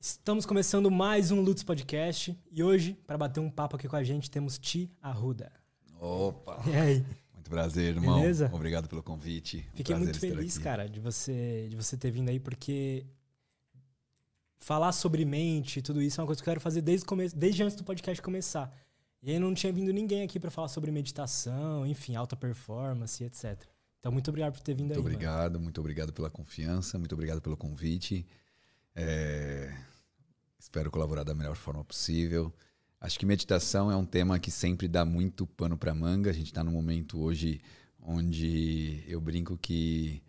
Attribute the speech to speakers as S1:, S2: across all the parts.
S1: Estamos começando mais um Lutz Podcast e hoje, para bater um papo aqui com a gente, temos Ti Arruda.
S2: Opa!
S1: E aí?
S2: Muito prazer, irmão.
S1: Beleza?
S2: Obrigado pelo convite. Um
S1: Fiquei
S2: prazer
S1: muito feliz, cara, de você, de você ter vindo aí, porque falar sobre mente e tudo isso é uma coisa que eu quero fazer desde, o começo, desde antes do podcast começar. E aí não tinha vindo ninguém aqui para falar sobre meditação, enfim, alta performance, etc. Então, muito obrigado por ter vindo
S2: Muito
S1: aí. mano.
S2: obrigado, muito obrigado pela confiança, muito obrigado pelo convite. É, Espero colaborar da melhor forma possível. Acho que meditação é um tema que sempre dá muito pano para manga. A gente está num momento hoje onde eu brinco que,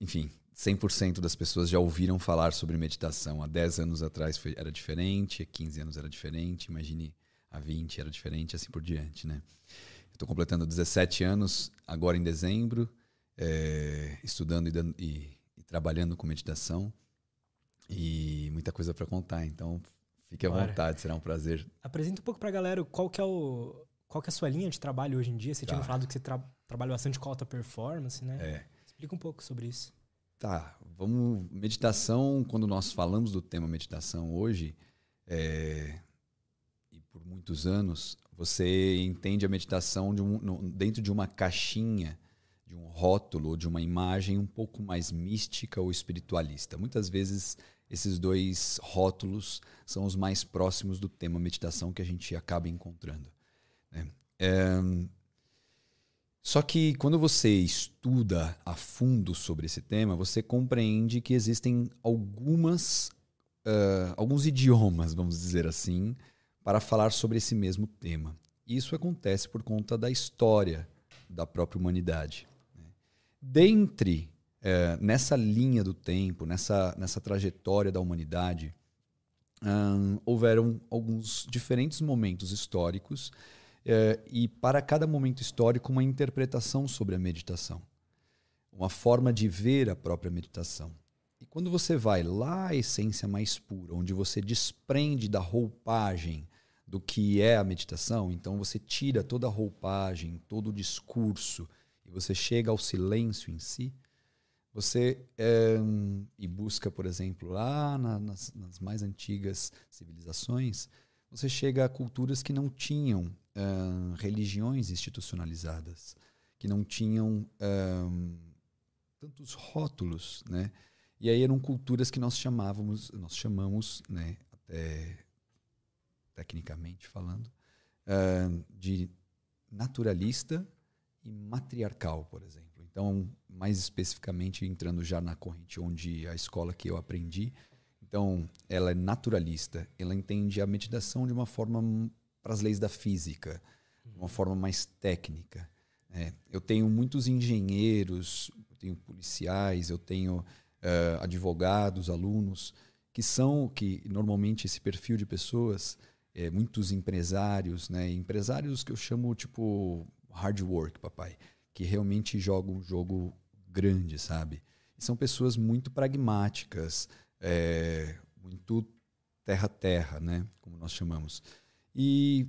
S2: enfim, 100% das pessoas já ouviram falar sobre meditação. Há 10 anos atrás foi, era diferente, há 15 anos era diferente, imagine há 20 era diferente, assim por diante, né? Estou completando 17 anos agora em dezembro, é, estudando e, dando- e- e trabalhando com meditação e muita coisa para contar. Então, fique à
S1: Bora.
S2: vontade, será um prazer.
S1: Apresenta um pouco pra galera qual que é o qual que é a sua linha de trabalho hoje em dia. Você tinha
S2: Tá.
S1: falado que você tra- trabalha bastante com alta performance, né?
S2: É,
S1: Explica um pouco sobre isso.
S2: Tá, vamos. Meditação, quando nós falamos do tema meditação hoje, é, e por muitos anos, você entende a meditação de um- no- dentro de uma caixinha, de um rótulo, de uma imagem um pouco mais mística ou espiritualista. Muitas vezes, esses dois rótulos são os mais próximos do tema meditação que a gente acaba encontrando. né? É, só que quando você estuda a fundo sobre esse tema, você compreende que existem algumas, ah, alguns idiomas, vamos dizer assim, para falar sobre esse mesmo tema. Isso acontece por conta da história da própria humanidade. né? Dentre, eh, nessa linha do tempo, nessa, nessa trajetória da humanidade, ahn, houveram alguns diferentes momentos históricos é, e para cada momento histórico uma interpretação sobre a meditação, uma forma de ver a própria meditação. E quando você vai lá à essência mais pura, onde você desprende da roupagem do que é a meditação, então você tira toda a roupagem, todo o discurso e você chega ao silêncio em si, você é, e busca, por exemplo, lá na- nas, nas mais antigas civilizações, você chega a culturas que não tinham ah, religiões institucionalizadas, que não tinham ah, tantos rótulos, né? E aí eram culturas que nós chamávamos, nós chamamos, né, até tecnicamente falando, ah, de naturalista e matriarcal, por exemplo. Então, mais especificamente entrando já na corrente onde a escola que eu aprendi, então ela é naturalista, ela entende a meditação de uma forma para as leis da física, de uma forma mais técnica. né? eu tenho muitos engenheiros, eu tenho policiais, eu tenho eh, advogados, alunos que são que normalmente esse perfil de pessoas, eh, muitos empresários, né? Empresários que eu chamo tipo hard work, papai, que realmente jogam um jogo grande, sabe? E são pessoas muito pragmáticas, eh, muito terra-terra, né? Como nós chamamos. E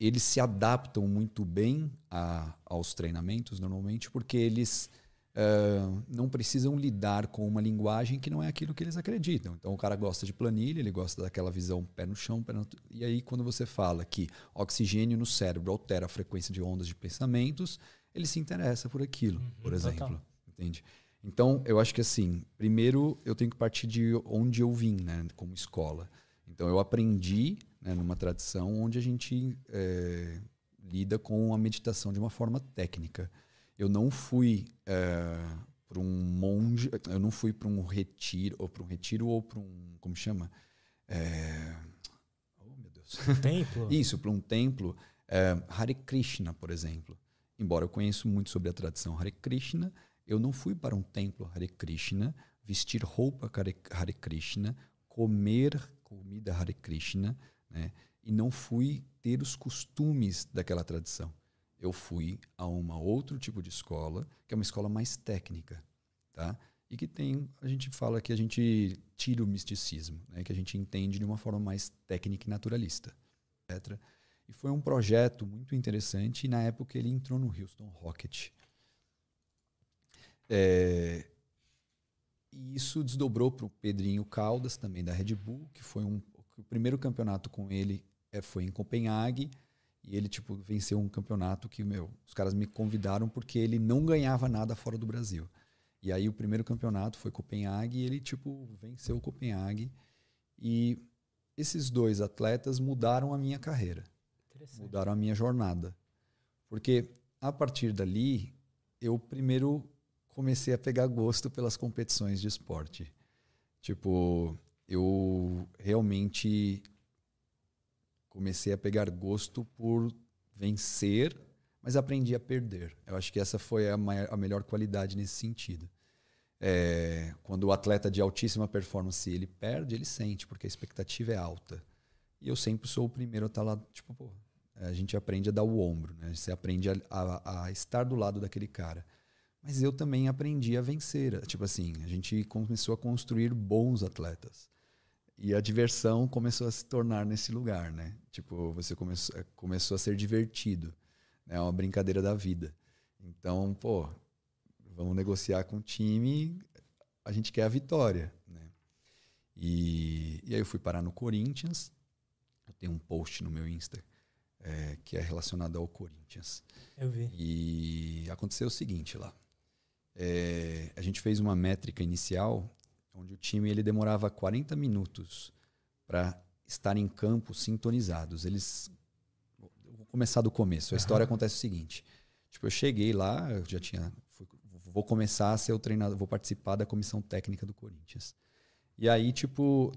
S2: eles se adaptam muito bem a- aos treinamentos, normalmente, porque eles ah, não precisam lidar com uma linguagem que não é aquilo que eles acreditam. Então, o cara gosta de planilha, ele gosta daquela visão pé no chão, pé no... e aí, quando você fala que oxigênio no cérebro altera a frequência de ondas de pensamentos, ele se interessa por aquilo, por exemplo.
S1: total.
S2: Entende? Então, eu acho que assim, primeiro eu tenho que partir de onde eu vim, né, como escola. Então, eu aprendi né, numa tradição onde a gente eh, lida com a meditação de uma forma técnica. Eu não fui para um monge, eu não fui para um retiro, ou para um retiro ou para um, como chama? Eh, oh, meu Deus.
S1: Templo?
S2: Isso, para um templo. eh, Hare Krishna, por exemplo. Embora eu conheço muito sobre a tradição Hare Krishna, eu não fui para um templo Hare Krishna, vestir roupa Hare, Krishna, comer comida Hare Krishna, né? e não fui ter os costumes daquela tradição. Eu fui a uma outro tipo de escola, que é uma escola mais técnica, tá? E que tem, a gente fala que a gente tira o misticismo, né? que a gente entende de uma forma mais técnica e naturalista, etc. E foi um projeto muito interessante e na época ele entrou no Houston Rocket. É, e isso desdobrou para o Pedrinho Caldas, também da Red Bull, que foi um, o primeiro campeonato com ele é, foi em Copenhague. E ele, tipo, venceu um campeonato que, meu, os caras me convidaram porque ele não ganhava nada fora do Brasil. E aí o primeiro campeonato foi Copenhague e ele, tipo, venceu Copenhague. E esses dois atletas mudaram a minha carreira. Mudaram a minha jornada. Porque a partir dali, eu primeiro comecei a pegar gosto pelas competições de esporte. Tipo, eu realmente comecei a pegar gosto por vencer, mas aprendi a perder. Eu acho que essa foi a, maior, a melhor qualidade nesse sentido. É, quando o atleta de altíssima performance ele perde, ele sente, porque a expectativa é alta. E eu sempre sou o primeiro a estar lá, tipo, pô, a gente aprende a dar o ombro, né? Você aprende a, a, a estar do lado daquele cara. Mas eu também aprendi a vencer. Tipo assim, a gente começou a construir bons atletas. E a diversão começou a se tornar nesse lugar, né? Tipo, você começou, é, começou a ser divertido. É né? uma brincadeira da vida. Então, pô, vamos negociar com o time, a gente quer a vitória, né? E, e aí eu fui parar no Corinthians. Eu tenho um post no meu Insta é, que é relacionado ao Corinthians.
S1: Eu vi.
S2: E aconteceu o seguinte lá. É, a gente fez uma métrica inicial onde o time ele demorava 40 minutos para estar em campo sintonizados. Eles vou começar do começo. A história acontece o seguinte: tipo, eu cheguei lá, eu já tinha fui, vou começar a ser o treinador, vou participar da comissão técnica do Corinthians. E aí, tipo,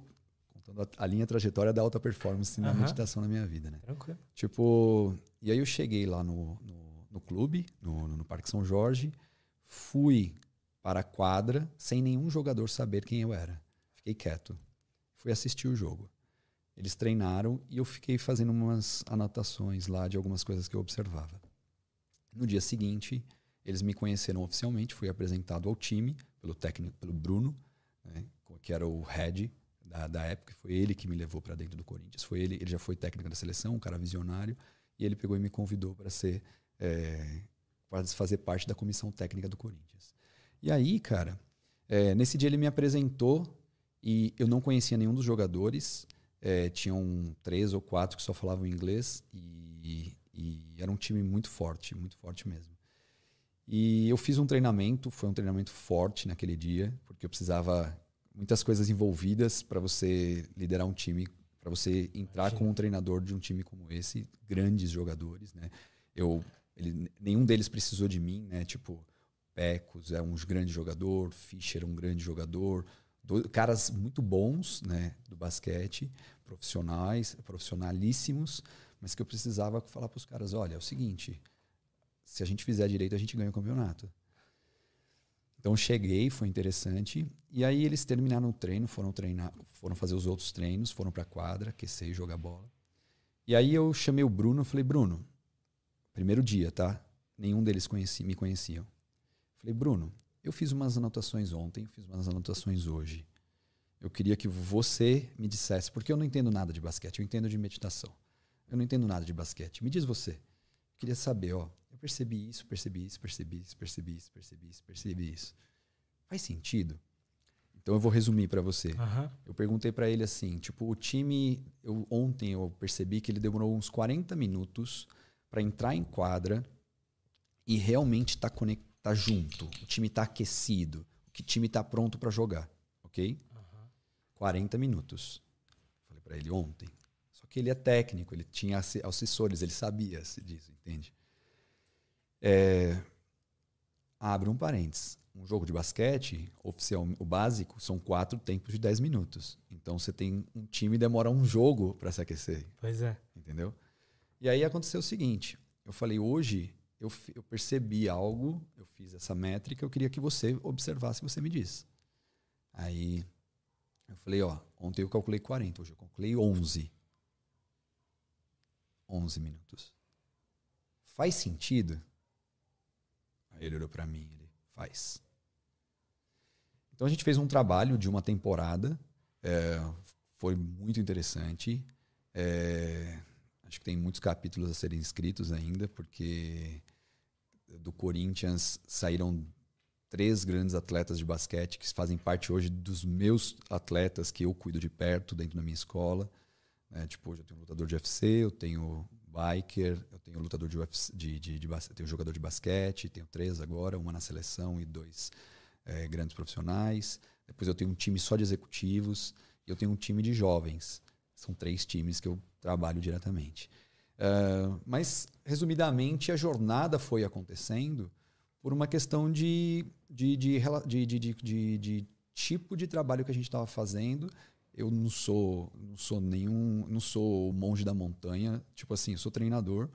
S2: contando a, a linha trajetória da alta performance na meditação na minha vida, né?
S1: Tranquilo.
S2: Tipo, e aí eu cheguei lá no, no, no clube, no, no Parque São Jorge, fui para a quadra sem nenhum jogador saber quem eu era. Fiquei quieto. Fui assistir o jogo. Eles treinaram e eu fiquei fazendo umas anotações lá de algumas coisas que eu observava. No dia seguinte, eles me conheceram oficialmente, fui apresentado ao time pelo técnico, pelo Bruno, né, que era o head da, da época. Foi ele que me levou para dentro do Corinthians. Foi ele, ele já foi técnico da seleção, um cara visionário, e ele pegou e me convidou para ser é, para fazer parte da comissão técnica do Corinthians. E aí, cara, é, nesse dia ele me apresentou e eu não conhecia nenhum dos jogadores. É, tinham três ou quatro que só falavam inglês e, e era um time muito forte, muito forte mesmo. E eu fiz um treinamento, foi um treinamento forte naquele dia, porque eu precisava muitas coisas envolvidas para você liderar um time, para você entrar como um treinador de um time como esse, grandes jogadores, né? Eu, ele, nenhum deles precisou de mim, né? Tipo, Pecos é um grande jogador, Fischer é um grande jogador, caras muito bons né, do basquete, profissionais, profissionalíssimos, mas que eu precisava falar para os caras, olha, é o seguinte, se a gente fizer direito, a gente ganha o campeonato. Então cheguei, foi interessante, e aí eles terminaram o treino, foram treinar, foram fazer os outros treinos, foram para a quadra, aquecer jogar bola. E aí eu chamei o Bruno, falei, Bruno, primeiro dia, tá? Nenhum deles conheci, me conheciam. Falei, Bruno, eu fiz umas anotações ontem, fiz umas anotações hoje. Eu queria que você me dissesse, porque eu não entendo nada de basquete, eu entendo de meditação. Eu não entendo nada de basquete. Me diz você. Eu queria saber, ó, eu percebi isso, percebi isso, percebi isso, percebi isso, percebi isso, percebi isso. Faz sentido? Então eu vou resumir para você.
S1: Uhum.
S2: Eu perguntei para ele assim, tipo, o time, eu, ontem eu percebi que ele demorou uns 40 minutos para entrar em quadra e realmente tá conectado tá junto, o time tá aquecido, o time tá pronto para jogar, ok? Uhum. 40 minutos. Falei para ele ontem. Só que ele é técnico, ele tinha assessores, ele sabia disso, entende? É, abre um parênteses. Um jogo de basquete, oficial, o básico, são quatro tempos de 10 minutos. Então você tem um time demora um jogo para se aquecer.
S1: Pois é.
S2: Entendeu? E aí aconteceu o seguinte: eu falei, hoje eu, eu percebi algo, eu fiz essa métrica, eu queria que você observasse, você me disse. Aí eu falei, ó, ontem eu calculei 40, hoje eu calculei 11. 11 minutos. Faz sentido? Aí ele olhou para mim, ele faz. Então a gente fez um trabalho de uma temporada, é, foi muito interessante. É, Acho que tem muitos capítulos a serem escritos ainda, porque do Corinthians saíram três grandes atletas de basquete que fazem parte hoje dos meus atletas que eu cuido de perto dentro da minha escola. Né? Tipo, hoje eu tenho um lutador de UFC, eu tenho biker, eu tenho lutador de UFC, de, de, de, de tenho jogador de basquete, tenho três agora, uma na seleção e dois é, grandes profissionais. Depois eu tenho um time só de executivos e eu tenho um time de jovens. São três times que eu trabalho diretamente. Uh, mas, resumidamente, a jornada foi acontecendo por uma questão de, de, de, de, de, de tipo de trabalho que a gente estava fazendo. Eu não sou, não sou nenhum, não sou monge da montanha. Tipo assim, eu sou treinador.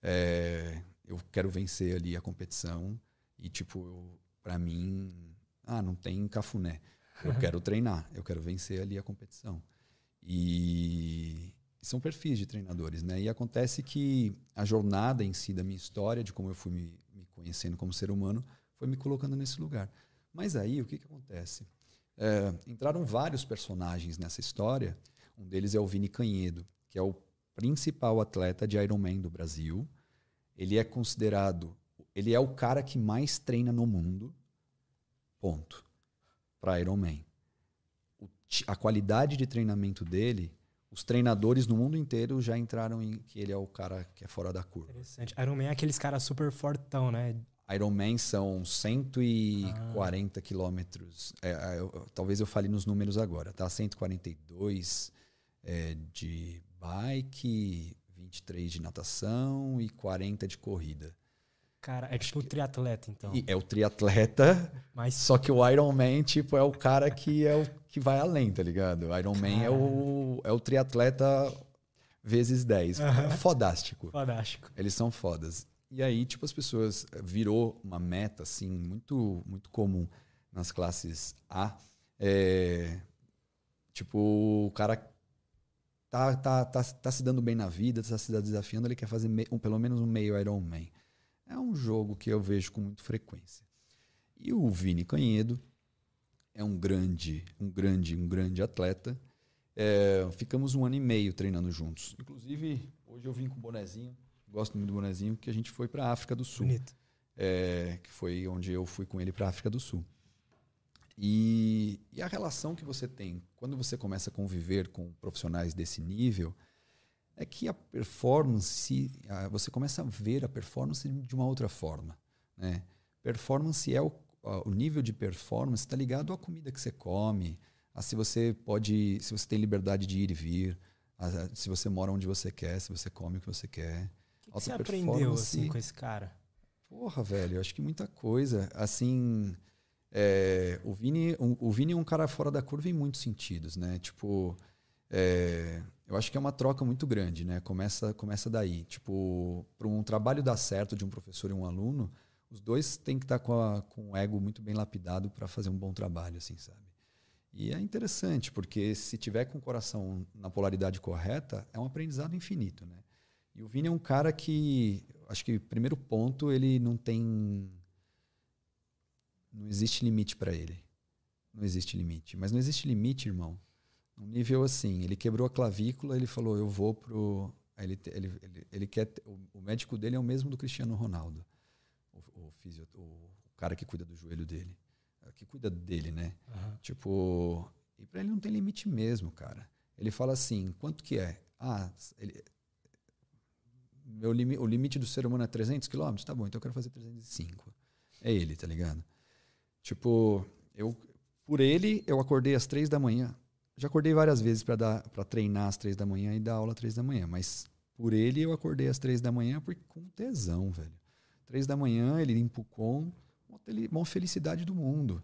S2: É, eu quero vencer ali a competição e tipo, para mim, ah, não tem cafuné. Eu quero treinar, eu quero vencer ali a competição. E são perfis de treinadores, né? E acontece que a jornada em si da minha história, de como eu fui me, me conhecendo como ser humano, foi me colocando nesse lugar. Mas aí, o que, que acontece? É, entraram vários personagens nessa história. Um deles é o Vini Canhedo, que é o principal atleta de Ironman do Brasil. Ele é considerado, ele é o cara que mais treina no mundo. Ponto. Para Ironman. O, a qualidade de treinamento dele os treinadores no mundo inteiro já entraram em que ele é o cara que é fora da curva.
S1: Interessante. Iron Man é aqueles caras super fortão, né?
S2: Iron Man são 140 ah. quilômetros. É, é, eu, talvez eu fale nos números agora, tá? 142 é, de bike, 23 de natação e 40 de corrida.
S1: Cara, é tipo o triatleta, então.
S2: E é o triatleta, Mas... só que o Iron Man, tipo, é o cara que é o que vai além, tá ligado? O Iron Man é o, é o triatleta vezes 10. Uhum. É fodástico.
S1: Fodástico.
S2: Eles são fodas. E aí, tipo, as pessoas virou uma meta, assim, muito, muito comum nas classes A. É, tipo, o cara tá, tá, tá, tá se dando bem na vida, tá se desafiando, ele quer fazer um, pelo menos um meio Iron Man. É um jogo que eu vejo com muita frequência. E o Vini Canhedo é um grande, um grande, um grande atleta. É, ficamos um ano e meio treinando juntos. Inclusive, hoje eu vim com o bonezinho, gosto muito do bonezinho, que a gente foi para a África do Sul.
S1: Bonito.
S2: É, que foi onde eu fui com ele para a África do Sul. E, e, a relação que você tem quando você começa a conviver com profissionais desse nível é que a performance, você começa a ver a performance de uma outra forma. Né? Performance é o, o nível de performance está ligado à comida que você come, a se você pode, se você tem liberdade de ir e vir, a, se você mora onde você quer, se você come o que você quer.
S1: O que, que você aprendeu assim com esse cara?
S2: Porra, velho, eu acho que muita coisa. Assim, é, o, Vini, o, o Vini é um cara fora da curva em muitos sentidos, né? Tipo, é, eu acho que é uma troca muito grande, né? Começa, começa daí. Tipo, para um trabalho dar certo de um professor e um aluno, os dois têm que estar tá com, a, com o ego muito bem lapidado para fazer um bom trabalho, assim, sabe? E é interessante, porque se tiver com o coração na polaridade correta, é um aprendizado infinito, né? E o Vini é um cara que, acho que primeiro ponto, ele não tem não existe limite para ele. Não existe limite, mas não existe limite, irmão, um nível assim. Ele quebrou a clavícula, ele falou: Eu vou pro. Ele, ele, ele, ele quer. O médico dele é o mesmo do Cristiano Ronaldo, o, o, fisio, o cara que cuida do joelho dele. Que cuida dele, né? Uhum. Tipo. E pra ele não tem limite mesmo, cara. Ele fala assim: quanto que é? Ah, ele, meu limi, o limite do ser humano é 300 km? Tá bom, então eu quero fazer 305. É ele, tá ligado? Tipo, eu, por ele, eu acordei às três da manhã. Já acordei várias vezes para dar para treinar às três da manhã e dar aula às três da manhã, mas por ele eu acordei às três da manhã porque com tesão, velho. Três da manhã ele limpa o com, uma felicidade do mundo,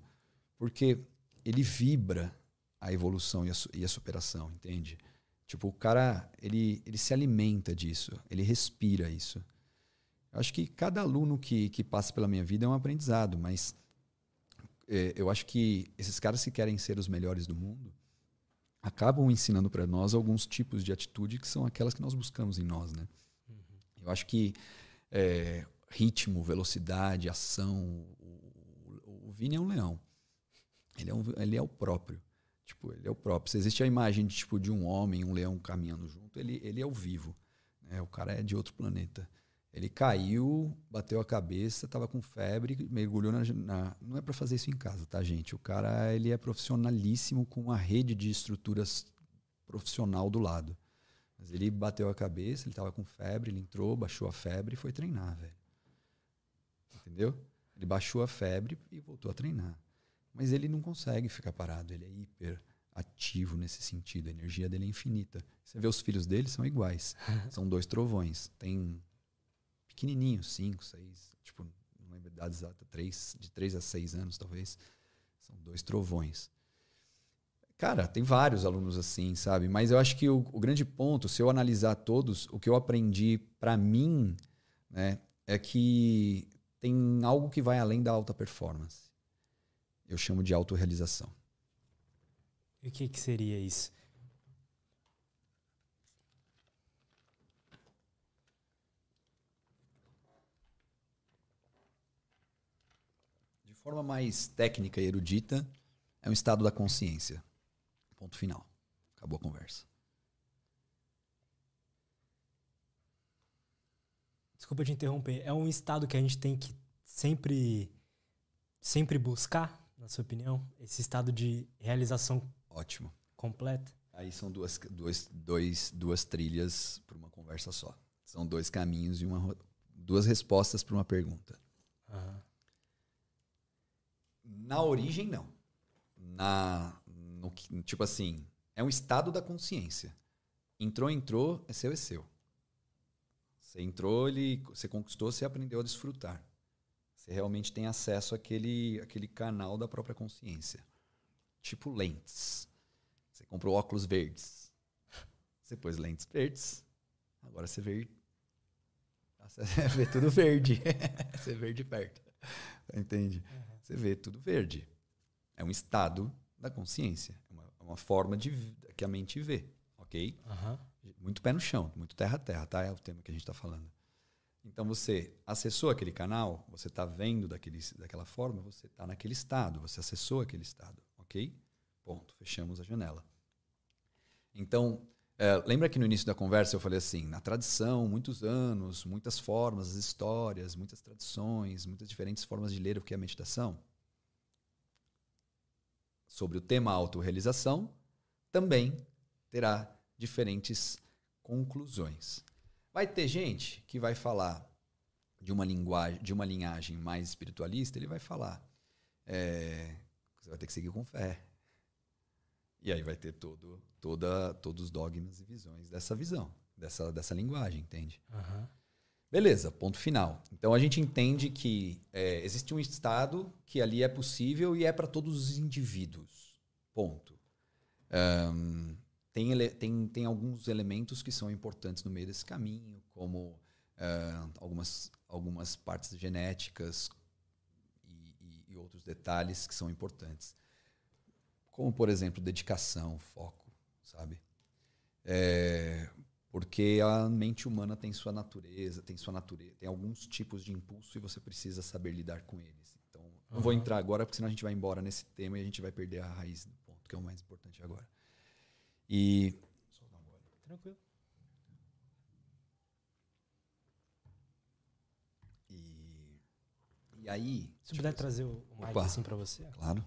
S2: porque ele vibra a evolução e a, e a superação, entende? Tipo, o cara, ele, ele se alimenta disso, ele respira isso. Eu acho que cada aluno que, que passa pela minha vida é um aprendizado, mas é, eu acho que esses caras que querem ser os melhores do mundo, acabam ensinando para nós alguns tipos de atitude que são aquelas que nós buscamos em nós, né? Uhum. Eu acho que é, ritmo, velocidade, ação, o, o, Vini é um leão. Ele é, um, ele é o próprio. Tipo, ele é o próprio. Se existe a imagem de, tipo, de um homem, um leão caminhando junto, ele, ele é o vivo. Né? O cara é de outro planeta. Ele caiu, bateu a cabeça, tava com febre, mergulhou na. na não é para fazer isso em casa, tá, gente? O cara ele é profissionalíssimo com uma rede de estruturas profissional do lado. Mas ele bateu a cabeça, ele tava com febre, ele entrou, baixou a febre e foi treinar, velho. Entendeu? Ele baixou a febre e voltou a treinar. Mas ele não consegue ficar parado, ele é hiper ativo nesse sentido, a energia dele é infinita. Você vê os filhos dele são iguais. São dois trovões. Tem pequenininhos, 5, 6, tipo, não lembro a idade exata, três, de 3 a 6 anos talvez. São dois trovões. Cara, tem vários alunos assim, sabe? Mas eu acho que o, o grande ponto, se eu analisar todos, o que eu aprendi para mim, né, é que tem algo que vai além da alta performance. Eu chamo de autorrealização.
S1: E o que, que seria isso?
S2: forma mais técnica e erudita, é um estado da consciência. Ponto final. Acabou a conversa.
S1: Desculpa te interromper. É um estado que a gente tem que sempre, sempre buscar, na sua opinião? Esse estado de realização
S2: Ótimo.
S1: completa?
S2: Aí são duas, duas, dois, duas trilhas para uma conversa só. São dois caminhos e uma, duas respostas para uma pergunta. Uhum. Na origem, não. Na, no, tipo assim, é um estado da consciência. Entrou, entrou, é seu, é seu. Você entrou, ele, você conquistou, você aprendeu a desfrutar. Você realmente tem acesso àquele, àquele canal da própria consciência. Tipo lentes. Você comprou óculos verdes. Você pôs lentes verdes. Agora você vê, você vê tudo verde. você vê de perto. Entende? Uhum você vê tudo verde. É um estado da consciência. É uma, é uma forma de que a mente vê, ok? Uhum. Muito pé no chão, muito terra a terra, tá? É o tema que a gente está falando. Então você acessou aquele canal, você está vendo daquele, daquela forma, você está naquele estado, você acessou aquele estado, ok? Ponto. Fechamos a janela. Então, é, lembra que no início da conversa eu falei assim, na tradição, muitos anos, muitas formas, histórias, muitas tradições, muitas diferentes formas de ler o que é meditação? Sobre o tema autorrealização, também terá diferentes conclusões. Vai ter gente que vai falar de uma linguagem, de uma linhagem mais espiritualista, ele vai falar, é, você vai ter que seguir com fé, e aí vai ter todo, toda, todos os dogmas e visões dessa visão, dessa, dessa linguagem, entende? Uhum. Beleza, ponto final. Então a gente entende que é, existe um estado que ali é possível e é para todos os indivíduos. Ponto. Um, tem, tem, tem alguns elementos que são importantes no meio desse caminho, como uh, algumas, algumas partes genéticas e, e, e outros detalhes que são importantes. Como, por exemplo, dedicação, foco, sabe? É, porque a mente humana tem sua natureza, tem sua natureza, tem alguns tipos de impulso e você precisa saber lidar com eles. Então, uhum. não vou entrar agora, porque senão a gente vai embora nesse tema e a gente vai perder a raiz do ponto, que é o mais importante agora. E. Tranquilo. E, e aí.
S1: Se puder trazer o mic assim para você.
S2: Claro.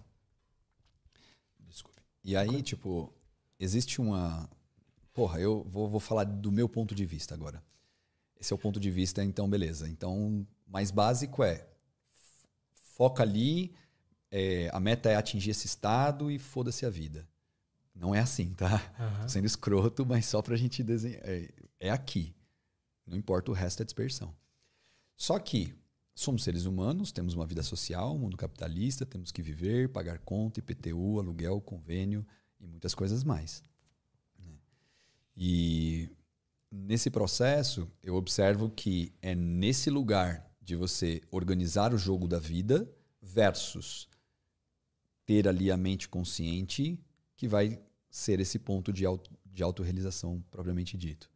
S2: E aí, tipo, existe uma. Porra, eu vou, vou falar do meu ponto de vista agora. Esse é o ponto de vista, então, beleza. Então, mais básico é foca ali, é, a meta é atingir esse estado e foda-se a vida. Não é assim, tá? Uhum. Sendo escroto, mas só pra gente desenhar. É, é aqui. Não importa o resto, é dispersão. Só que somos seres humanos, temos uma vida social, um mundo capitalista, temos que viver, pagar conta, IPTU, aluguel, convênio e muitas coisas mais. Né? E nesse processo, eu observo que é nesse lugar de você organizar o jogo da vida versus ter ali a mente consciente que vai ser esse ponto de, auto, de autorrealização propriamente dito.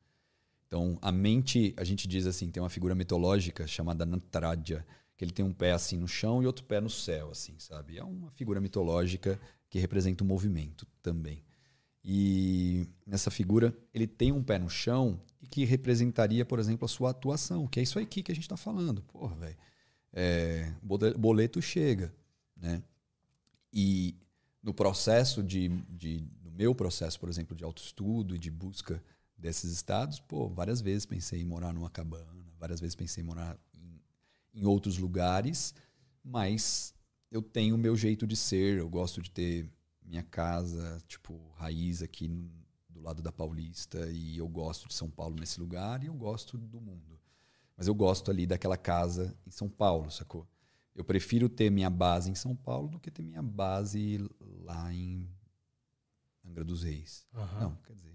S2: Então, a mente, a gente diz assim, tem uma figura mitológica chamada Nataraja, que ele tem um pé assim no chão e outro pé no céu, assim, sabe? É uma figura mitológica que representa o movimento também. E nessa figura, ele tem um pé no chão e que representaria, por exemplo, a sua atuação, que é isso aqui que a gente está falando. Porra, velho. É, boleto chega, né? E no processo de, de, meu processo, por exemplo, de autoestudo e de busca desses estados, pô, várias vezes pensei em morar numa cabana, várias vezes pensei em morar em, em outros lugares, mas eu tenho o meu jeito de ser, eu gosto de ter minha casa, tipo, raiz aqui do lado da Paulista e eu gosto de São Paulo nesse lugar e eu gosto do mundo. Mas eu gosto ali daquela casa em São Paulo, sacou? Eu prefiro ter minha base em São Paulo do que ter minha base lá em Angra dos Reis. Uhum. Não, quer dizer,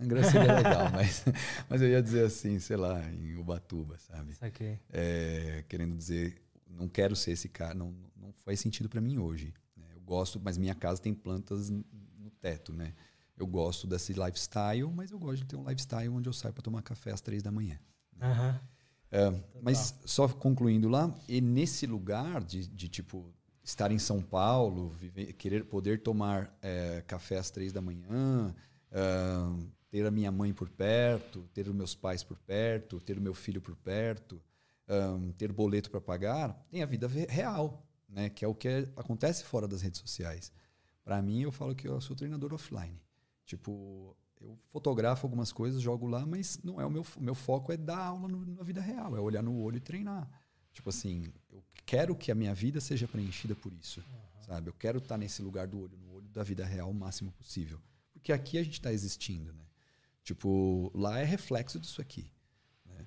S2: Angra seria legal, mas, mas eu ia dizer assim, sei lá, em Ubatuba, sabe?
S1: Okay.
S2: É, querendo dizer, não quero ser esse cara, não, não faz sentido para mim hoje. Né? Eu gosto, mas minha casa tem plantas no teto, né? Eu gosto desse lifestyle, mas eu gosto de ter um lifestyle onde eu saio para tomar café às três da manhã.
S1: Uhum.
S2: É, mas só concluindo lá, e nesse lugar de, de tipo estar em São Paulo, viver, querer poder tomar é, café às três da manhã, uh, ter a minha mãe por perto, ter os meus pais por perto, ter o meu filho por perto, um, ter boleto para pagar, tem a vida real, né? Que é o que acontece fora das redes sociais. Para mim, eu falo que eu sou treinador offline. Tipo, eu fotografo algumas coisas, jogo lá, mas não é o meu, meu foco é dar aula no, na vida real, é olhar no olho e treinar. Tipo assim, eu quero que a minha vida seja preenchida por isso, uhum. sabe? Eu quero estar nesse lugar do olho no olho da vida real o máximo possível, porque aqui a gente está existindo, né? Tipo, lá é reflexo disso aqui. Né?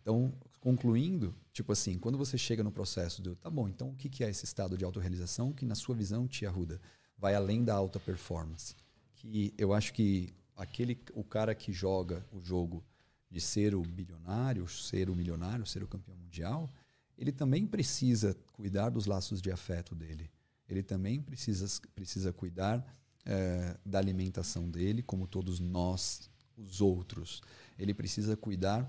S2: Então, concluindo, tipo assim, quando você chega no processo do, tá bom, então o que é esse estado de autorrealização que, na sua visão, te arruda? Vai além da alta performance. Que eu acho que aquele, o cara que joga o jogo de ser o bilionário, ser o milionário, ser o campeão mundial, ele também precisa cuidar dos laços de afeto dele. Ele também precisa, precisa cuidar é, da alimentação dele, como todos nós os outros. Ele precisa cuidar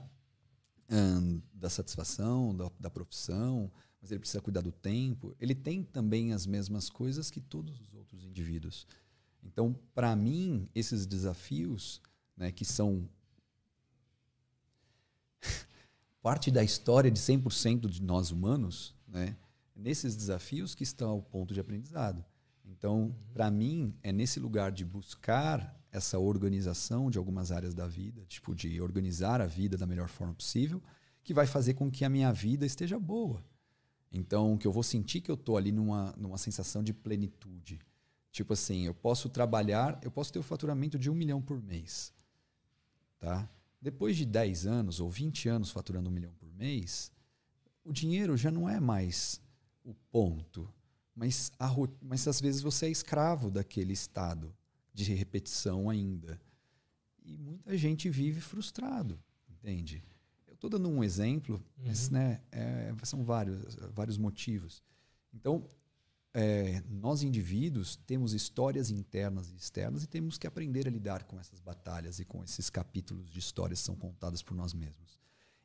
S2: da satisfação, da, da profissão, mas ele precisa cuidar do tempo. Ele tem também as mesmas coisas que todos os outros indivíduos. Então, para mim, esses desafios, né, que são parte da história de 100% de nós humanos, né, nesses desafios que estão o ponto de aprendizado. Então, para mim, é nesse lugar de buscar essa organização de algumas áreas da vida, tipo de organizar a vida da melhor forma possível, que vai fazer com que a minha vida esteja boa. Então, que eu vou sentir que eu estou ali numa, numa sensação de plenitude. Tipo assim, eu posso trabalhar, eu posso ter o faturamento de um milhão por mês. Tá? Depois de 10 anos ou 20 anos faturando um milhão por mês, o dinheiro já não é mais o ponto. Mas, a, mas às vezes você é escravo daquele estado de repetição ainda. E muita gente vive frustrado, entende? Eu estou dando um exemplo, uhum. mas né, é, são vários, vários motivos. Então, é, nós indivíduos temos histórias internas e externas e temos que aprender a lidar com essas batalhas e com esses capítulos de histórias que são contadas por nós mesmos.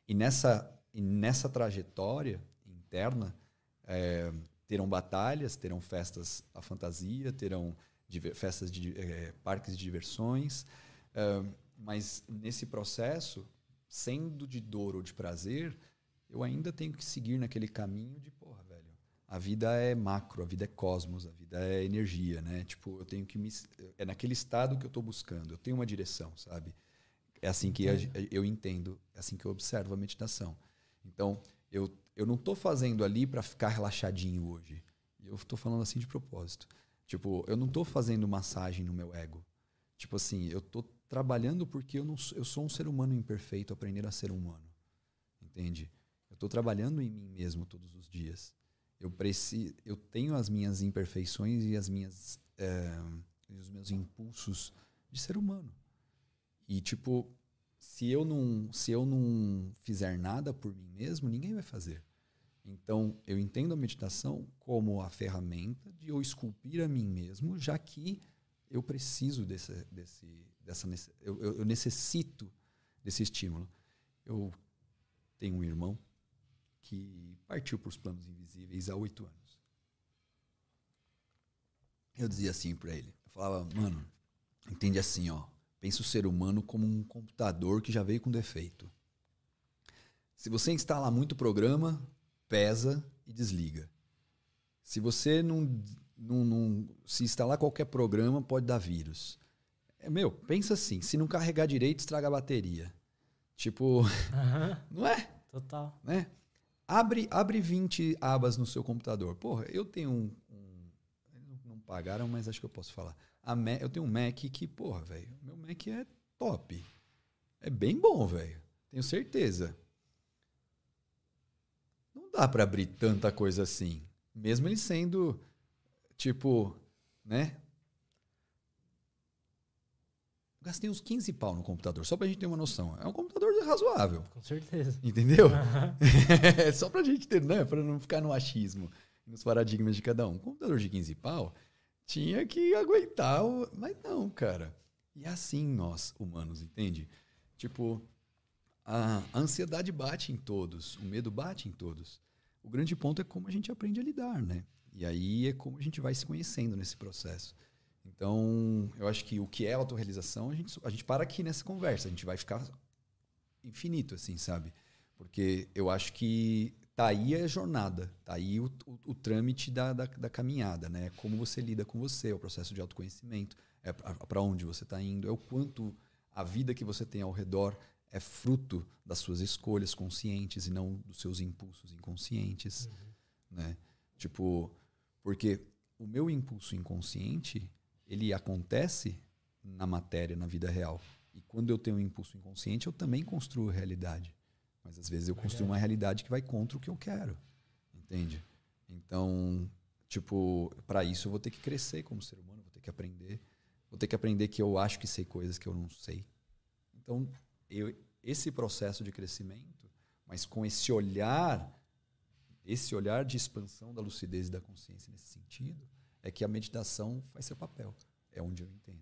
S2: E nessa, e nessa trajetória interna, é, terão batalhas, terão festas à fantasia, terão festas de é, parques de diversões, uh, mas nesse processo, sendo de dor ou de prazer, eu ainda tenho que seguir naquele caminho de. A vida é macro, a vida é cosmos, a vida é energia, né? Tipo, eu tenho que me é naquele estado que eu estou buscando. Eu tenho uma direção, sabe? É assim que eu entendo, é assim que eu observo a meditação. Então, eu eu não estou fazendo ali para ficar relaxadinho hoje. Eu estou falando assim de propósito. Tipo, eu não estou fazendo massagem no meu ego. Tipo assim, eu estou trabalhando porque eu, não, eu sou um ser humano imperfeito, aprender a ser humano. Entende? Eu estou trabalhando em mim mesmo todos os dias. Eu preciso, eu tenho as minhas imperfeições e as minhas é, os meus impulsos de ser humano. E tipo, se eu não se eu não fizer nada por mim mesmo, ninguém vai fazer. Então, eu entendo a meditação como a ferramenta de eu esculpir a mim mesmo, já que eu preciso desse, desse, dessa eu, eu, necessito desse estímulo. Eu tenho um irmão que partiu para os planos invisíveis há oito anos. Eu dizia assim para ele, eu falava, mano, entende assim, ó, Pensa o ser humano como um computador que já veio com defeito. Se você instalar muito programa, pesa e desliga. Se você não, não, não se instalar qualquer programa, pode dar vírus. É, meu, pensa assim, se não carregar direito, estraga a bateria. Tipo,
S1: Aham,
S2: não é?
S1: total.
S2: né? Abre, abre 20 abas no seu computador. Porra, eu tenho um. um- não- pagaram, mas acho que eu posso falar. A Ma- eu tenho um Mac que, porra, velho. Meu Mac é top. É bem bom, velho. Tenho certeza. Não dá pra abrir tanta coisa assim. Mesmo ele sendo, tipo, né? Gastei uns 15 pau no computador, só pra gente ter uma noção. É um computador razoável.
S1: Com certeza.
S2: Entendeu? É Só pra gente ter, né? Pra não ficar no achismo, nos paradigmas de cada um. Um computador de 15 pau tinha que aguentar, o... mas não, cara. E assim nós, humanos, entende? Tipo, a ansiedade bate em todos, o medo bate em todos. O grande ponto é como a gente aprende a lidar, né? E aí é como a gente vai se conhecendo nesse processo. Então, eu acho que o que é autorrealização, a gente, a gente para aqui nessa conversa, a gente vai ficar infinito, assim, sabe? Porque eu acho que tá aí a jornada, tá aí o, o, o trâmite da, da, da caminhada, né? Como você lida com você, é o processo de autoconhecimento, é para onde você está indo, é o quanto a vida que você tem ao redor é fruto das suas escolhas conscientes e não dos seus impulsos inconscientes, né? Tipo, porque o meu impulso inconsciente, ele acontece na matéria, na vida real. E quando eu tenho um impulso inconsciente, eu também construo realidade. Mas às vezes eu construo uma realidade que vai contra o que eu quero. Entende? Então, tipo, para isso eu vou ter que crescer como ser humano, vou ter que aprender. Vou ter que aprender que eu acho que sei coisas que eu não sei. Então, eu, esse processo de crescimento, mas com esse olhar, esse olhar de expansão da lucidez e da consciência nesse sentido, é que a meditação faz seu papel. É onde eu entendo.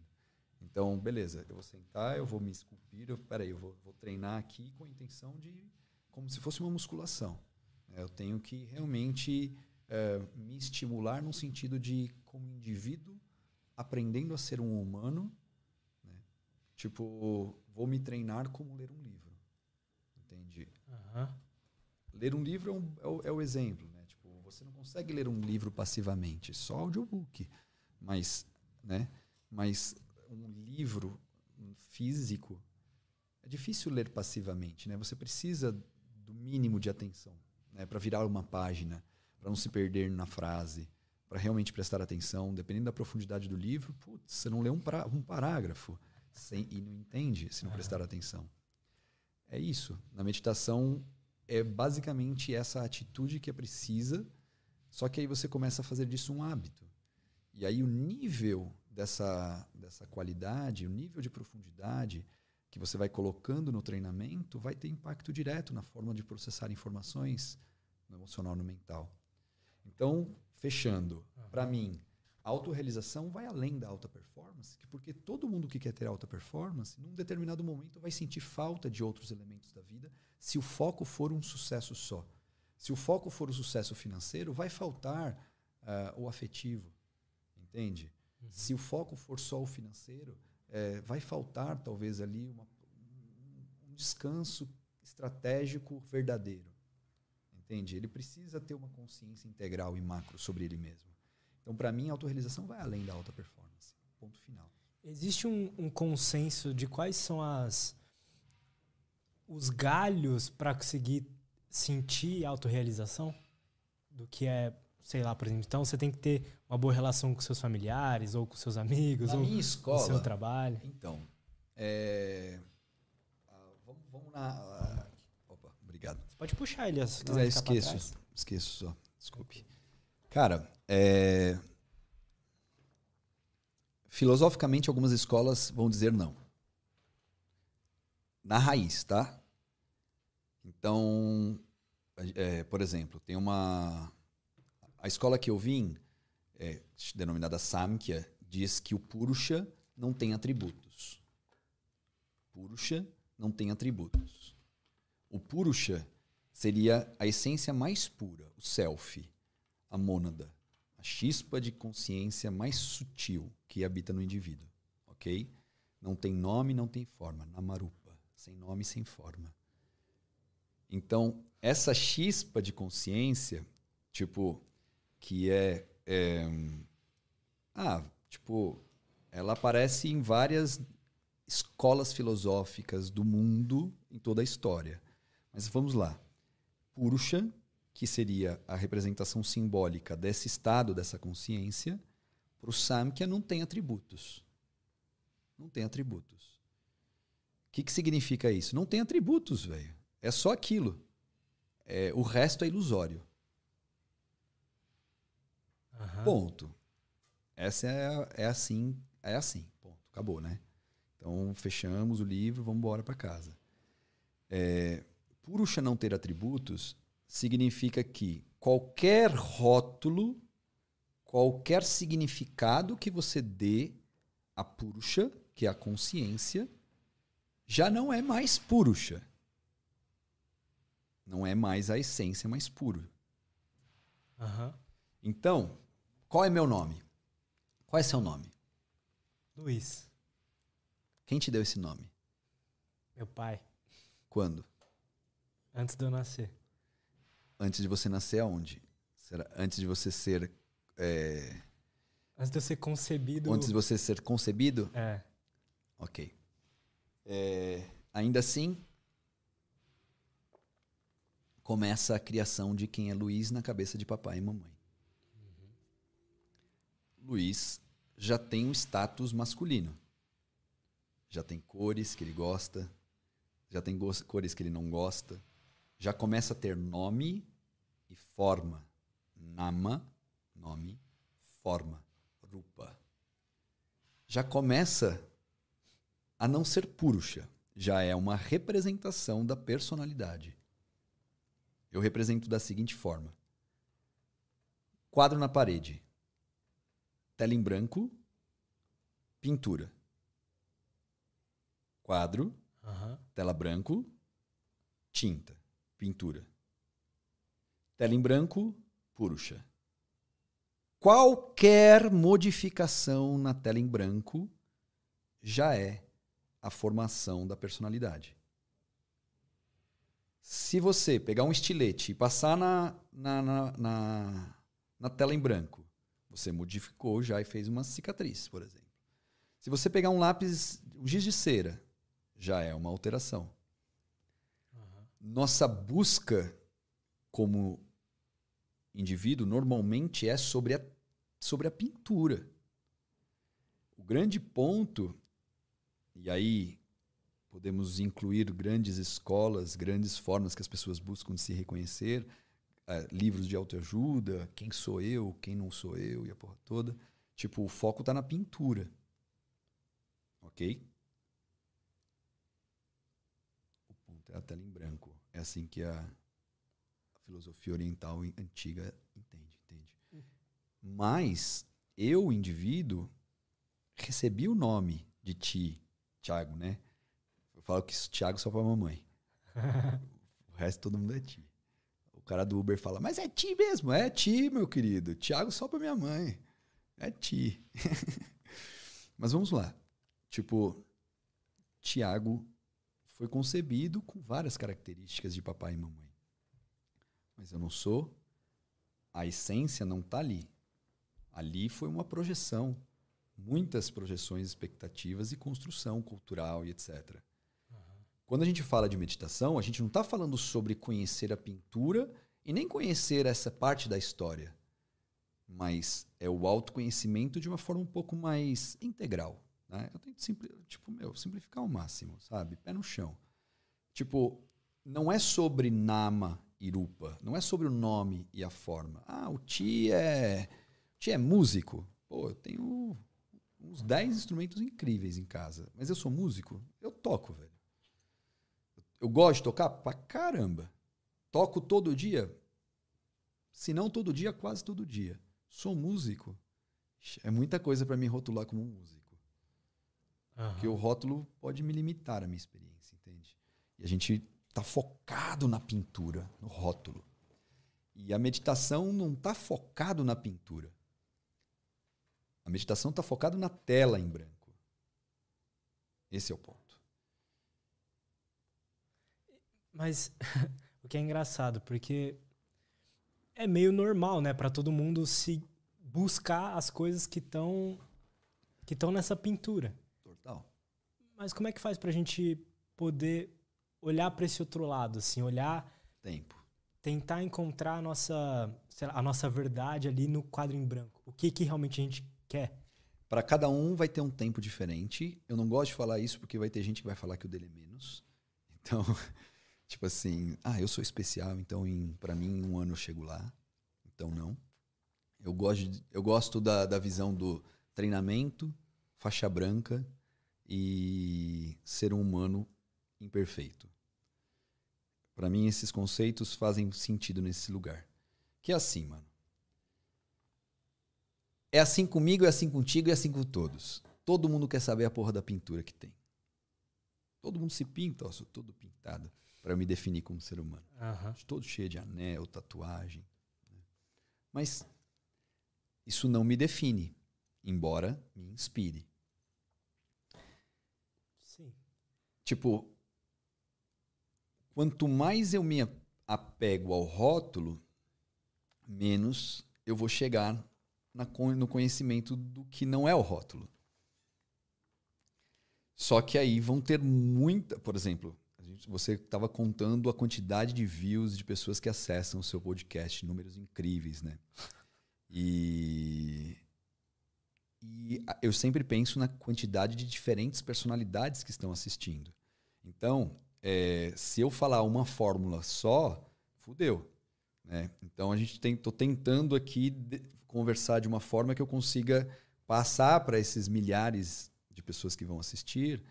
S2: Então, beleza, eu vou sentar, eu vou me esculpir, eu, peraí, eu vou, vou treinar aqui com a intenção de, como se fosse uma musculação. né? Eu tenho que realmente eh, me estimular no sentido de, como indivíduo, aprendendo a ser um humano, né? tipo, vou me treinar como ler um livro. Entende?
S1: Aham.
S2: Ler um livro é, um- é o, é o exemplo, você não consegue ler um livro passivamente, só audiobook. Mas, né? Mas um livro físico é difícil ler passivamente, né? Você precisa do mínimo de atenção, né? Para virar uma página, para não se perder na frase, para realmente prestar atenção, dependendo da profundidade do livro, putz, você não lê um, pra- um parágrafo sem, e não entende se não prestar atenção. É isso. Na meditação é basicamente essa atitude que é precisa, só que aí você começa a fazer disso um hábito. E aí o nível dessa, dessa qualidade, o nível de profundidade que você vai colocando no treinamento vai ter impacto direto na forma de processar informações no emocional, no mental. Então, fechando, para mim, a autorrealização vai além da alta performance, que porque todo mundo que quer ter alta performance, num determinado momento vai sentir falta de outros elementos da vida se o foco for um sucesso só. Se o foco for o sucesso financeiro, vai faltar ah, o afetivo, entende? Se o foco for só o financeiro, eh, vai faltar talvez ali uma- um descanso estratégico verdadeiro, entende? Ele precisa ter uma consciência integral e macro sobre ele mesmo. Então, para mim, a autorrealização vai além da alta performance. Ponto final.
S1: Existe um, um consenso de quais são as os galhos para conseguir sentir autorrealização? Do que é, sei lá, por exemplo, então você tem que ter uma boa relação com seus familiares, ou com seus amigos,
S2: Na
S1: ou
S2: minha
S1: com o
S2: escola,
S1: seu trabalho.
S2: Então, é, ah, vamos, vamos na. ah, opa, obrigado.
S1: Você pode puxar ele, se quiser
S2: é, esqueço. Esqueço só. Desculpe. Cara, é, filosoficamente, algumas escolas vão dizer não. Na raiz, tá? Então, é, por exemplo, tem uma. A escola que eu vim, é, denominada Samkhya, diz que o Purusha não tem atributos. Purusha não tem atributos. O Purusha seria a essência mais pura, o self, a mônada, a chispa de consciência mais sutil que habita no indivíduo, ok? Não tem nome, não tem forma. Namarupa. Sem nome, sem forma. Então, essa chispa de consciência, tipo, que é, é. ah, tipo, ela aparece em várias escolas filosóficas do mundo em toda a história. Mas vamos lá. Purusha, que seria a representação simbólica desse estado, dessa consciência, para o Samkhya não tem atributos. Não tem atributos. O que, que significa isso? Não tem atributos, velho. É só aquilo. É, o resto é ilusório. Uhum. Ponto. Essa é, é assim, é assim. Ponto. Acabou, né? Então fechamos o livro, vamos embora para casa. É, Purusha não ter atributos significa que qualquer rótulo, qualquer significado que você dê a Purusha, que é a consciência, já não é mais Purusha. Não é mais a essência mais pura.
S1: Uhum.
S2: Então, qual é meu nome? Qual é seu nome?
S1: Luiz.
S2: Quem te deu esse nome?
S1: Meu pai.
S2: Quando?
S1: Antes de eu nascer.
S2: Antes de você nascer aonde? Será antes de você ser. É...
S1: Antes de eu ser concebido.
S2: Antes de você ser concebido?
S1: É.
S2: Ok. É... Ainda assim, começa a criação de quem é Luiz na cabeça de papai e mamãe. Uhum. Luiz já tem um status masculino. Já tem cores que ele gosta, já tem cores que ele não gosta, já começa a ter nome e forma. Nama, nome, forma, rupa. Já começa a não ser purusha, já é uma representação da personalidade. Eu represento da seguinte forma: quadro na parede, tela em branco, pintura. Quadro,
S1: uhum.
S2: tela branco, tinta, pintura. Tela em branco, purusha. Qualquer modificação na tela em branco já é a formação da personalidade. Se você pegar um estilete e passar na, na, na, na, na tela em branco, você modificou já e fez uma cicatriz, por exemplo. Se você pegar um lápis, um giz de cera, já é uma alteração. Uhum. Nossa busca como indivíduo normalmente é sobre a, sobre a pintura. O grande ponto, e aí podemos incluir grandes escolas, grandes formas que as pessoas buscam de se reconhecer, uh, livros de autoajuda, quem sou eu, quem não sou eu e a porra toda. Tipo, o foco está na pintura. Ok? O ponto é a tela em branco. É assim que a, a filosofia oriental antiga entende, entende? Uhum. Mas eu, indivíduo, recebi o nome de ti, Tiago, né? Falo que Thiago só pra mamãe. o resto todo mundo é ti. O cara do Uber fala, mas é ti mesmo, é ti, meu querido. Thiago só pra minha mãe. É ti. mas vamos lá. Tipo, Tiago foi concebido com várias características de papai e mamãe. Mas eu não sou. A essência não está ali. Ali foi uma projeção. Muitas projeções, expectativas e construção cultural e etc. Quando a gente fala de meditação, a gente não está falando sobre conhecer a pintura e nem conhecer essa parte da história, mas é o autoconhecimento de uma forma um pouco mais integral. Né? Eu tento simpli tipo, meu, simplificar ao máximo, sabe? Pé no chão. Tipo, não é sobre nama e rupa, não é sobre o nome e a forma. Ah, o Ti é, o ti é músico. Pô, eu tenho uns 10 instrumentos incríveis em casa, mas eu sou músico? Eu toco, velho. Eu gosto de tocar pra caramba. Toco todo dia. Se não todo dia, quase todo dia. Sou músico. É muita coisa para me rotular como músico. Uhum. Porque o rótulo pode me limitar a minha experiência, entende? E a gente tá focado na pintura, no rótulo. E a meditação não tá focado na pintura. A meditação está focado na tela em branco. Esse é o ponto.
S1: Mas o que é engraçado, porque é meio normal, né, para todo mundo se buscar as coisas que estão que estão nessa pintura.
S2: Total.
S1: Mas como é que faz pra gente poder olhar para esse outro lado, assim, olhar
S2: Tempo.
S1: tentar encontrar a nossa, lá, a nossa verdade ali no quadro em branco. O que que realmente a gente quer?
S2: Para cada um vai ter um tempo diferente. Eu não gosto de falar isso porque vai ter gente que vai falar que o dele é menos. Então, tipo assim, ah, eu sou especial, então em para mim um ano eu chego lá. Então não. Eu gosto, eu gosto da, da visão do treinamento, faixa branca e ser um humano imperfeito. Para mim esses conceitos fazem sentido nesse lugar. Que é assim, mano. É assim comigo, é assim contigo, é assim com todos. Todo mundo quer saber a porra da pintura que tem. Todo mundo se pinta, ó, sou todo pintado para me definir como ser humano.
S1: Aham.
S2: Todo cheio de anel, tatuagem. né? Mas isso não me define, embora me inspire.
S1: Sim.
S2: Tipo, quanto mais eu me apego ao rótulo, menos eu vou chegar na no conhecimento do que não é o rótulo. Só que aí vão ter muita. Por exemplo, você estava contando a quantidade de views de pessoas que acessam o seu podcast, números incríveis, né? E, e eu sempre penso na quantidade de diferentes personalidades que estão assistindo. Então, é, se eu falar uma fórmula só, fudeu. Né? Então, a gente tem, tô tentando aqui de- conversar de uma forma que eu consiga passar para esses milhares de pessoas que vão assistir,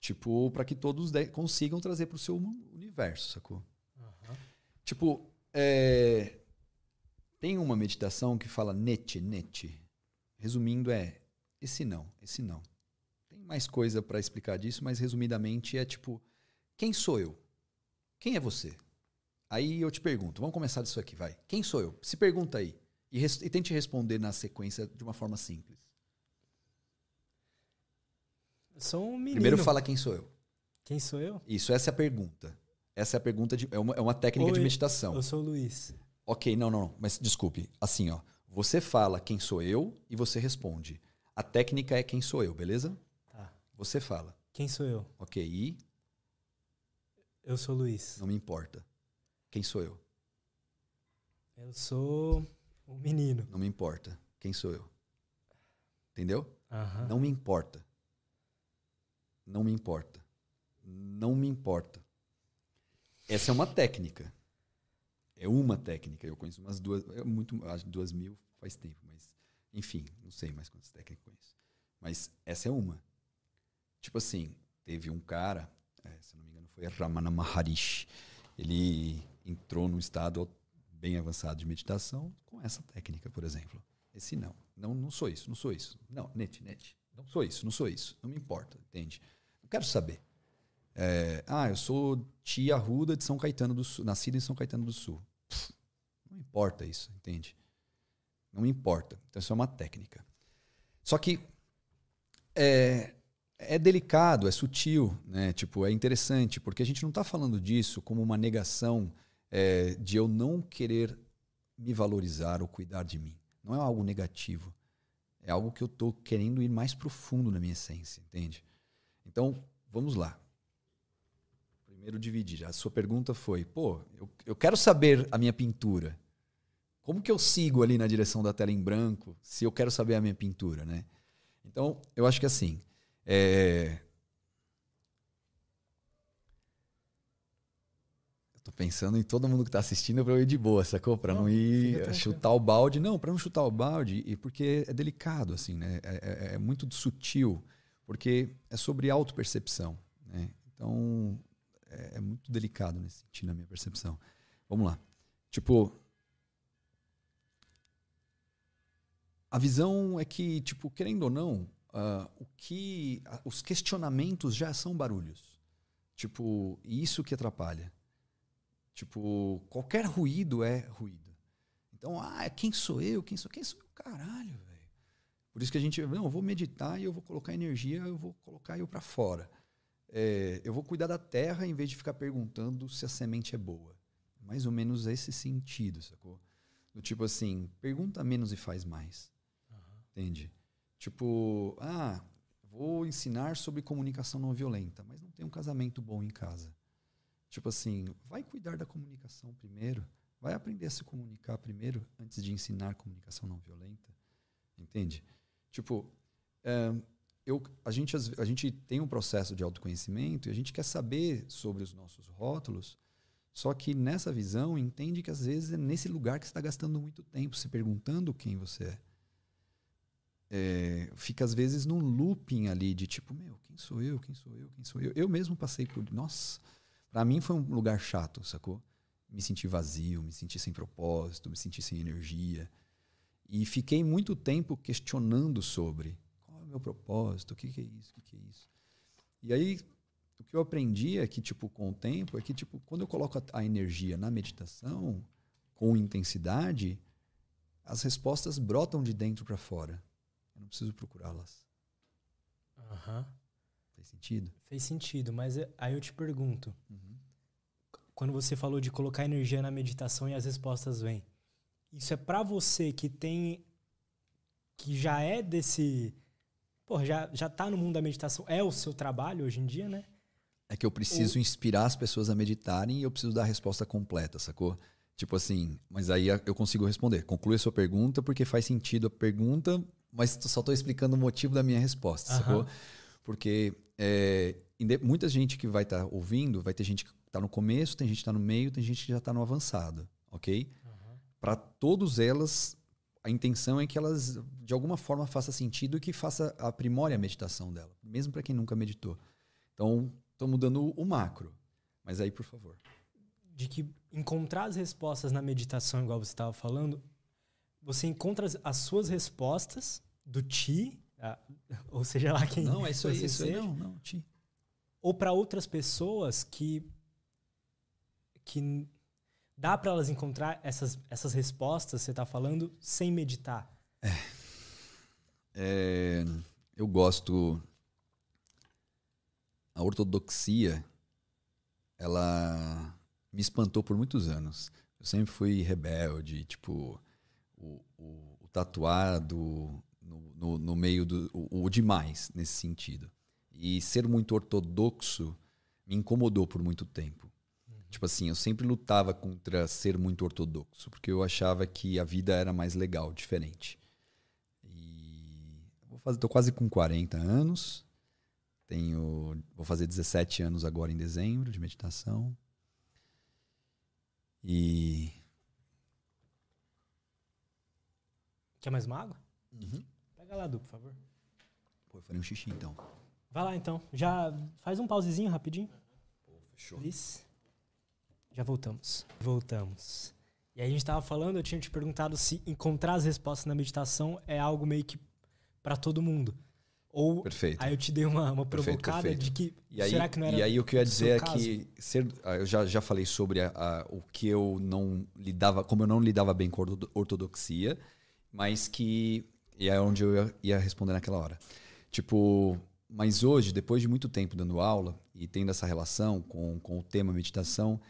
S2: tipo, para que todos consigam trazer para o seu universo, sacou?
S1: Aham.
S2: Tipo, é, tem uma meditação que fala nete, nete. Resumindo, é esse não, esse não. Tem mais coisa para explicar disso, mas resumidamente é tipo: quem sou eu? Quem é você? Aí eu te pergunto, vamos começar disso aqui, vai. Quem sou eu? Se pergunta aí. E, e tente responder na sequência de uma forma simples.
S1: Eu sou um menino.
S2: Primeiro fala quem sou eu.
S1: Quem sou eu?
S2: Isso, essa é a pergunta. Essa é a pergunta de. É uma, é uma técnica de
S1: Oi,
S2: meditação.
S1: Eu sou o Luiz.
S2: Ok, não, não, não. Mas desculpe. Assim, ó. Você fala quem sou eu e você responde. A técnica é quem sou eu, beleza?
S1: Tá.
S2: Você fala.
S1: Quem sou eu?
S2: Ok, e
S1: Eu sou o Luiz.
S2: não me importa. Quem sou eu?
S1: Eu sou o menino.
S2: Não me importa. Quem sou eu? Entendeu?
S1: Aham.
S2: Não me importa. Não me importa. Não me importa. Essa é uma técnica. É uma técnica. Eu conheço umas duas. É muito, acho duas mil faz tempo, mas. Enfim, não sei mais quantas técnicas eu conheço. Mas essa é uma. Tipo assim, teve um cara, é, se não me engano, foi Ramana Maharishi. Ele entrou num estado bem avançado de meditação com essa técnica, por exemplo. Esse não. Não, não sou isso, não sou isso. Não, net, net. Não sou isso, não sou isso. Não me importa, entende? Não quero saber. É, ah, eu sou tia Ruda de São Caetano do Sul, nascida em São Caetano do Sul. Pff, não importa isso, entende? Não importa. Então, isso é uma técnica. Só que é, é delicado, é sutil, né? Tipo, é interessante, porque a gente não está falando disso como uma negação é, de eu não querer me valorizar ou cuidar de mim. Não é algo negativo. É algo que eu estou querendo ir mais profundo na minha essência, entende? Então, vamos lá. Primeiro dividir. A sua pergunta foi, pô, eu, eu quero saber a minha pintura. Como que eu sigo ali na direção da tela em branco se eu quero saber a minha pintura, né? Então, eu acho que assim, é... Eu tô pensando em todo mundo que tá assistindo para eu ir de boa, sacou? Para não,
S1: Não,
S2: ir chutar o balde. Não, para não chutar o balde, e porque é delicado, assim, né? É, é- é muito sutil, porque é sobre autopercepção, né? Então, é, é muito delicado nesse sentido, na minha percepção. Vamos lá. Tipo, a visão é que, tipo, querendo ou não, ah, o que ah, os questionamentos já são barulhos. Tipo, isso que atrapalha. Tipo, qualquer ruído é ruído. Então, ah, quem sou eu? Quem sou? Quem sou eu? Caralho. Por isso que a gente, não, eu vou meditar e eu vou colocar energia, eu vou colocar eu para fora. é, eu vou cuidar da terra em vez de ficar perguntando se a semente é boa. Mais ou menos esse sentido, sacou? Do tipo assim, pergunta menos e faz mais. Uhum. Entende? Tipo, ah, vou ensinar sobre comunicação não violenta, mas não tem um casamento bom em casa. Tipo assim, vai cuidar da comunicação primeiro, vai aprender a se comunicar primeiro antes de ensinar comunicação não violenta. Entende? Tipo, é, eu, a, gente, a gente tem um processo de autoconhecimento e a gente quer saber sobre os nossos rótulos, só que nessa visão entende que às vezes é nesse lugar que você está gastando muito tempo se perguntando quem você é. é. Fica às vezes num looping ali de tipo, meu, quem sou eu? Quem sou eu? Quem sou eu? Eu mesmo passei por. Nossa, para mim foi um lugar chato, sacou? Me senti vazio, me senti sem propósito, me senti sem energia. E fiquei muito tempo questionando sobre qual é o meu propósito, o que, que é isso, o que, que é isso. E aí, o que eu aprendi é que, tipo, com o tempo, é que, tipo, quando eu coloco a, a energia na meditação, com intensidade, as respostas brotam de dentro para fora. Eu não preciso procurá-las.
S1: Aham. Uhum.
S2: Fez sentido?
S1: Fez sentido, mas é, aí eu te pergunto. Uhum. Quando você falou de colocar energia na meditação e as respostas vêm, isso é para você que tem que já é desse, pô, já já tá no mundo da meditação, é o seu trabalho hoje em dia, né?
S2: É que eu preciso Ou... inspirar as pessoas a meditarem e eu preciso dar a resposta completa, sacou? Tipo assim, mas aí eu consigo responder. Conclui a sua pergunta porque faz sentido a pergunta, mas só estou explicando o motivo da minha resposta, uhum. sacou? Porque é, muita gente que vai estar tá ouvindo, vai ter gente que está no começo, tem gente que está no meio, tem gente que já está no avançado, ok? Para todas elas, a intenção é que elas, de alguma forma, faça sentido e que faça aprimore a meditação dela, mesmo para quem nunca meditou. Então, estou mudando o macro. Mas aí, por favor.
S1: De que encontrar as respostas na meditação, igual você estava falando, você encontra as suas respostas do ti, ou seja lá quem
S2: Não, é isso aí, isso aí, não, não, ti.
S1: Ou para outras pessoas que que dá para elas encontrar essas, essas respostas, você está falando, sem meditar.
S2: É. é. Eu gosto a ortodoxia, ela me espantou por muitos anos. Eu sempre fui rebelde, tipo, o, o, o tatuado no, no, no, meio do. O, o demais, nesse sentido. E ser muito ortodoxo me incomodou por muito tempo. Tipo assim, eu sempre lutava contra ser muito ortodoxo, porque eu achava que a vida era mais legal, diferente. E vou fazer, tô quase com 40 anos. Tenho, vou fazer 17 anos agora em dezembro de meditação. E.
S1: Quer mais uma água?
S2: Uhum.
S1: Pega lá, Du, por favor.
S2: Pô, eu falei um xixi então.
S1: Vai lá então. Já faz um pausezinho rapidinho.
S2: Pô, fechou.
S1: Isso. Já voltamos. Voltamos. E aí a gente tava falando, eu tinha te perguntado se encontrar as respostas na meditação é algo meio que para todo mundo. Ou
S2: perfeito.
S1: aí eu te dei uma, uma provocada perfeito, perfeito. de que
S2: e aí,
S1: será que não era
S2: E aí o que eu ia dizer é que ser, ah, eu já, já falei sobre a, a, o que eu não lidava, como eu não lidava bem com a ortodoxia, mas que e é onde eu ia, ia responder naquela hora. Tipo, mas hoje, depois de muito tempo dando aula e tendo essa relação com, com o tema meditação,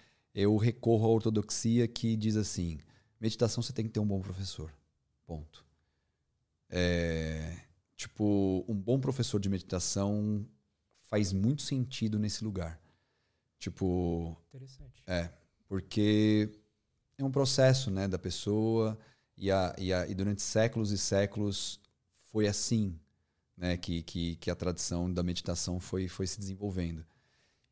S2: eu recorro à ortodoxia que diz assim: meditação você tem que ter um bom professor. Ponto. É, Tipo, um bom professor de meditação faz muito sentido nesse lugar. Tipo.
S1: Interessante.
S2: É. Porque é um processo, né, da pessoa. E, a, e, a, e durante séculos e séculos foi assim, né, que, que, que a tradição da meditação foi, foi se desenvolvendo.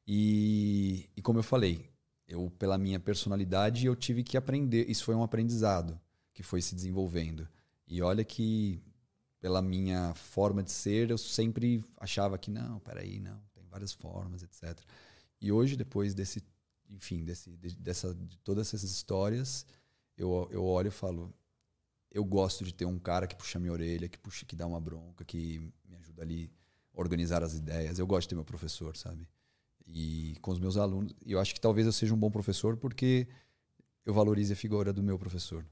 S2: E, e como eu falei, eu pela minha personalidade eu tive que aprender. Isso foi um aprendizado que foi se desenvolvendo. E olha que pela minha forma de ser, eu sempre achava que não, peraí, não, tem várias formas, etc. E hoje, depois desse, enfim, desse, de, dessa, de todas essas histórias, eu, eu olho e falo, eu gosto de ter um cara que puxa minha orelha, que puxa, que dá uma bronca, que me ajuda ali a organizar as ideias. Eu gosto de ter meu professor, sabe? E com os meus alunos, e eu acho que talvez eu seja um bom professor porque eu valorize a figura do meu professor.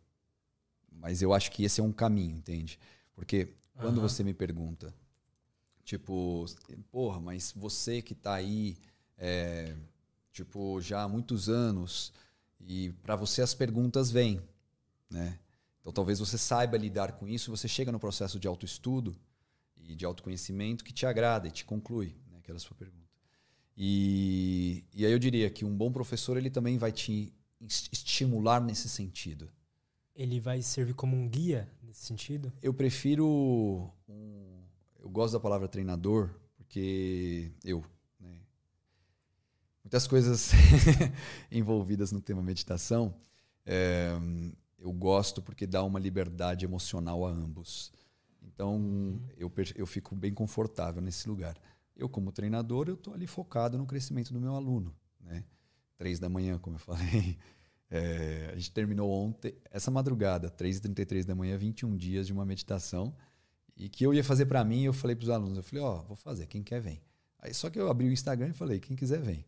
S2: Mas eu acho que esse é um caminho, entende? Porque quando uhum. você me pergunta Tipo, porra, mas você que está aí, é, tipo, já há muitos anos, e para você as perguntas vêm, né? Então talvez você saiba lidar com isso, você chega no processo de autoestudo e de autoconhecimento que te agrada e te conclui, né? aquela sua pergunta. E, e aí eu diria que um bom professor ele também vai te estimular nesse sentido.
S1: Ele vai servir como um guia nesse sentido?
S2: Eu prefiro um, eu gosto da palavra treinador porque eu né? muitas coisas envolvidas no tema meditação é, eu gosto porque dá uma liberdade emocional a ambos. Então, uhum. eu, eu fico bem confortável nesse lugar. Eu, como treinador, eu estou ali focado no crescimento do meu aluno. Né? Três da manhã, como eu falei. É, a gente terminou ontem, essa madrugada, 3h33 da manhã, 21 dias de uma meditação. E que eu ia fazer para mim, eu falei para os alunos, eu falei, ó, oh, vou fazer, quem quer vem. Aí só que eu abri o Instagram e falei, quem quiser vem.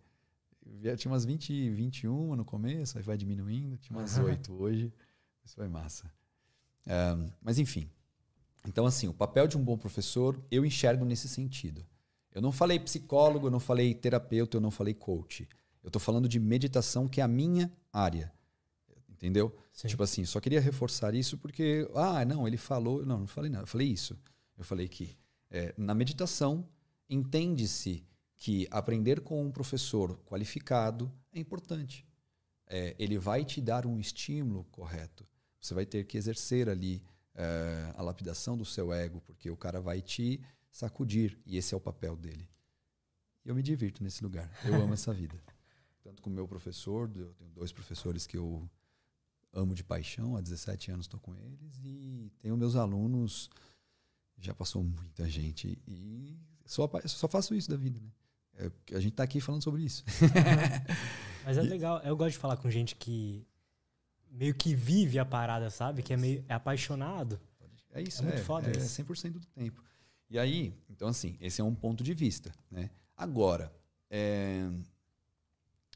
S2: Eu tinha umas 20, 21 no começo, aí vai diminuindo, tinha umas uhum. 8 hoje. Isso foi massa. Um, mas enfim. Então, assim, o papel de um bom professor eu enxergo nesse sentido. Eu não falei psicólogo, eu não falei terapeuta, eu não falei coach. Eu estou falando de meditação, que é a minha área. Entendeu? Sim. Tipo assim, só queria reforçar isso porque, ah, não, ele falou. Não, não falei nada. Eu falei isso. Eu falei que é, na meditação entende-se que aprender com um professor qualificado é importante. É, ele vai te dar um estímulo correto. Você vai ter que exercer ali é, a lapidação do seu ego, porque o cara vai te sacudir, e esse é o papel dele. E eu me divirto nesse lugar. Eu amo essa vida. Tanto com o meu professor, eu tenho dois professores que eu amo de paixão, há 17 anos estou com eles, e tenho meus alunos, já passou muita gente, e só, só faço isso da vida, né? É, a gente está aqui falando sobre isso.
S1: Mas é legal, eu gosto de falar com gente que meio que vive a parada, sabe? Que é meio é apaixonado.
S2: É isso, é, muito é, foda é isso. 100% do tempo. E aí, então assim, esse é um ponto de vista, né? Agora, é,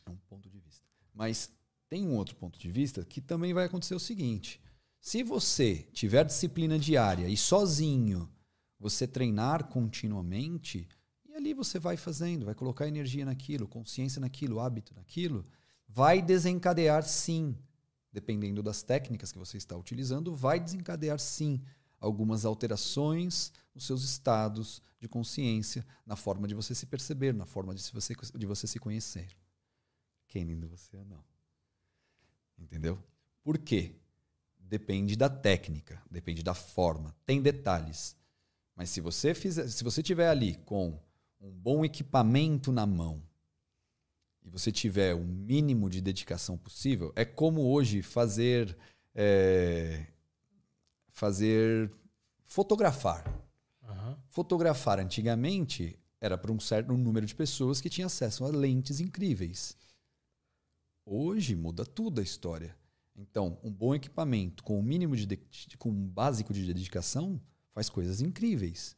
S2: é um ponto de vista. Mas tem um outro ponto de vista que também vai acontecer o seguinte: se você tiver disciplina diária e sozinho você treinar continuamente, e ali você vai fazendo, vai colocar energia naquilo, consciência naquilo, hábito naquilo, vai desencadear sim dependendo das técnicas que você está utilizando, vai desencadear sim algumas alterações nos seus estados de consciência, na forma de você se perceber, na forma de você, de você se conhecer. Quem lindo você ou não. Entendeu? Por quê? Depende da técnica, depende da forma, tem detalhes. Mas se você fizer, se você tiver ali com um bom equipamento na mão, e você tiver o mínimo de dedicação possível, é como hoje fazer é, fazer fotografar. Uhum. Fotografar antigamente era para um certo número de pessoas que tinham acesso a lentes incríveis. Hoje muda tudo a história. Então, um bom equipamento com o mínimo de, de com um básico de dedicação faz coisas incríveis.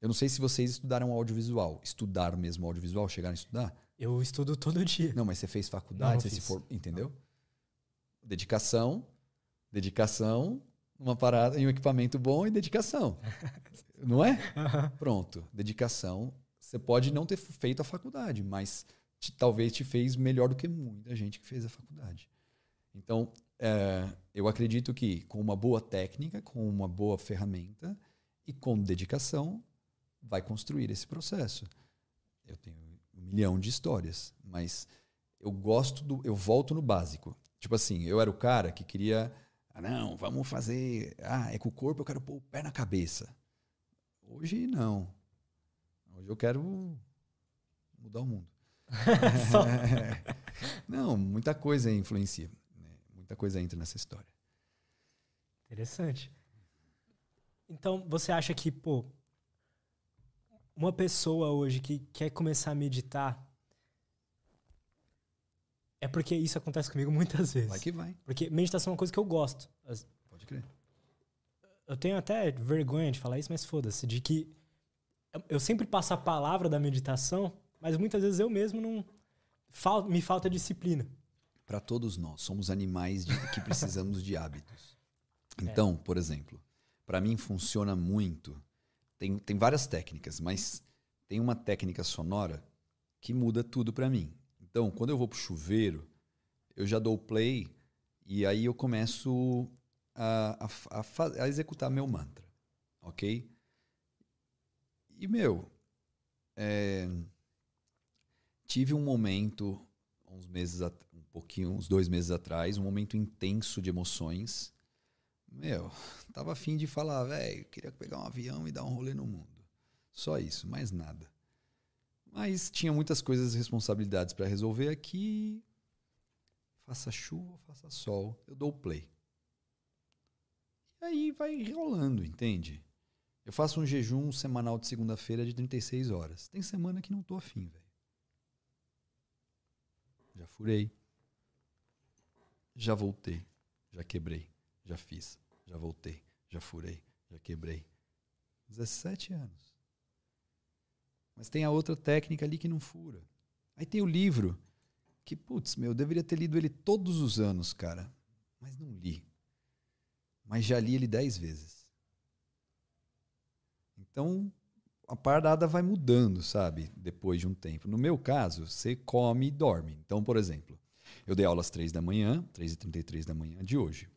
S2: Eu não sei se vocês estudaram audiovisual, estudaram mesmo audiovisual, chegaram a estudar.
S1: Eu estudo todo dia.
S2: Não, mas você fez faculdade, não, você se for, entendeu? Dedicação, dedicação, uma parada e um equipamento bom e dedicação. não é? Pronto, dedicação. Você pode não ter feito a faculdade, mas te, talvez te fez melhor do que muita gente que fez a faculdade. Então, é, eu acredito que com uma boa técnica, com uma boa ferramenta e com dedicação, vai construir esse processo. Eu tenho milhão de histórias, mas eu gosto do. Eu volto no básico. Tipo assim, eu era o cara que queria. Ah, não, vamos fazer. Ah, é com o corpo, eu quero pôr o pé na cabeça. Hoje não. Hoje eu quero mudar o mundo. não, muita coisa influencia. Né? Muita coisa entra nessa história.
S1: Interessante. Então, você acha que, pô, uma pessoa hoje que quer começar a meditar, é porque isso acontece comigo muitas vezes.
S2: Vai que vai.
S1: Porque meditação é uma coisa que eu gosto.
S2: Pode crer.
S1: Eu tenho até vergonha de falar isso, mas foda-se, de que eu sempre passo a palavra da meditação, mas muitas vezes eu mesmo não me falta disciplina.
S2: Para todos nós, somos animais de, que precisamos de hábitos. É. Então, é. por exemplo, para mim funciona muito tem, tem várias técnicas, mas tem uma técnica sonora que muda tudo para mim. Então, quando eu vou pro chuveiro, eu já dou play e aí eu começo a, a, a, a executar meu mantra, ok? E, meu, é, tive um momento, uns meses, um pouquinho, uns dois meses atrás, um momento intenso de emoções. Meu, tava afim de falar, velho, queria pegar um avião e dar um rolê no mundo. Só isso, mais nada. Mas tinha muitas coisas, responsabilidades para resolver aqui. Faça chuva, faça sol, eu dou play. Aí vai rolando, entende? Eu faço um jejum semanal de segunda-feira de 36 horas. Tem semana que não tô afim, velho. Já furei. Já voltei. Já quebrei. Já fiz. Já voltei. Já furei. Já quebrei. 17 anos. Mas tem a outra técnica ali que não fura. Aí tem o livro, que, putz, meu, eu deveria ter lido ele todos os anos, cara. Mas não li. Mas já li ele dez vezes. Então, a parada vai mudando, sabe? Depois de um tempo. No meu caso, você come e dorme. Então, por exemplo, eu dei aula às três da manhã, 3h33 da manhã de hoje.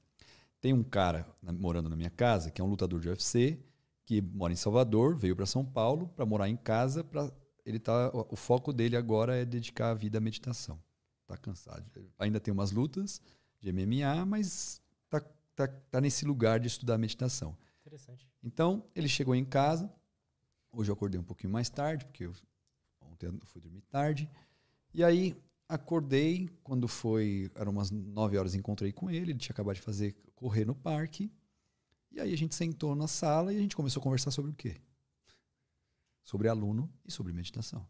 S2: Tem um cara morando na minha casa que é um lutador de UFC que mora em Salvador, veio para São Paulo para morar em casa, para ele tá o foco dele agora é dedicar a vida à meditação. Tá cansado. Ainda tem umas lutas de MMA, mas tá, tá, nesse lugar de estudar meditação.
S1: Interessante.
S2: Então, ele chegou em casa. Hoje eu acordei um pouquinho mais tarde, porque eu, ontem eu fui dormir tarde. E aí, acordei, quando foi, eram umas 9 horas, encontrei com ele, ele tinha acabado de fazer correr no parque. E aí a gente sentou na sala e a gente começou a conversar sobre o quê? Sobre aluno e sobre meditação.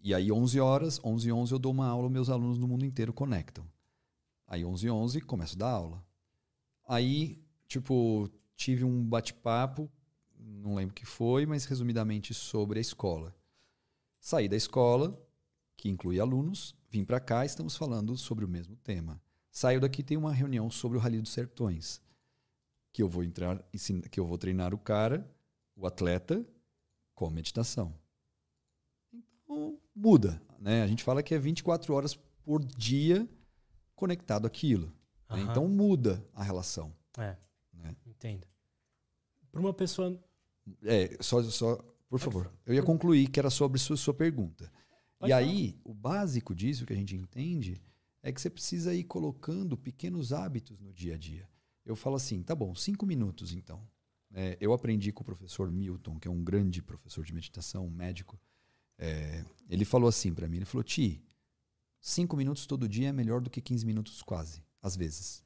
S2: E aí 11 horas, 11 e 11 eu dou uma aula, meus alunos do mundo inteiro conectam. Aí 11 e 11 começo a dar aula. Aí, tipo, tive um bate-papo, não lembro o que foi, mas resumidamente sobre a escola. Saí da escola, que inclui alunos, vim para cá, estamos falando sobre o mesmo tema. Saio daqui, tem uma reunião sobre o Rally dos Sertões que eu vou entrar, que eu vou treinar o cara, o atleta, com meditação. Então, muda. Né? A gente fala que é 24 horas por dia conectado àquilo. Uhum. Né? Então, muda a relação.
S1: É. Né? Entendo. Para uma pessoa.
S2: É, só, só por favor. Eu ia concluir que era sobre sua, sua pergunta. Pode e falar. aí, o básico disso que a gente entende é que você precisa ir colocando pequenos hábitos no dia a dia eu falo assim, tá bom, cinco minutos então. É, eu aprendi com o professor Milton, que é um grande professor de meditação, um médico. É, ele falou assim para mim, ele falou, Ti, cinco minutos todo dia é melhor do que 15 minutos quase, às vezes.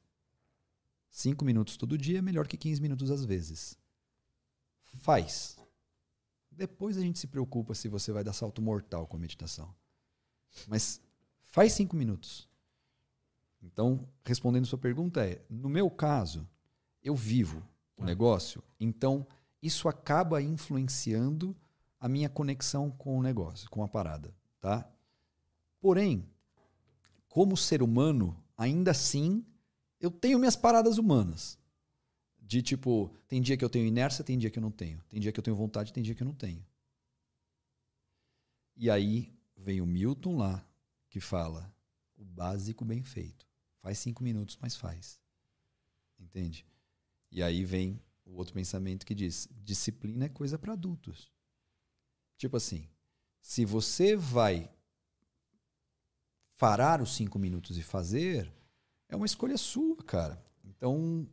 S2: Cinco minutos todo dia é melhor que 15 minutos às vezes. Faz. Depois a gente se preocupa se você vai dar salto mortal com a meditação. Mas faz cinco minutos. Então, respondendo sua pergunta é, no meu caso, eu vivo o negócio, então isso acaba influenciando a minha conexão com o negócio, com a parada, tá? Porém, como ser humano, ainda assim, eu tenho minhas paradas humanas. De tipo, tem dia que eu tenho inércia, tem dia que eu não tenho. Tem dia que eu tenho vontade, tem dia que eu não tenho. E aí vem o Milton lá, que fala o básico bem feito. Faz cinco minutos, mas faz. Entende? E aí vem o outro pensamento que diz: disciplina é coisa para adultos. Tipo assim, se você vai parar os cinco minutos e fazer, é uma escolha sua, cara. Então,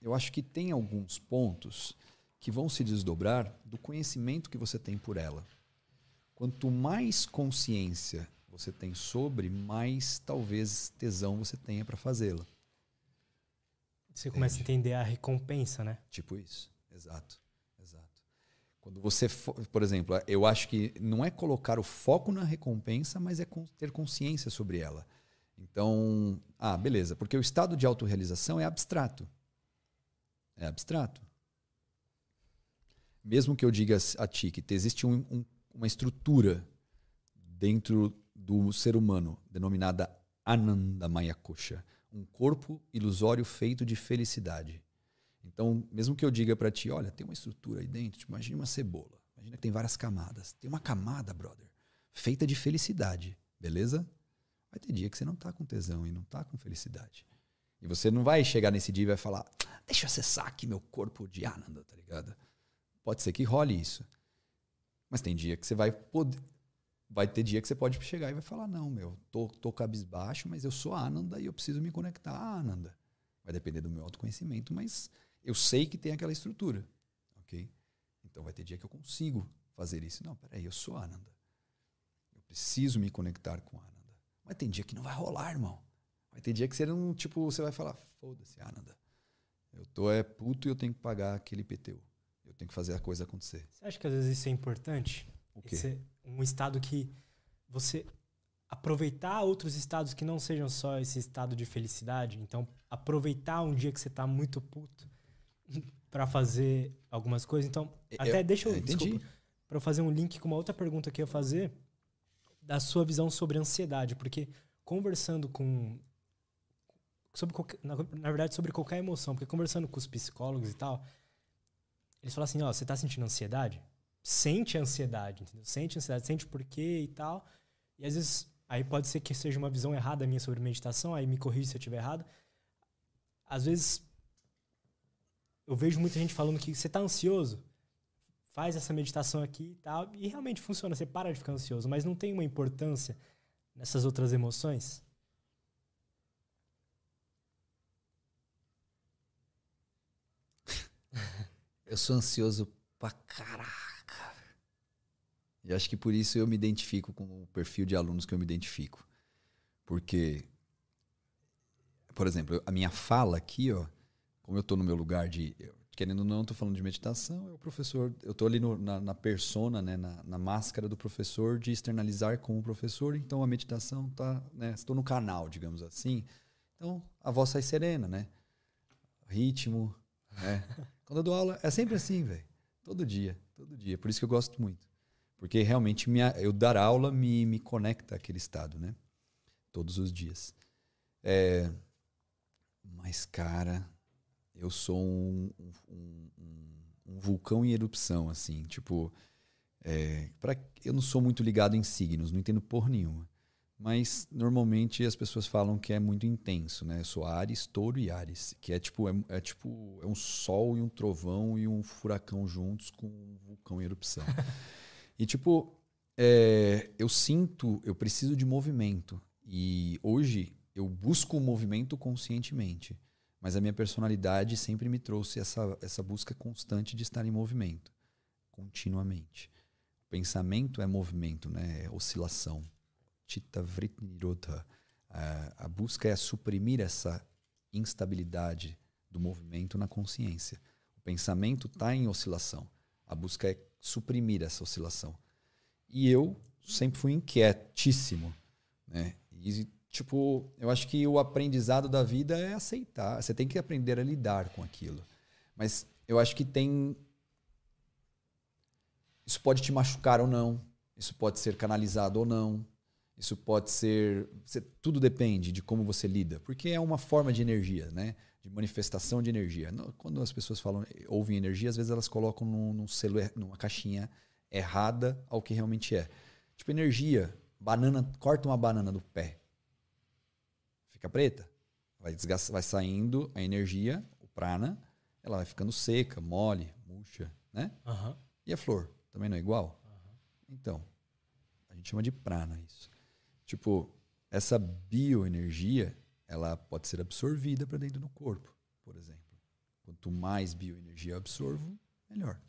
S2: eu acho que tem alguns pontos que vão se desdobrar do conhecimento que você tem por ela. Quanto mais consciência você tem sobre, mais talvez tesão você tenha para fazê-la.
S1: Você começa Entende? a entender a recompensa, né?
S2: Tipo isso. Exato. Quando você, por exemplo, eu acho que não é colocar o foco na recompensa, mas é ter consciência sobre ela. Então, ah, beleza, porque o estado de autorrealização é abstrato. É abstrato. Mesmo que eu diga a ti que existe um, um, uma estrutura dentro do ser humano, denominada Ananda Maya Kosha, um corpo ilusório feito de felicidade. Então, mesmo que eu diga para ti, olha, tem uma estrutura aí dentro, tipo, imagine uma cebola. Imagina que tem várias camadas. Tem uma camada, brother, feita de felicidade, beleza? Vai ter dia que você não tá com tesão e não tá com felicidade. E você não vai chegar nesse dia e vai falar, deixa eu acessar aqui meu corpo de Ananda, tá ligado? Pode ser que role isso. Mas tem dia que você vai poder. Vai ter dia que você pode chegar e vai falar: não, meu, tô, tô cabisbaixo, mas eu sou Ananda e eu preciso me conectar a Ananda. Vai depender do meu autoconhecimento, mas eu sei que tem aquela estrutura. Ok? Então vai ter dia que eu consigo fazer isso. Não, peraí, eu sou Ananda. Eu preciso me conectar com Ananda. Mas tem dia que não vai rolar, irmão. Vai ter dia que você não, tipo, você vai falar, foda-se, Ananda. Eu tô é puto e eu tenho que pagar aquele IPTU. Eu tenho que fazer a coisa acontecer.
S1: Você acha que às vezes isso é importante?
S2: O quê?
S1: Esse, um estado que você aproveitar outros estados que não sejam só esse estado de felicidade. Então, aproveitar um dia que você tá muito puto para fazer algumas coisas. Então,
S2: Eu-
S1: até deixa eu,
S2: eu entendi.
S1: desculpa, para fazer um link com uma outra pergunta que eu ia fazer da sua visão sobre ansiedade, porque conversando com sobre qualquer- na, na verdade sobre qualquer emoção, porque conversando com os psicólogos e tal, eles falam assim, ó, você tá sentindo ansiedade? Sente a ansiedade, entendeu? Sente a ansiedade, sente o porquê e tal. E às vezes, aí pode ser que seja uma visão errada minha sobre meditação, aí me corrija se eu estiver errado. Às vezes, eu vejo muita gente falando que você tá ansioso, faz essa meditação aqui e tal, e realmente funciona, você para de ficar ansioso, mas não tem uma importância nessas outras emoções?
S2: Eu sou ansioso pra caraca. E acho que por isso eu me identifico com o perfil de alunos que eu me identifico. Porque, por exemplo, a minha fala aqui, ó, como eu tô no meu lugar de. eu, querendo ou não, tô falando de meditação, o professor. Eu tô ali no- na, na persona, né, na, na máscara do professor, de externalizar com o professor, então a meditação tá. Né, estou no canal, digamos assim. Então a voz sai serena, né? Ritmo, né? Quando eu dou aula, é sempre assim, velho. Todo dia, todo dia. Por isso que eu gosto muito. Porque realmente minha, eu dar aula me, me conecta àquele estado, né? Todos os dias. É, mas, cara, eu sou um, um, um- um- vulcão em erupção, assim. Tipo, é, pra, eu não sou muito ligado em signos, não entendo porra nenhuma. Mas normalmente as pessoas falam que é muito intenso, né? Eu sou Ares, Touro e Ares, que é tipo é, é tipo é um sol e um trovão e um furacão juntos com um vulcão em erupção. e tipo, é, eu sinto, eu preciso de movimento e hoje eu busco o movimento conscientemente, mas a minha personalidade sempre me trouxe essa essa busca constante de estar em movimento, continuamente. Pensamento é movimento, né? É oscilação. Chitta Vritti Nirodha. A, a busca é suprimir essa instabilidade do movimento na consciência. O pensamento está em oscilação. A busca é suprimir essa oscilação. E eu sempre fui inquietíssimo, né? E tipo, eu acho que o aprendizado da vida é aceitar. Você tem que aprender a lidar com aquilo. Mas eu acho que tem isso pode te machucar ou não. Isso pode ser canalizado ou não. Isso pode ser. você- tudo depende de como você lida. Porque é uma forma de energia, né? De manifestação de energia. Quando as pessoas falam, ouvem energia, às vezes elas colocam num, num selo, numa caixinha errada ao que realmente é. Tipo, energia. Banana, corta uma banana do pé. Fica preta. Vai, desgastar, vai saindo a energia, o prana, ela vai ficando seca, mole, murcha, né?
S1: Aham.
S2: E a flor? Também não é igual? Então, a gente chama de prana isso. Tipo, essa bioenergia, ela pode ser absorvida para dentro do corpo, por exemplo. Quanto mais bioenergia eu absorvo, melhor.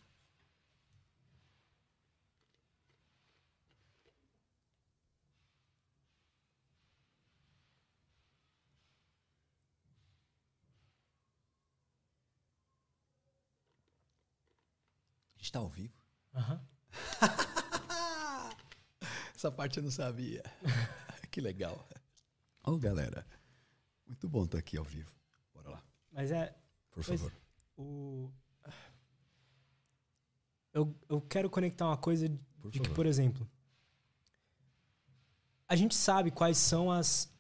S2: A gente tá ao vivo?
S1: Aham.
S2: Essa parte eu não sabia. que legal. Ô, galera. Muito bom estar aqui ao vivo. Bora lá,
S1: Mas é.
S2: por favor.
S1: O... Eu, eu quero conectar uma coisa
S2: Por
S1: de que, por exemplo, a gente sabe quais são as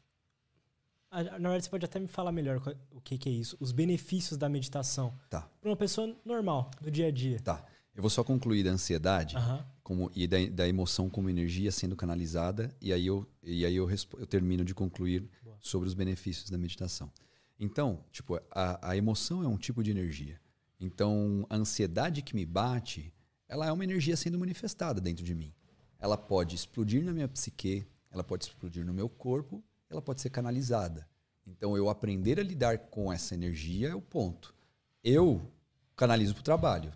S1: Na verdade, você pode até me falar melhor o que, que é isso. Os benefícios da meditação.
S2: Tá.
S1: Para uma pessoa normal, do dia a dia.
S2: Tá. Eu vou só concluir da ansiedade
S1: Aham.
S2: como, e da, da emoção como energia sendo canalizada, e aí eu, e aí eu, eu termino de concluir
S1: Boa.
S2: sobre os benefícios da meditação. Então, tipo, a, a emoção é um tipo de energia. Então, a ansiedade que me bate, ela é uma energia sendo manifestada dentro de mim. Ela pode explodir na minha psique, ela pode explodir no meu corpo, ela pode ser canalizada. Então, eu aprender a lidar com essa energia é o ponto. Eu canalizo para o trabalho.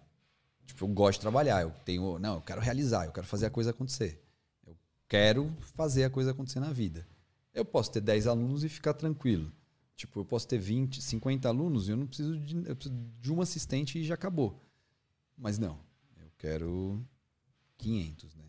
S2: Tipo, eu gosto de trabalhar, eu tenho, não, eu quero realizar, eu quero fazer a coisa acontecer. Eu quero fazer a coisa acontecer na vida. Eu posso ter 10 alunos e ficar tranquilo. Tipo, eu posso ter 20, 50 alunos e eu não preciso de, eu preciso de um assistente e já acabou. Mas não, eu quero 500, né?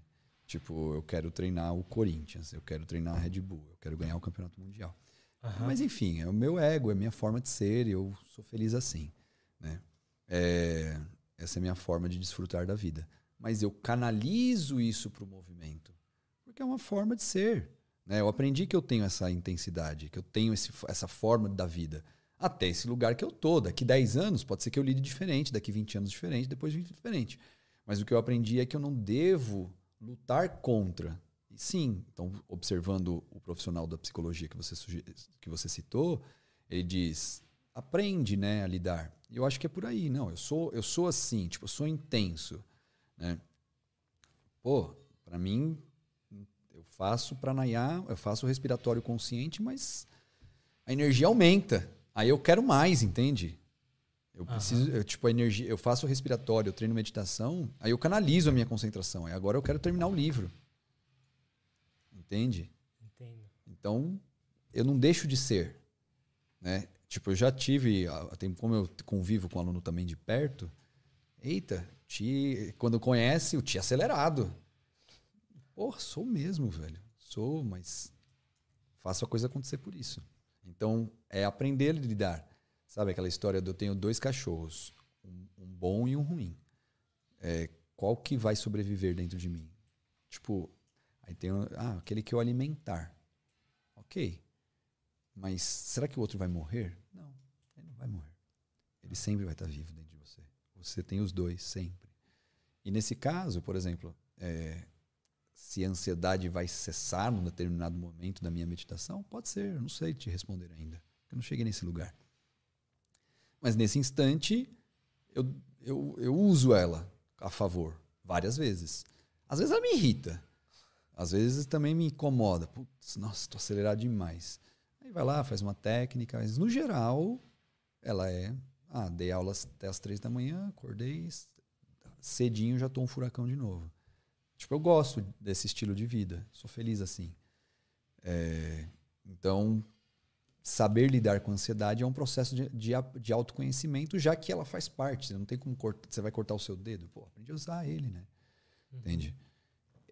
S2: Tipo, eu quero treinar o Corinthians, eu quero treinar a Red Bull, eu quero ganhar o campeonato mundial.
S1: Aham.
S2: Mas enfim, é o meu ego, é a minha forma de ser, e eu sou feliz assim. Né? É, essa é a minha forma de desfrutar da vida. Mas eu canalizo isso para o movimento, porque é uma forma de ser. Né? Eu aprendi que eu tenho essa intensidade, que eu tenho esse, essa forma da vida. Até esse lugar que eu tô. Daqui 10 anos, pode ser que eu lide diferente, daqui 20 anos diferente, depois 20 diferente. Mas o que eu aprendi é que eu não devo lutar contra. E sim, então, observando o profissional da psicologia que você, que você citou, ele diz: aprende né, a lidar. Eu acho que é por aí. Não, eu sou, eu sou assim, tipo, eu sou intenso. Né? Pô, para mim, eu faço pranayama, eu faço respiratório consciente, mas a energia aumenta. Aí eu quero mais, entende? Eu preciso, eu, tipo, a energia, eu faço respiratório, eu treino meditação, aí eu canalizo a minha concentração. Aí agora eu quero terminar o livro. Entende?
S1: Entendo.
S2: Então, eu não deixo de ser, né? Tipo, eu já tive, tem como eu convivo com o aluno também de perto. Eita, ti, quando conhece, o ti acelerado. Porra, sou mesmo, velho. Sou, mas faço a coisa acontecer por isso. Então, é aprender a lidar. Sabe aquela história de eu tenho dois cachorros, um, um bom e um ruim. É, qual que vai sobreviver dentro de mim? Tipo, aí tem ah, aquele que eu alimentar. Ok. Mas será que o outro vai morrer? Vai morrer. Ele sempre vai estar vivo dentro de você. Você tem os dois, sempre. E nesse caso, por exemplo, é, se a ansiedade vai cessar num determinado momento da minha meditação, pode ser, não sei te responder ainda. Eu não cheguei nesse lugar. Mas nesse instante, eu, eu, eu uso ela a favor, várias vezes. Às vezes ela me irrita. Às vezes também me incomoda. Putz, nossa, estou acelerado demais. Aí vai lá, faz uma técnica, mas no geral, ela é. Ah, dei aulas até as três da manhã, acordei, cedinho já estou um furacão de novo. Tipo, eu gosto desse estilo de vida, sou feliz assim. É, então, saber lidar com a ansiedade é um processo de, de, de autoconhecimento, já que ela faz parte. Você não tem como cortar, você vai cortar o seu dedo, pô, aprende a usar ele, né? Entende?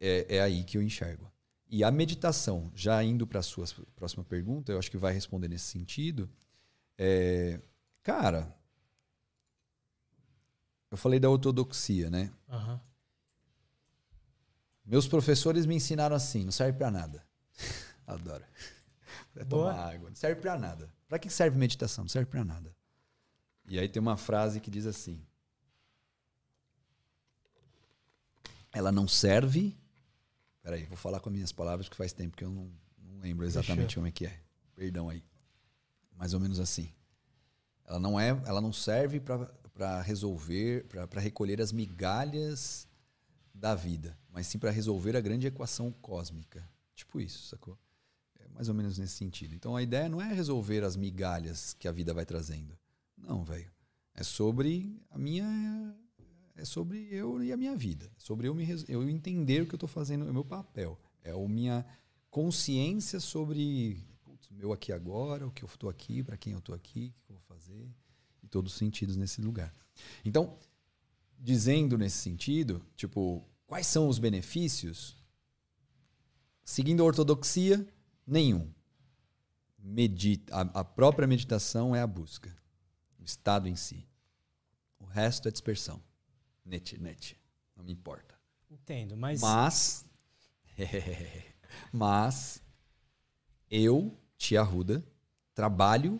S2: É, é aí que eu enxergo. E a meditação, já indo para a sua próxima pergunta, eu acho que vai responder nesse sentido. É, cara, eu falei da ortodoxia, né?
S1: Aham.
S2: Meus professores me ensinaram assim, não serve pra nada. Adoro. É
S1: Boa.
S2: tomar água, não serve pra nada. Pra que serve meditação? Não serve pra nada. E aí tem uma frase que diz assim: Ela não serve. Peraí, vou falar com as minhas palavras que faz tempo que eu não, não lembro exatamente
S1: Fechou.
S2: como é que é. Perdão aí. Mais ou menos assim. Ela não é, ela não serve para resolver, para recolher as migalhas da vida, mas sim para resolver a grande equação cósmica. Tipo isso, sacou? É mais ou menos nesse sentido. Então a ideia não é resolver as migalhas que a vida vai trazendo. Não, velho. É sobre a minha. É sobre eu e a minha vida. É sobre eu, me, eu entender o que eu estou fazendo, o meu papel. É a minha consciência sobre meu aqui agora, o que eu estou aqui, para quem eu estou aqui, o que eu vou fazer, e todos os sentidos nesse lugar. Então, dizendo nesse sentido, tipo, quais são os benefícios? Seguindo a ortodoxia, nenhum. Medita, a, a própria meditação é a busca, o estado em si. O resto é dispersão. Net, net. Não me importa.
S1: Entendo, mas.
S2: Mas. mas. Eu, Tia Ruda, trabalho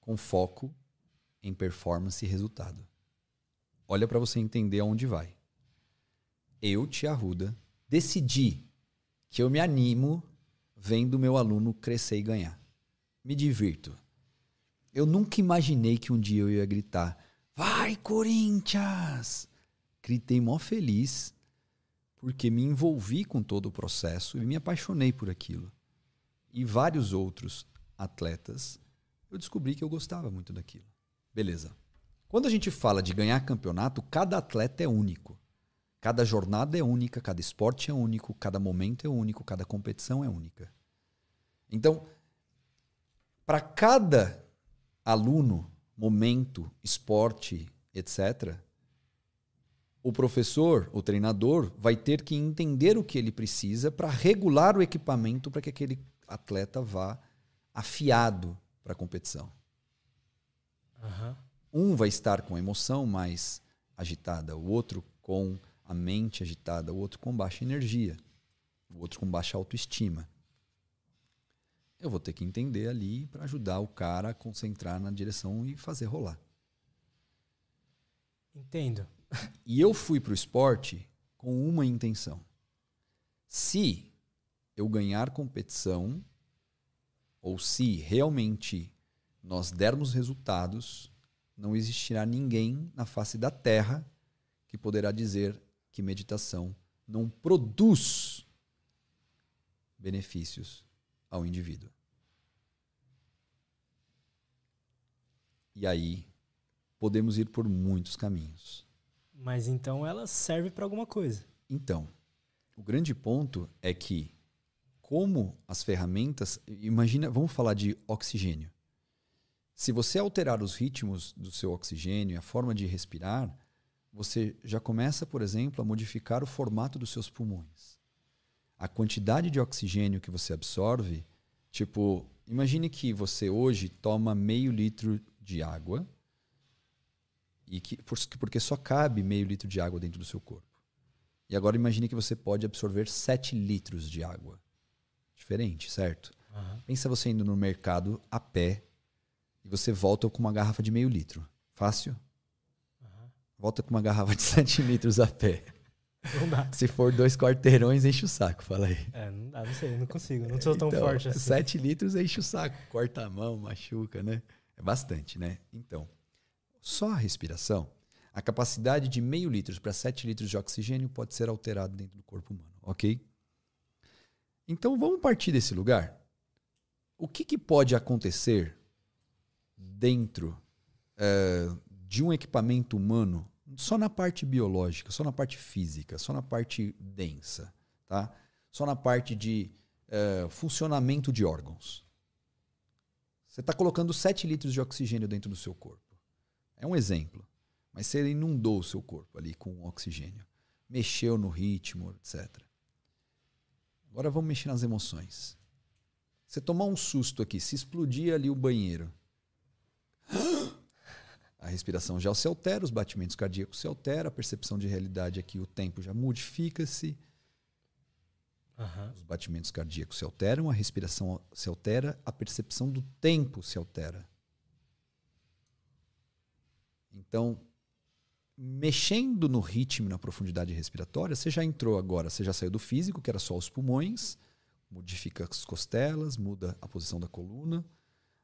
S2: com foco em performance e resultado. Olha para você entender aonde vai. Eu, Tia Arruda, decidi que eu me animo vendo meu aluno crescer e ganhar. Me divirto. Eu nunca imaginei que um dia eu ia gritar: Vai, Corinthians! Gritei mó feliz, porque me envolvi com todo o processo e me apaixonei por aquilo. E vários outros atletas, eu descobri que eu gostava muito daquilo. Beleza. Quando a gente fala de ganhar campeonato, cada atleta é único. Cada jornada é única, cada esporte é único, cada momento é único, cada competição é única. Então, para cada aluno, momento, esporte, etc., o professor, o treinador, vai ter que entender o que ele precisa para regular o equipamento para que aquele atleta vá afiado para a competição.
S1: Aham.
S2: Um vai estar com a emoção mais agitada, o outro com a mente agitada, o outro com baixa energia, o outro com baixa autoestima. Eu vou ter que entender ali para ajudar o cara a concentrar na direção e fazer rolar.
S1: Entendo.
S2: E eu fui para o esporte com uma intenção. Se eu ganhar competição, ou se realmente nós dermos resultados, não existirá ninguém na face da terra que poderá dizer que meditação não produz benefícios ao indivíduo. E aí podemos ir por muitos caminhos.
S1: Mas então ela serve para alguma coisa.
S2: Então, o grande ponto é que, como as ferramentas. Imagina, vamos falar de oxigênio. Se você alterar os ritmos do seu oxigênio, a forma de respirar, você já começa, por exemplo, a modificar o formato dos seus pulmões. A quantidade de oxigênio que você absorve, tipo, imagine que você hoje toma meio litro de água e que porque só cabe meio litro de água dentro do seu corpo. E agora imagine que você pode absorver 7 litros de água. Diferente, certo?
S1: Aham.
S2: Pensa você indo no mercado a pé e você volta com uma garrafa de meio litro. Fácil?
S1: Aham.
S2: Volta com uma garrafa de 7 litros a pé.
S1: Não dá.
S2: Se for dois quarteirões, enche o saco, fala aí.
S1: É, não dá, não sei, não consigo. Não sou tão
S2: Então,
S1: forte assim.
S2: 7 litros enche o saco, corta a mão, machuca, né? É bastante, né? Então, só a respiração, a capacidade de meio litro para 7 litros de oxigênio pode ser alterada dentro do corpo humano, ok? Então, vamos partir desse lugar. O que, que pode acontecer dentro eh, de um equipamento humano só na parte biológica, só na parte física, só na parte densa, tá? Só na parte de eh, funcionamento de órgãos. Você está colocando 7 litros de oxigênio dentro do seu corpo. É um exemplo. Mas você inundou o seu corpo ali com oxigênio. Mexeu no ritmo, etc. Agora vamos mexer nas emoções. Você tomar um susto aqui, se explodir ali o banheiro. A respiração já se altera, os batimentos cardíacos se alteram, a percepção de realidade aqui, o tempo já modifica-se,
S1: Aham.
S2: os batimentos cardíacos se alteram, a respiração se altera, a percepção do tempo se altera. Então, mexendo no ritmo na profundidade respiratória, você já entrou agora, você já saiu do físico, que era só os pulmões, modifica as costelas, muda a posição da coluna.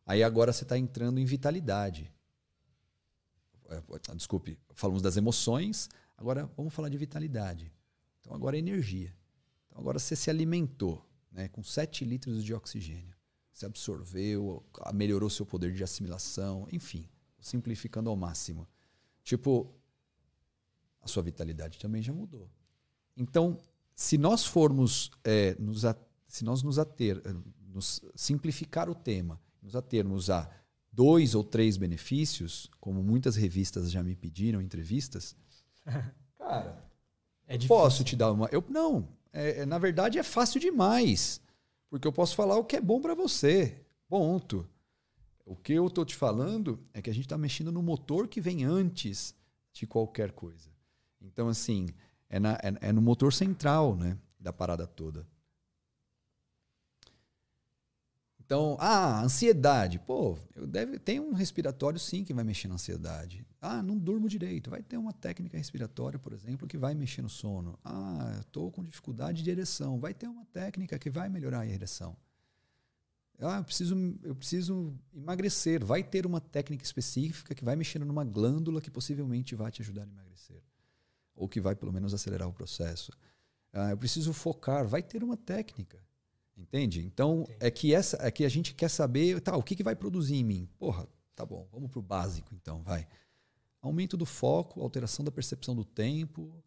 S2: Aí agora você está entrando em vitalidade. É, Desculpe, falamos das emoções, agora vamos falar de vitalidade. Então agora é energia. Então agora você se alimentou né, com 7 litros de oxigênio. Você absorveu, melhorou seu poder de assimilação, enfim, simplificando ao máximo. Tipo, a sua vitalidade também já mudou. Então, se nós formos é, nos, a- se nós nos ater, eh, nos simplificar o tema, nos atermos a dois ou três benefícios, como muitas revistas já me pediram, entrevistas, cara,
S1: É difícil.
S2: posso te dar uma. Eu, não, é, é, na verdade é fácil demais. Porque eu posso falar o que é bom para você. Ponto. O que eu estou te falando é que a gente está mexendo no motor que vem antes de qualquer coisa. Então, assim, é, na- é- é no motor central né, da parada toda. Então, ah, ansiedade. Pô, eu deve, tem um respiratório sim que vai mexer na ansiedade. Ah, não durmo direito. Vai ter uma técnica respiratória, por exemplo, que vai mexer no sono. Ah, estou com dificuldade de ereção. Vai ter uma técnica que vai melhorar a ereção. Ah, eu preciso, eu preciso emagrecer. Vai ter uma técnica específica que vai mexer numa glândula que possivelmente vai te ajudar a emagrecer. Ou que vai, pelo menos, acelerar o processo. Ah, eu preciso focar. Vai ter uma técnica. Entende? Então, Entendi. é que essa é que a gente quer saber, tá, o que, que vai produzir em mim? Porra, tá bom, vamos pro básico então, vai. Aumento do foco, alteração da percepção do tempo,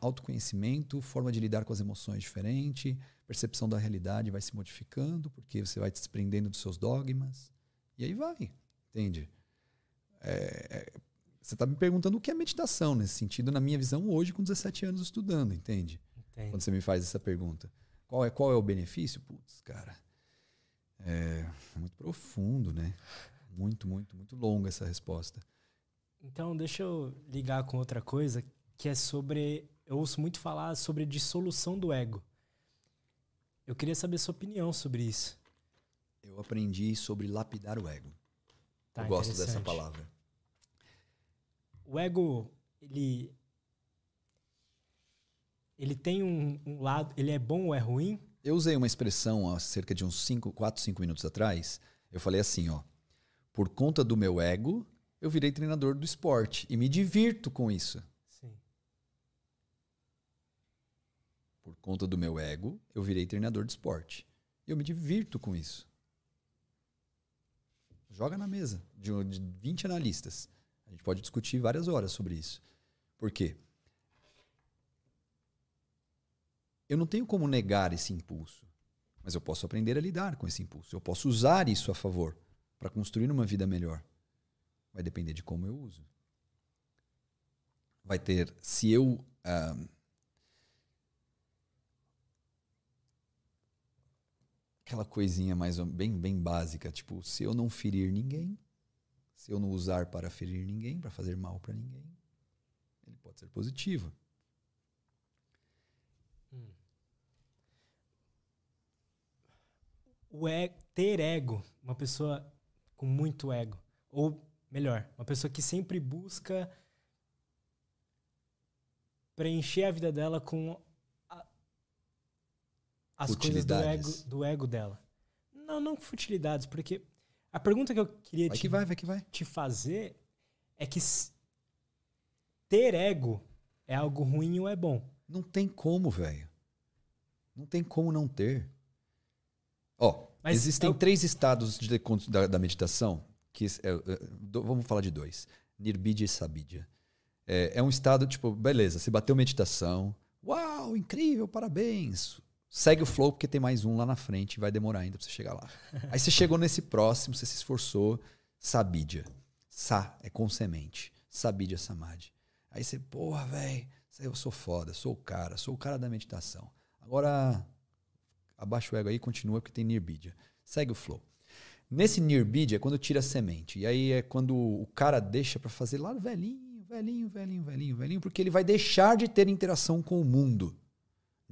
S2: autoconhecimento, forma de lidar com as emoções diferente, percepção da realidade vai se modificando, porque você vai se desprendendo dos seus dogmas. E aí vai, entende? É, é, você está me perguntando o que é meditação nesse sentido, na minha visão, hoje, com 17 anos estudando, entende? Entendi. Quando você me faz essa pergunta. Qual é, qual é o benefício? Putz, cara, é muito profundo, né? Muito, muito, muito longa essa resposta.
S1: Então, deixa eu ligar com outra coisa, que é sobre. Eu ouço muito falar sobre dissolução do ego. Eu queria saber sua opinião sobre isso.
S2: Eu aprendi sobre lapidar o ego. Tá, eu gosto dessa palavra.
S1: O ego, ele ele tem um, um, lado, ele é bom ou é ruim?
S2: Eu usei uma expressão há cerca de uns 5, 4, 5 minutos atrás. Eu falei assim, ó. Por conta do meu ego, eu virei treinador do esporte e me divirto com isso. Sim. Por conta do meu ego, eu virei treinador de esporte. E eu me divirto com isso. Joga na mesa de 20 analistas. A gente pode discutir várias horas sobre isso. Por quê? Eu não tenho como negar esse impulso, mas eu posso aprender a lidar com esse impulso. Eu posso usar isso a favor para construir uma vida melhor. Vai depender de como eu uso. Vai ter, se eu ah, aquela coisinha mais bem bem básica, tipo, se eu não ferir ninguém, se eu não usar para ferir ninguém, para fazer mal para ninguém, ele pode ser positivo.
S1: o e ter ego, uma pessoa com muito ego, ou melhor, uma pessoa que sempre busca preencher a vida dela com a, as coisas do ego, do ego dela. Não, não futilidades, porque a pergunta que eu queria
S2: vai
S1: te,
S2: que vai, vai que vai.
S1: te fazer é que ter ego é algo ruim ou é bom?
S2: Não tem como, velho. Não tem como não ter. Ó, Mas existem eu... três estados de, da, da, meditação, que é, é, vamos falar de dois: Nirbidya e Sabidya. É, é um estado tipo, beleza, você bateu meditação, uau, incrível, parabéns. Segue o flow porque tem mais um lá na frente e vai demorar ainda pra você chegar lá. Aí você chegou nesse próximo, você se esforçou, Sabidya. Sa é com semente. Sabidya Samadhi. Aí você, porra, velho, eu sou foda, sou o cara, sou o cara da meditação. Agora abaixa o ego aí, continua porque tem Nirbidya. Segue o flow. Nesse Nirbidya é quando tira a semente. E aí é quando o cara deixa para fazer lá velhinho, velhinho, velhinho, velhinho, velhinho, porque ele vai deixar de ter interação com o mundo.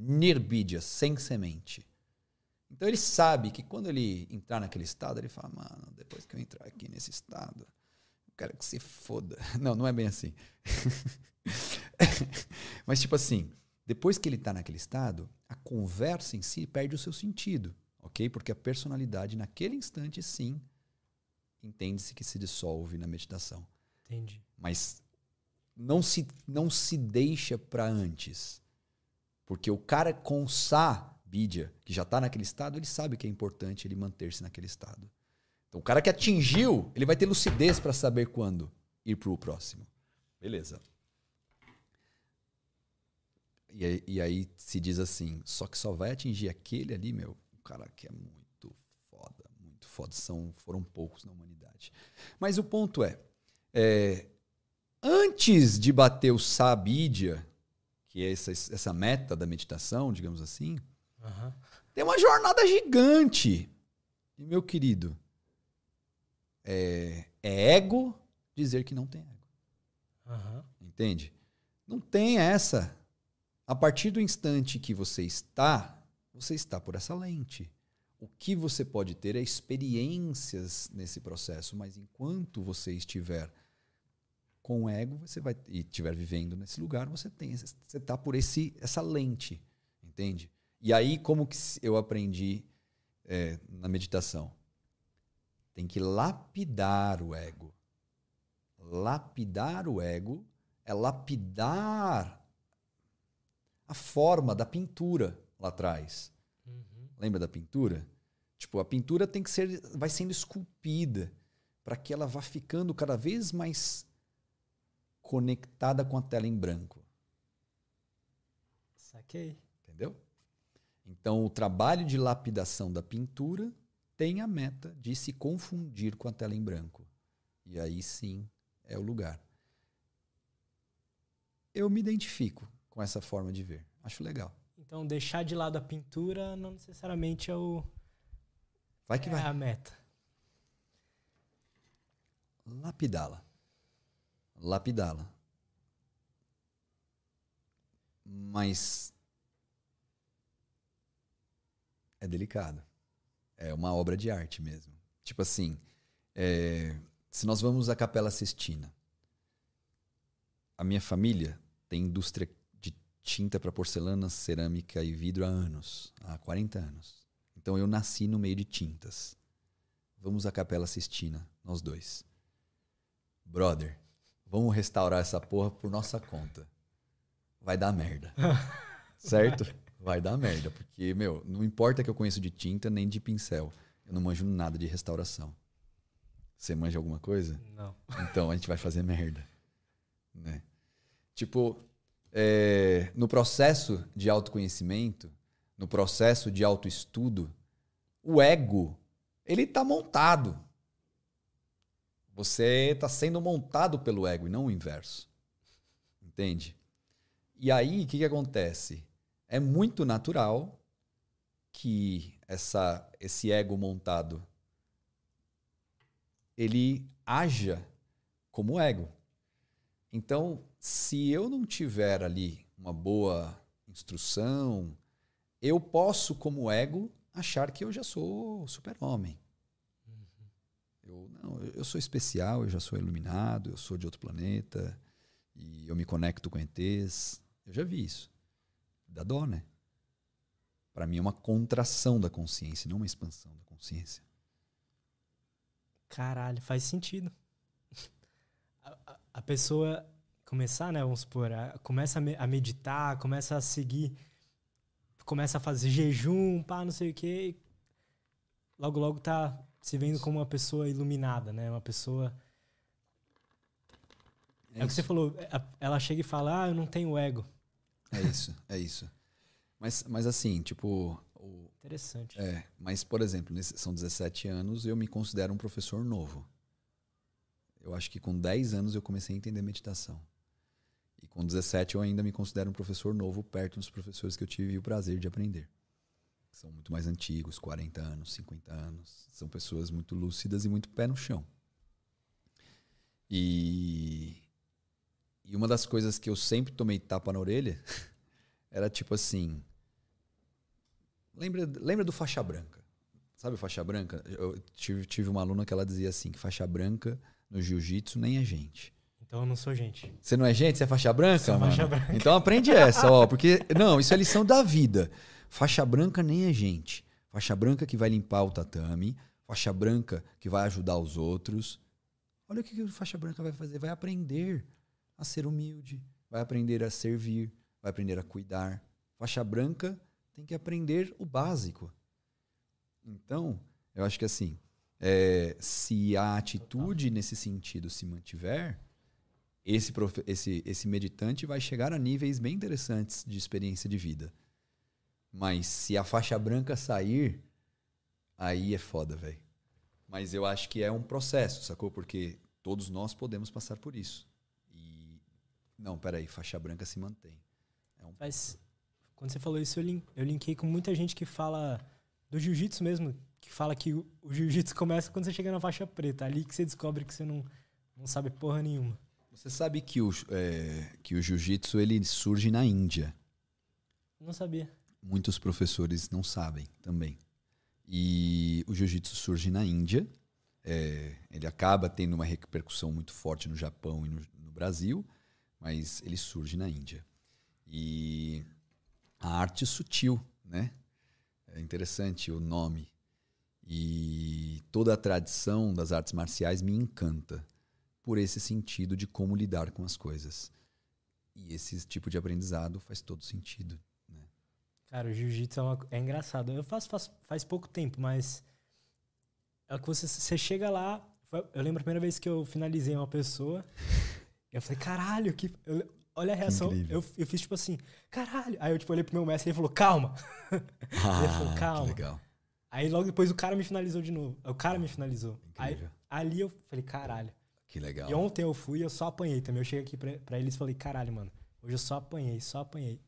S2: Nirbidya, sem semente. Então ele sabe que quando ele entrar naquele estado, ele fala, mano, depois que eu entrar aqui nesse estado, eu quero que se foda. Não, não é bem assim. Mas tipo assim, depois que ele está naquele estado, a conversa em si perde o seu sentido, ok? Porque a personalidade naquele instante, sim, entende-se que se dissolve na meditação.
S1: Entendi.
S2: Mas não se, não se deixa para antes. Porque o cara com sa, bidya, que já está naquele estado, ele sabe que é importante ele manter-se naquele estado. Então, o cara que atingiu, ele vai ter lucidez para saber quando ir para o próximo. Beleza. E aí, e aí, se diz assim, só que só vai atingir aquele ali, meu, o cara que é muito foda, muito foda. São, foram poucos na humanidade. Mas o ponto é, é antes de bater o Sabidia, que é essa, essa meta da meditação, digamos assim, uhum. tem uma jornada gigante. E, meu querido, é, é ego dizer que não tem ego. Uhum. Entende? Não tem essa. A partir do instante que você está, você está por essa lente. O que você pode ter é experiências nesse processo, mas enquanto você estiver com o ego, você vai e estiver vivendo nesse lugar, você tem, você está por esse essa lente, entende? E aí como que eu aprendi é, na meditação? Tem que lapidar o ego. Lapidar o ego é lapidar a forma da pintura lá atrás. Uhum. Lembra da pintura? Tipo, a pintura tem que ser, vai sendo esculpida para que ela vá ficando cada vez mais conectada com a tela em branco.
S1: Saquei.
S2: Entendeu? Então, o trabalho de lapidação da pintura tem a meta de se confundir com a tela em branco. E aí sim é o lugar. Eu me identifico com essa forma de ver. Acho legal.
S1: Então, deixar de lado a pintura não necessariamente é o.
S2: Vai que
S1: é
S2: vai.
S1: a meta.
S2: Lapidá-la. Lapidá-la. Mas. É delicado. É uma obra de arte mesmo. Tipo assim, é, se nós vamos à Capela Sistina, a minha família tem indústria de tinta para porcelana, cerâmica e vidro há anos, há 40 anos. Então eu nasci no meio de tintas. Vamos à Capela Sistina, nós dois. Brother, vamos restaurar essa porra por nossa conta. Vai dar merda. certo? Vai dar merda, porque, meu, não importa que eu conheço de tinta nem de pincel. Eu não manjo nada de restauração. Você manja alguma coisa?
S1: Não.
S2: Então a gente vai fazer merda. Né? Tipo, é, no processo de autoconhecimento, no processo de autoestudo, o ego, ele tá montado. Você está sendo montado pelo ego e não o inverso. Entende? E aí, o que, que acontece? É muito natural que essa, esse ego montado ele haja como ego. Então, se eu não tiver ali uma boa instrução, eu posso, como ego, achar que eu já sou super-homem. Eu, não, eu sou especial, eu já sou iluminado, eu sou de outro planeta e eu me conecto com ETs. Eu já vi isso. Dá dó, né? Para mim é uma contração da consciência, não uma expansão da consciência.
S1: Caralho, faz sentido. A, a, a pessoa começar, né? Vamos supor, a, começa a, me, a, meditar, começa a seguir, começa a fazer jejum, pá, não sei o quê. Logo, logo tá se vendo como uma pessoa iluminada, né? Uma pessoa. É, é o que você falou. Ela chega e fala, ah, eu não tenho ego.
S2: É isso, é isso. Mas, mas assim, tipo. O,
S1: Interessante.
S2: É, mas, por exemplo, nesse, são 17 anos, eu me considero um professor novo. Eu acho que com 10 anos eu comecei a entender meditação. E com 17 eu ainda me considero um professor novo perto dos professores que eu tive o prazer de aprender. São muito mais antigos, 40 anos, 50 anos. São pessoas muito lúcidas e muito pé no chão. E, e uma das coisas que eu sempre tomei tapa na orelha era tipo assim: Lembra, lembra do faixa branca? Sabe faixa branca? Eu tive, tive uma aluna que ela dizia assim, que faixa branca no jiu-jitsu nem é gente.
S1: Então eu não sou gente.
S2: Você não é gente? Você é faixa branca,
S1: sou
S2: mano?
S1: Faixa branca.
S2: Então aprende essa, ó. Porque, não, isso é lição da vida. Faixa branca nem é gente. Faixa branca que vai limpar o tatame. Faixa branca que vai ajudar os outros. Olha o que, que faixa branca vai fazer. Vai aprender a ser humilde. Vai aprender a servir. Vai aprender a cuidar. Faixa branca tem que aprender o básico. Então, eu acho que assim, é, se a atitude nesse sentido se mantiver, esse, esse, esse meditante vai chegar a níveis bem interessantes de experiência de vida. Mas se a faixa branca sair, aí é foda, velho. Mas eu acho que é um processo, sacou? Porque todos nós podemos passar por isso. E. Não, peraí, faixa branca se mantém.
S1: É um Mas quando você falou isso, eu, link, eu linkei com muita gente que fala do jiu-jitsu mesmo, que fala que o, o jiu-jitsu começa quando você chega na faixa preta. Ali que você descobre que você não, não sabe porra nenhuma.
S2: Você sabe que o, é, que o jiu-jitsu ele surge na Índia.
S1: Não sabia.
S2: Muitos professores não sabem também. E o jiu-jitsu surge na Índia. É, ele acaba tendo uma repercussão muito forte no Japão e no, no Brasil, mas ele surge na Índia. E a arte sutil, né? É interessante o nome. E toda a tradição das artes marciais me encanta por esse sentido de como lidar com as coisas. E esse tipo de aprendizado faz todo sentido.
S1: Cara, o jiu-jitsu é, uma, é engraçado. Eu faço, faço faz pouco tempo, mas é que você, você chega lá. Eu lembro a primeira vez que eu finalizei uma pessoa. Eu falei, caralho, que. Eu, olha a reação. Eu, eu fiz tipo assim, caralho. Aí eu tipo, olhei pro meu mestre e ele falou, calma.
S2: Ah, ele falou, calma. legal.
S1: Aí logo depois o cara me finalizou de novo. O cara me finalizou. Aí, ali eu falei, caralho.
S2: Que legal.
S1: E ontem eu fui e eu só apanhei também. Eu cheguei aqui pra, pra eles e falei, caralho, mano. Hoje eu só apanhei, só apanhei.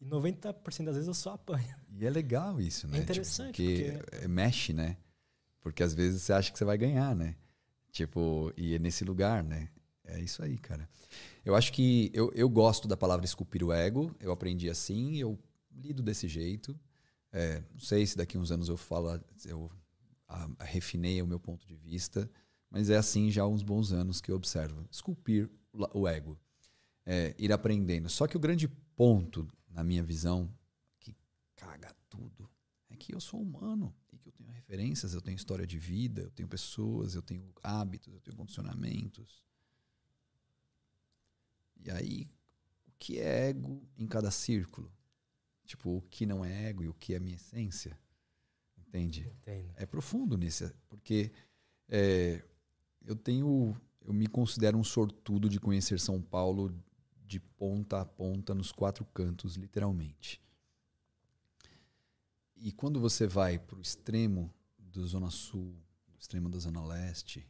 S1: E 90% das vezes eu só apanho.
S2: E é legal isso, né?
S1: É interessante.
S2: Tipo, porque, porque, mexe, né? Porque às vezes você acha que você vai ganhar, né? Tipo, e é nesse lugar, né? É isso aí, cara. Eu acho que eu, eu gosto da palavra esculpir o ego. Eu aprendi assim, eu lido desse jeito. É, não sei se daqui uns anos eu falo, eu a, a, refinei o meu ponto de vista, mas é assim já há uns bons anos que eu observo. Esculpir o ego. É, ir aprendendo. Só que o grande ponto na minha visão, que caga tudo, é que eu sou humano e que eu tenho referências, eu tenho história de vida, eu tenho pessoas, eu tenho hábitos, eu tenho condicionamentos. E aí, o que é ego em cada círculo? Tipo, o que não é ego e o que é minha essência? Entende?
S1: Entendo.
S2: É profundo nisso, porque é, eu tenho, eu me considero um sortudo de conhecer São Paulo de ponta a ponta nos quatro cantos, literalmente. E quando você vai para o extremo do Zona Sul, do extremo da Zona Leste,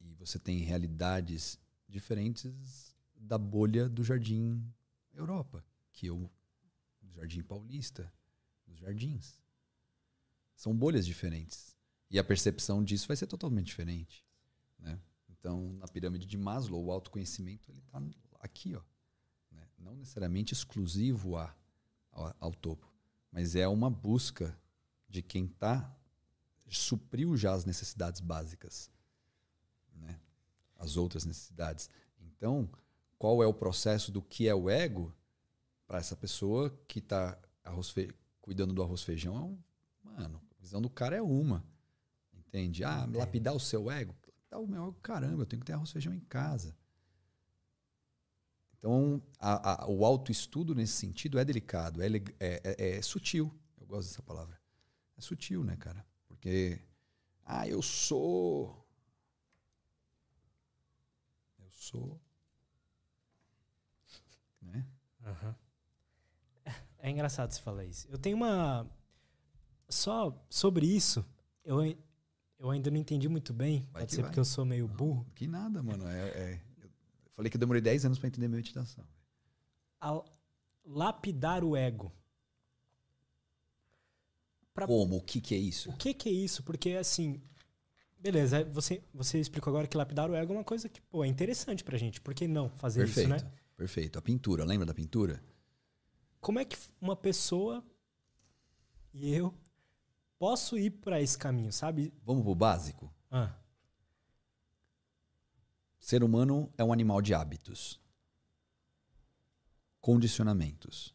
S2: e você tem realidades diferentes da bolha do Jardim Europa, que eu do Jardim Paulista, dos jardins. São bolhas diferentes. E a percepção disso vai ser totalmente diferente. Né? Então, na pirâmide de Maslow, o autoconhecimento ele está aqui, ó. Né? Não necessariamente exclusivo a, ao, ao, topo, mas é uma busca de quem está supriu já as necessidades básicas, né? as outras necessidades. Então, qual é o processo do que é o ego para essa pessoa que está cuidando do arroz feijão? Mano, a visão do cara é uma. Entende? Ah, lapidar o seu ego? Lapidar o meu ego, caramba, eu tenho que ter arroz feijão em casa. Então, a, a, o autoestudo nesse sentido é delicado, é, é, é, é, sutil. Eu gosto dessa palavra. É sutil, né, cara? Porque, ah, eu sou. Eu sou. Né?
S1: Uhum. É engraçado você falar isso. Eu tenho uma. Só sobre isso, eu, eu ainda não entendi muito bem. Vai pode ser vai. porque eu sou meio burro.
S2: Não, que nada, mano. é, é Falei que eu demorei 10 anos para entender meditação.
S1: A lapidar o ego.
S2: Pra... Como? O que, que é isso?
S1: O que, que é isso? Porque, assim, beleza, você, você explicou agora que lapidar o ego é uma coisa que, pô, é interessante pra gente. Por que não fazer
S2: perfeito,
S1: isso, né?
S2: Perfeito. A pintura, lembra da pintura?
S1: Como é que uma pessoa e eu posso ir para esse caminho, sabe?
S2: Vamos pro básico?
S1: Ah.
S2: Ser humano é um animal de hábitos. Condicionamentos.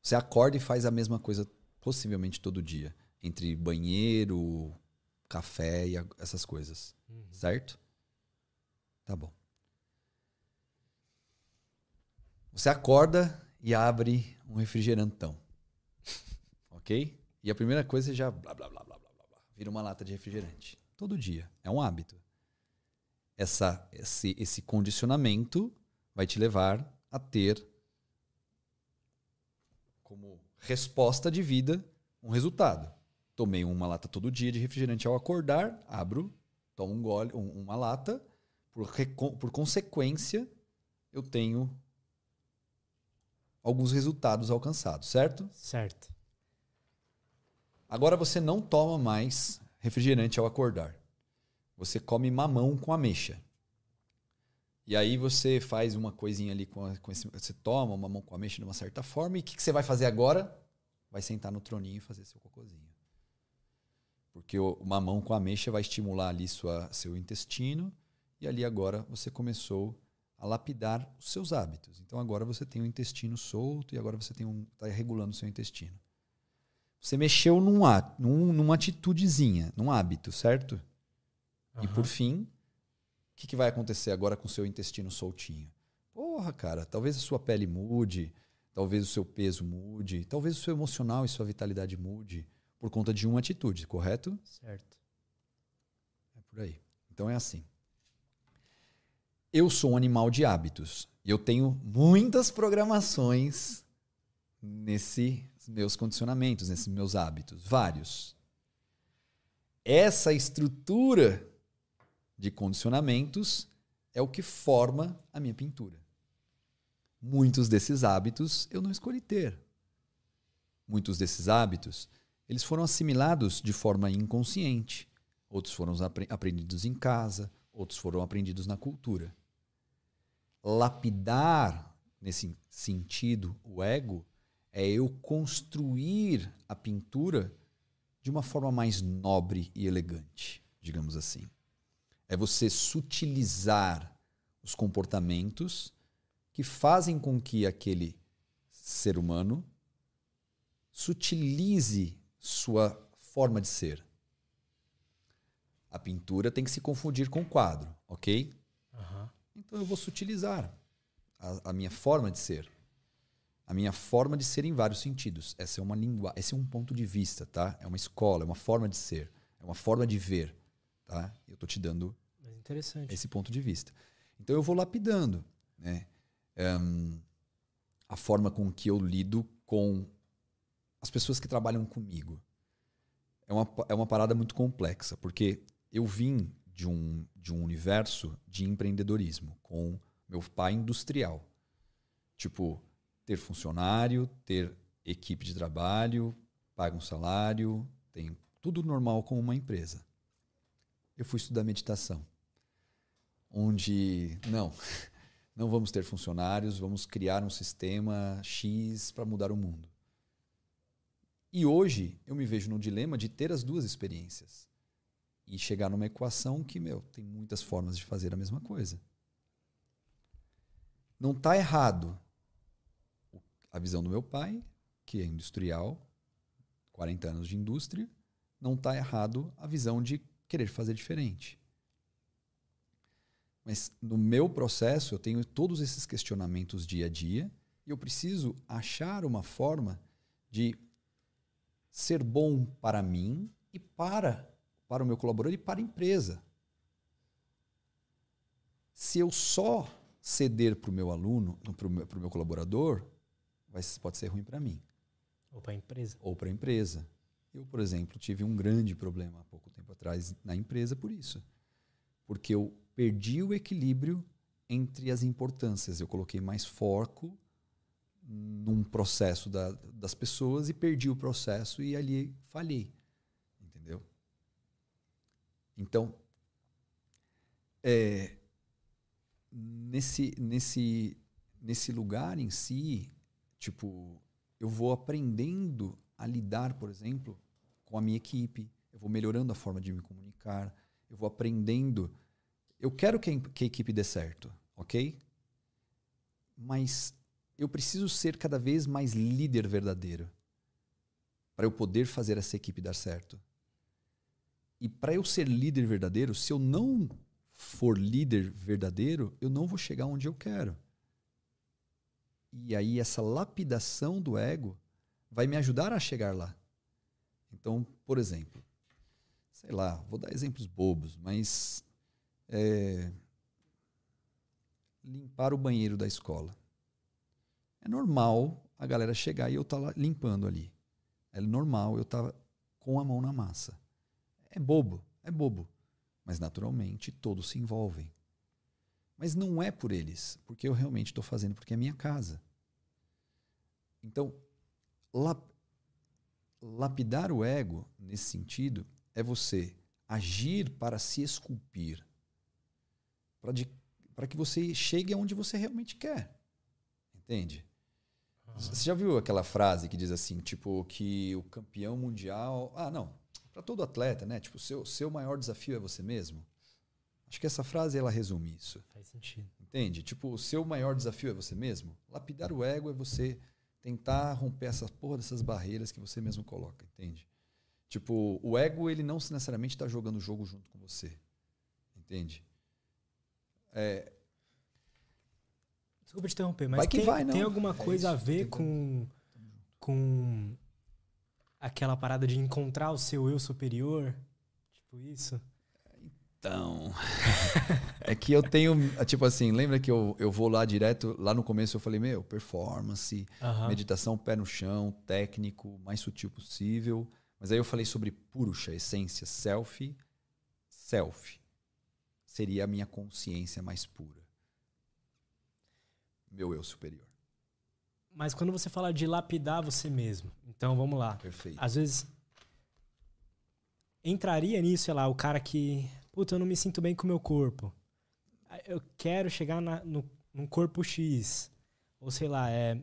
S2: Você acorda e faz a mesma coisa possivelmente todo dia. Entre banheiro, café e essas coisas. Uhum. Certo? Tá bom. Você acorda e abre um refrigerantão. ok? E a primeira coisa você já blá, blá, blá, blá, blá, blá, vira uma lata de refrigerante. Todo dia. É um hábito essa, esse, esse condicionamento vai te levar a ter como resposta de vida um resultado. Tomei uma lata todo dia de refrigerante ao acordar, abro, tomo um gole, um, uma lata, por, por consequência, eu tenho alguns resultados alcançados, certo?
S1: Certo.
S2: Agora você não toma mais refrigerante ao acordar você come mamão com ameixa. E aí você faz uma coisinha ali com, a, com esse. Você toma mamão com ameixa de uma certa forma. E o que, que, você vai fazer agora? Vai sentar no troninho e fazer seu cocôzinho. Porque uma mão com ameixa vai estimular ali sua, seu intestino e ali agora você começou a lapidar os seus hábitos. Então agora você tem o um intestino solto e agora você um está regulando o seu intestino. Você mexeu num, num, numa atitudezinha, num hábito, certo? Uhum. E por fim, o que, que vai acontecer agora com o seu intestino soltinho? Porra, cara, talvez a sua pele mude, talvez o seu peso mude, talvez o seu emocional e sua vitalidade mude por conta de uma atitude, correto?
S1: Certo.
S2: É por aí. Então é assim. Eu sou um animal de hábitos e eu tenho muitas programações nesses meus condicionamentos, nesses meus hábitos, vários. Essa estrutura de condicionamentos é o que forma a minha pintura. Muitos desses hábitos eu não escolhi ter. Muitos desses hábitos, eles foram assimilados de forma inconsciente. Outros foram aprendidos em casa, outros foram aprendidos na cultura lapidar, nesse sentido, o ego, é eu construir a pintura de uma forma mais nobre e elegante, digamos assim. É você sutilizar os comportamentos que fazem com que aquele ser humano sutilize sua forma de ser. A pintura tem que se confundir com o quadro, ok? Uhum. Então eu vou sutilizar a, a minha forma de ser. A minha forma de ser em vários sentidos. Essa é uma língua, esse é um ponto de vista, tá? É uma escola, é uma forma de ser, é uma forma de ver, tá? Eu tô te dando esse ponto de vista. Então eu vou lapidando, né? Um, a forma com que eu lido com as pessoas que trabalham comigo. É uma, é uma parada muito complexa, porque eu vim de um, de um universo de empreendedorismo, com meu pai industrial. Tipo, ter funcionário, ter equipe de trabalho, paga um salário, tem tudo normal como uma empresa. Eu fui estudar meditação, onde não, não vamos ter funcionários, vamos criar um sistema X para mudar o mundo. E hoje eu me vejo no dilema de ter as duas experiências e chegar numa equação que, meu, tem muitas formas de fazer a mesma coisa. Não está errado a visão do meu pai, que é industrial, 40 anos de indústria, não está errado a visão de querer fazer diferente. Mas no meu processo, eu tenho todos esses questionamentos dia a dia e eu preciso achar uma forma de ser bom para mim e para para o meu colaborador e para a empresa. Se eu só ceder para o meu aluno, para o meu, meu, colaborador, vai, pode ser ruim para mim.
S1: Ou para a empresa.
S2: Ou para a empresa. Eu, por exemplo, tive um grande problema há pouco tempo atrás na empresa por isso. Porque eu perdi o equilíbrio entre as importâncias. Eu coloquei mais foco num processo da, das pessoas e perdi o processo e ali falhei. Então, é, nesse, nesse, nesse lugar em si, tipo, eu vou aprendendo a lidar, por exemplo, com a minha equipe, eu vou melhorando a forma de me comunicar, eu vou aprendendo. Eu quero que a, equipe dê certo, ok? Mas eu preciso ser cada vez mais líder verdadeiro para eu poder fazer essa equipe dar certo. E para eu ser líder verdadeiro, se eu não for líder verdadeiro, eu não vou chegar onde eu quero. E aí essa lapidação do ego vai me ajudar a chegar lá. Então, por exemplo, sei lá, vou dar exemplos bobos, mas é, limpar o banheiro da escola. É normal a galera chegar e eu estar tá limpando ali. É normal eu estar tá com a mão na massa. É bobo, é bobo. Mas naturalmente todos se envolvem. Mas não é por eles, porque eu realmente estou fazendo porque é minha casa. Então, lap lapidar o ego, nesse sentido, é você agir para se esculpir. Para que você chegue aonde você realmente quer. Entende? Você já viu aquela frase que diz assim, tipo, que o campeão mundial. Ah, não para todo atleta, né? Tipo, seu seu maior desafio é você mesmo. Acho que essa frase ela resume isso.
S1: Faz sentido.
S2: Entende? Tipo, o seu maior desafio é você mesmo. Lapidar o ego é você tentar romper essa porra dessas barreiras que você mesmo coloca, entende? Tipo, o ego ele não necessariamente está jogando o jogo junto com você, entende? É,
S1: Desculpa te interromper, mas
S2: Vai que
S1: tem,
S2: vai,
S1: tem alguma
S2: É
S1: coisa
S2: isso,
S1: a ver com, com aquela parada de encontrar o seu eu superior? Tipo isso?
S2: Então. é que eu tenho. Tipo assim, lembra que eu, eu vou lá direto. Lá no começo eu falei, meu, performance,
S1: Aham.
S2: meditação pé no chão, técnico, mais sutil possível. Mas aí eu falei sobre Purusha, essência, self. Self. Seria a minha consciência mais pura. Meu eu superior.
S1: Mas quando você fala de lapidar você mesmo, então vamos lá.
S2: Perfeito.
S1: Às vezes entraria nisso, sei lá, o cara que, puta, eu não me sinto bem com o meu corpo. Eu quero chegar na, no, num corpo X. Ou sei lá, é,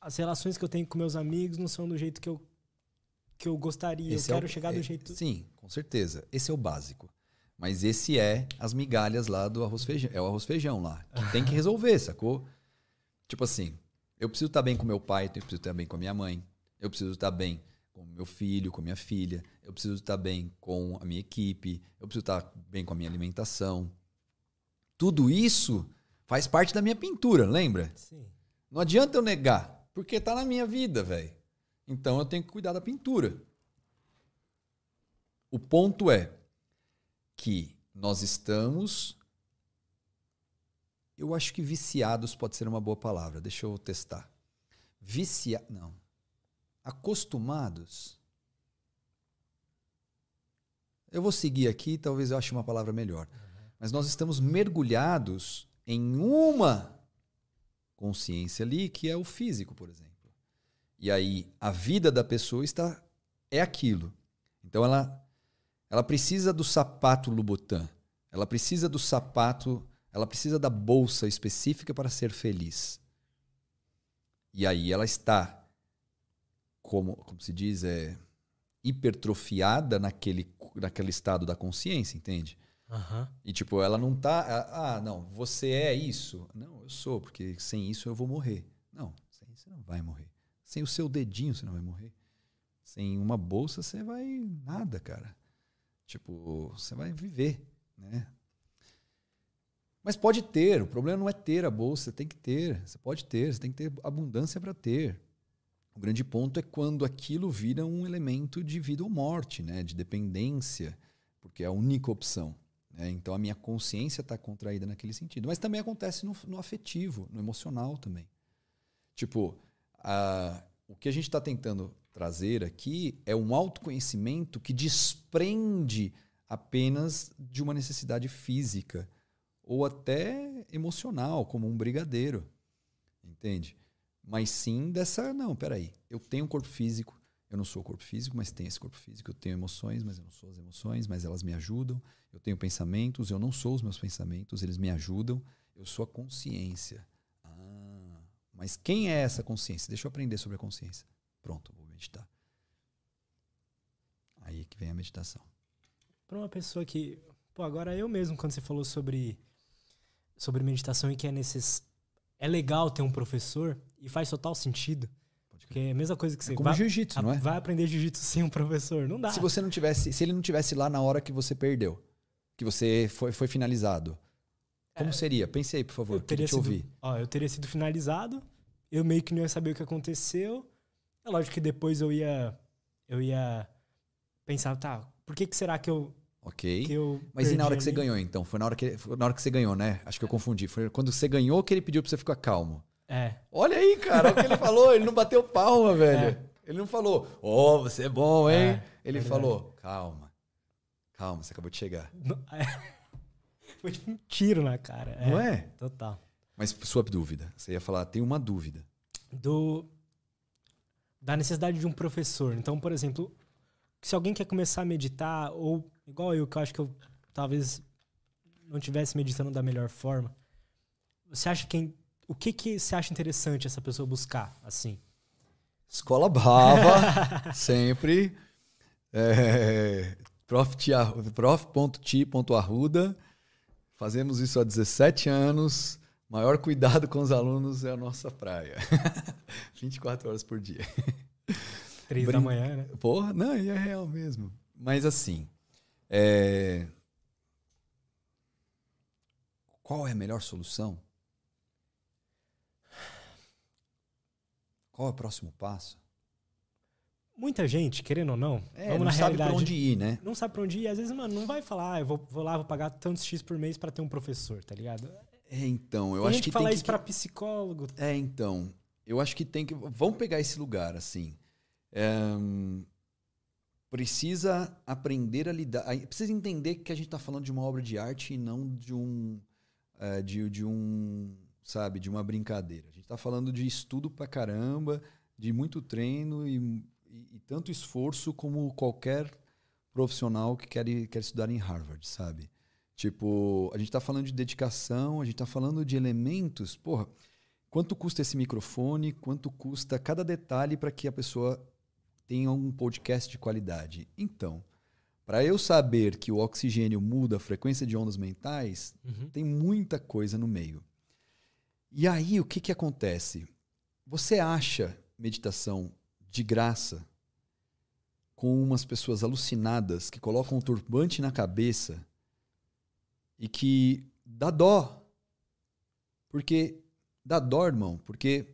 S1: as relações que eu tenho com meus amigos não são do jeito que eu, que eu gostaria.
S2: Esse
S1: eu
S2: é
S1: quero
S2: o-
S1: chegar
S2: é-
S1: do jeito.
S2: Sim, com certeza. Esse é o básico. Mas esse é as migalhas lá do arroz feijão. É o arroz feijão lá. Que tem que resolver, sacou? Tipo assim, eu preciso estar bem com meu pai, eu preciso estar bem com a minha mãe, eu preciso estar bem com meu filho, com minha filha, eu preciso estar bem com a minha equipe, eu preciso estar bem com a minha alimentação. Tudo isso faz parte da minha pintura, lembra?
S1: Sim.
S2: Não adianta eu negar, porque tá na minha vida, velho. Então eu tenho que cuidar da pintura. O ponto é que nós estamos. Eu acho que viciados pode ser uma boa palavra. Deixa eu testar. Vicia, não. Acostumados. Eu vou seguir aqui, talvez eu ache uma palavra melhor. Mas nós estamos mergulhados em uma consciência ali, que é o físico, por exemplo. E aí a vida da pessoa está é aquilo. Então ela ela precisa do sapato Louboutin. Ela precisa do sapato, ela precisa da bolsa específica para ser feliz. E aí ela está como, como se diz, é hipertrofiada naquele naquele estado da consciência, entende?
S1: Aham.
S2: E tipo, ela não tá. Ah, não, você é isso. Não, eu sou, porque sem isso eu vou morrer. Não, sem isso você não vai morrer. Sem o seu dedinho você não vai morrer. Sem uma bolsa você vai nada, cara. Tipo, você vai viver, né? Mas pode ter, o problema não é ter a bolsa, você tem que ter, você pode ter, você tem que ter abundância para ter. O grande ponto é quando aquilo vira um elemento de vida ou morte, né? De dependência, porque é a única opção. né? Então a minha consciência está contraída naquele sentido. Mas também acontece no, no afetivo, no emocional também. Tipo, a- o que a gente está tentando trazer aqui é um autoconhecimento que desprende apenas de uma necessidade física ou até emocional, como um brigadeiro. Entende? Mas sim dessa, não, peraí, eu tenho um corpo físico, eu não sou o corpo físico, mas tenho esse corpo físico, eu tenho emoções, mas eu não sou as emoções, mas elas me ajudam. Eu tenho pensamentos, eu não sou os meus pensamentos, eles me ajudam. Eu sou a consciência. Ah, mas quem é essa consciência? Deixa eu aprender sobre a consciência. Pronto, meditar. Aí que vem a meditação.
S1: Pra uma pessoa que. Pô, agora eu mesmo, quando você falou sobre, sobre meditação e que é necess... é legal ter um professor, e faz total sentido. Porque é a mesma coisa que você
S2: É como
S1: vai,
S2: jiu-jitsu, não é?
S1: vai aprender jiu-jitsu sem um professor. Não dá.
S2: Se você não tivesse, se ele não tivesse lá na hora que você perdeu, que você foi, foi finalizado, como seria? Pense aí, por favor,
S1: É. eu teria
S2: te
S1: sido,
S2: ouvir.
S1: ó, eu teria sido finalizado, eu meio que não ia saber o que aconteceu. É lógico que depois eu ia eu ia pensar, tá, por que que será que eu
S2: Ok.
S1: que eu
S2: Mas e na hora que você ganhou, então? Foi na hora que, foi na hora que você ganhou, né? Acho que eu confundi. Foi quando você ganhou que ele pediu pra você ficar calmo.
S1: É.
S2: Olha aí, cara, o que ele falou. Ele não bateu palma, velho.
S1: É.
S2: Ele não falou, ô, você é bom, hein?
S1: É,
S2: ele
S1: verdade.
S2: falou, calma. Calma, você acabou de chegar.
S1: Não- é. Foi tipo um tiro na cara.
S2: Não é?
S1: Total.
S2: Mas sua dúvida. Você ia falar, tem uma dúvida.
S1: do da necessidade de um professor. Então, por exemplo, se alguém quer começar a meditar ou igual eu que eu acho que eu talvez não estivesse meditando da melhor forma, você acha que o que que você acha interessante essa pessoa buscar assim?
S2: Escola brava, sempre. É, prof.ti.arruda. Fazemos isso há 17 anos. Maior cuidado com os alunos é a nossa praia. 24 horas por dia.
S1: Três Brin... da manhã, né?
S2: Porra, não, é real mesmo. Mas assim, é... qual é a melhor solução? Qual é o próximo passo?
S1: Muita gente, querendo ou não,
S2: é, vamos não na sabe para onde ir, né?
S1: Não sabe para onde ir. Às vezes, mano, não vai falar, ah, eu vou, vou lá, vou pagar tantos X por mês para ter um professor, tá ligado?
S2: É, então, eu
S1: tem
S2: acho que
S1: fala
S2: tem
S1: isso
S2: que...
S1: para psicólogo.
S2: É, então, eu acho que tem que vamos pegar esse lugar assim. É, precisa aprender a lidar, precisa entender que a gente está falando de uma obra de arte e não de um é, de, de um sabe, de uma brincadeira. A gente está falando de estudo pra caramba, de muito treino e, e, e, tanto esforço como qualquer profissional que quer, quer estudar em Harvard, sabe? Tipo, a gente está falando de dedicação, a gente está falando de elementos. Porra, quanto custa esse microfone? Quanto custa cada detalhe para que a pessoa tenha um podcast de qualidade? Então, para eu saber que o oxigênio muda a frequência de ondas mentais, uhum. tem muita coisa no meio. E aí, o que, que acontece? Você acha meditação de graça com umas pessoas alucinadas que colocam um turbante na cabeça e que dá dó. Porque dá dó, irmão, porque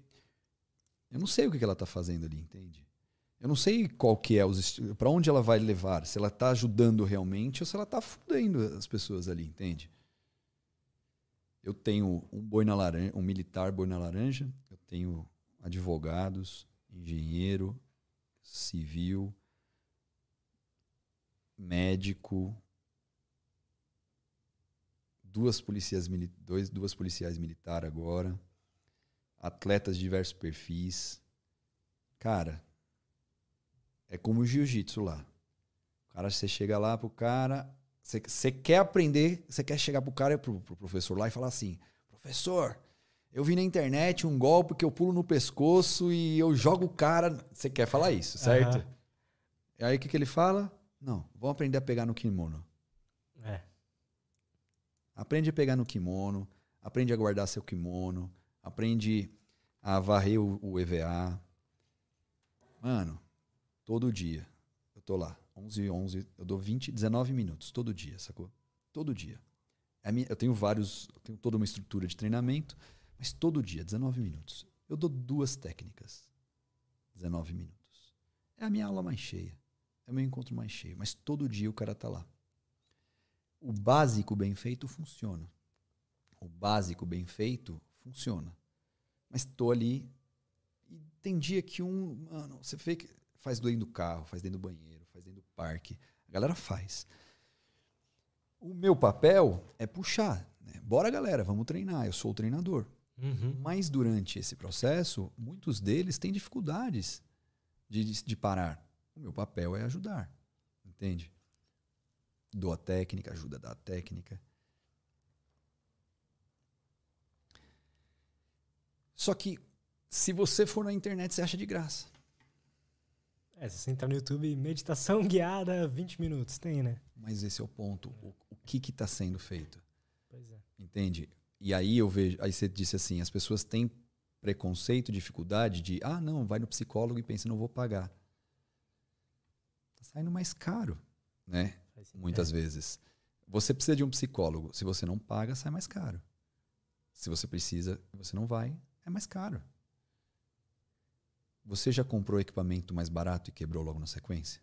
S2: eu não sei o que ela está fazendo ali, entende? Eu não sei qual que é os para onde ela vai levar, se ela está ajudando realmente ou se ela está fudendo as pessoas ali, entende? Eu tenho um boi na laranja, um militar boi na laranja, eu tenho advogados, engenheiro, civil, médico, duas policiais, dois, duas policiais militares agora, atletas de diversos perfis. Cara, é como o jiu-jitsu lá. O cara, você chega lá pro cara, você, você quer aprender, você quer chegar pro cara, pro, pro professor lá e falar assim: professor, eu vi na internet um golpe que eu pulo no pescoço e eu jogo o cara. Você quer falar isso, certo? Uhum. Aí o que, que ele fala? Não, vamos aprender a pegar no kimono. Aprende a pegar no kimono, aprende a guardar seu kimono, aprende a varrer o, EVA. Mano, todo dia eu tô lá. 11 11, eu dou 20, 19 minutos todo dia, sacou? Todo dia. É eu tenho vários, eu tenho toda uma estrutura de treinamento, mas todo dia, 19 minutos. Eu dou duas técnicas. 19 minutos. É a minha aula mais cheia. É o meu encontro mais cheio. Mas todo dia o cara tá lá o básico bem feito funciona. O básico bem feito funciona. Mas tô ali e tem dia que um, mano, você vê que faz dentro do carro, faz dentro do banheiro, faz dentro do parque. A galera faz. O meu papel é puxar. Né? Bora, galera, vamos treinar. Eu sou o treinador.
S1: Uhum.
S2: Mas durante esse processo, muitos deles têm dificuldades de, de parar. O meu papel é ajudar. Entende? Dou a técnica, ajuda a dar a técnica. Só que se você for na internet, você acha de graça.
S1: É, se você entrar no YouTube, meditação guiada 20 minutos, tem, né?
S2: Mas esse é o ponto. O, o que está sendo feito?
S1: Pois é.
S2: Entende? E aí eu vejo, aí você disse assim, as pessoas têm preconceito, dificuldade de, ah, não, vai no psicólogo e pensa, não vou pagar. Tá saindo mais caro, né? Muitas é. vezes. Você precisa de um psicólogo. Se você não paga, sai mais caro. Se você precisa você não vai, é mais caro. Você já comprou equipamento mais barato e quebrou logo na sequência?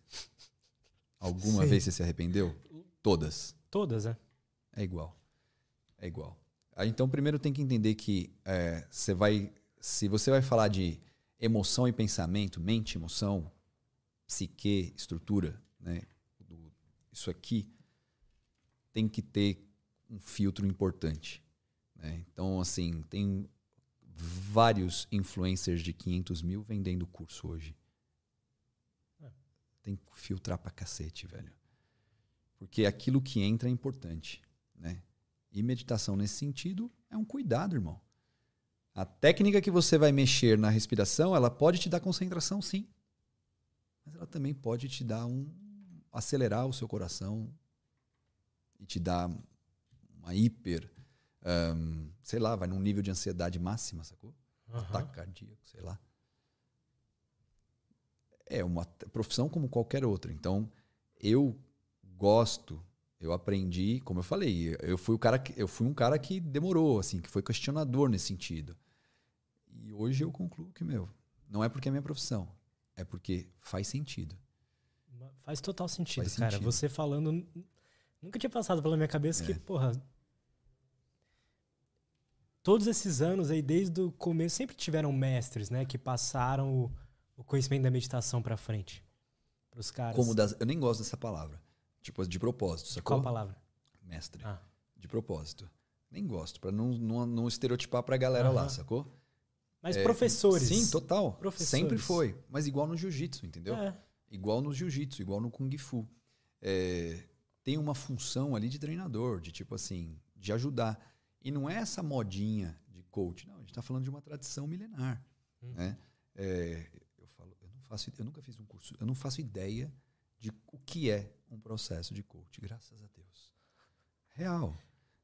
S2: Alguma Sim. vez você se arrependeu? Todas.
S1: Todas, é.
S2: É igual. É igual. Então, primeiro tem que entender que é, você vai. Se você vai falar de emoção e pensamento, mente, emoção, psique, estrutura, né? Isso aqui tem que ter um filtro importante. Né? Então, assim, tem vários influencers de 500 mil vendendo curso hoje. É. Tem que filtrar pra cacete, velho. Porque aquilo que entra é importante. Né? E meditação nesse sentido é um cuidado, irmão. A técnica que você vai mexer na respiração, ela pode te dar concentração, sim. Mas ela também pode te dar um acelerar o seu coração e te dar uma hiper, um, sei lá, vai num nível de ansiedade máxima, sacou?
S1: Aham.
S2: Ataque cardíaco, sei lá. É uma profissão como qualquer outra. Então, eu gosto, eu aprendi, como eu falei, eu fui o cara que, eu fui um cara que demorou, assim, que foi questionador nesse sentido. E hoje eu concluo que, meu, não é porque é minha profissão, é porque faz sentido.
S1: Faz total sentido,
S2: Faz
S1: cara.
S2: sentido.
S1: Você falando. Nunca tinha passado pela minha cabeça que,
S2: É.
S1: porra. Todos esses anos aí, desde o começo, sempre tiveram mestres, né? Que passaram o, o conhecimento da meditação pra frente. Pros caras.
S2: Como das, eu nem gosto dessa palavra. Tipo, de propósito, sacou?
S1: Qual palavra?
S2: Mestre.
S1: Ah.
S2: De propósito. Nem gosto, pra não, não, não estereotipar pra galera lá,
S1: Aham.
S2: sacou?
S1: Mas
S2: É,
S1: professores.
S2: Sim, total.
S1: Professores.
S2: Sempre foi. Mas igual no jiu-jitsu, entendeu?
S1: É.
S2: Igual no jiu-jitsu, igual no kung fu. É, tem uma função ali de treinador, de tipo assim, de ajudar. E não é essa modinha de coach, não. A gente está falando de uma tradição milenar.
S1: Hum.
S2: Né? É, eu, falo, eu, não faço, eu nunca fiz um curso, eu não faço ideia de o que é um processo de coach, graças a Deus. Real,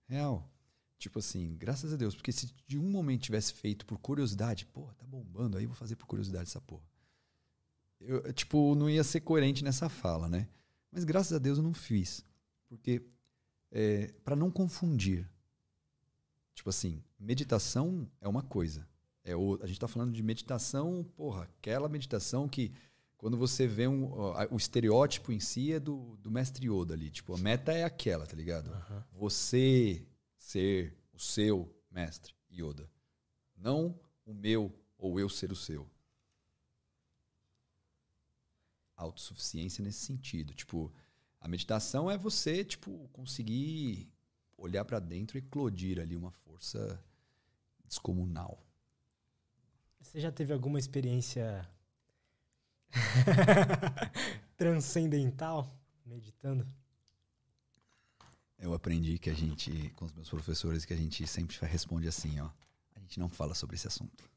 S2: real. Tipo assim, graças a Deus, porque se de um momento tivesse feito por curiosidade, porra, tá bombando, aí eu vou fazer por curiosidade essa porra. Eu, tipo, não ia ser coerente nessa fala, né? Mas graças a Deus eu não fiz. Porque, é, para não confundir, tipo assim, meditação é uma coisa. É o, a gente tá falando de meditação, porra, aquela meditação que quando você vê um, o estereótipo em si é do, do mestre Yoda ali. Tipo, a meta é aquela, tá ligado?
S1: Aham.
S2: Você ser o seu mestre Yoda. Não o meu ou eu ser o seu. Autossuficiência nesse sentido. Tipo, a meditação é você, tipo, conseguir olhar pra dentro e eclodir ali uma força descomunal.
S1: Você já teve alguma experiência transcendental meditando?
S2: Eu aprendi que a gente, com os meus professores, que a gente sempre responde assim, ó. A gente não fala sobre esse assunto.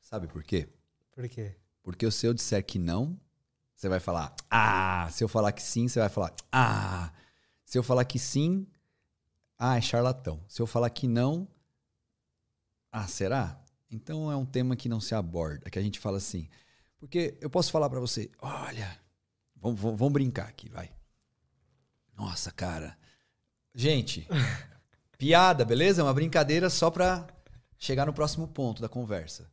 S2: Sabe por quê?
S1: Por quê?
S2: Porque se eu disser que não, você vai falar, ah. Se eu falar que sim, você vai falar, ah. Se eu falar que sim, ah, é charlatão. Se eu falar que não, ah, será? Então é um tema que não se aborda, que a gente fala assim. Porque eu posso falar pra você, olha, vamos, vamos- vamos brincar aqui, vai. Nossa, cara. Gente, piada, beleza? É uma brincadeira só pra chegar no próximo ponto da conversa.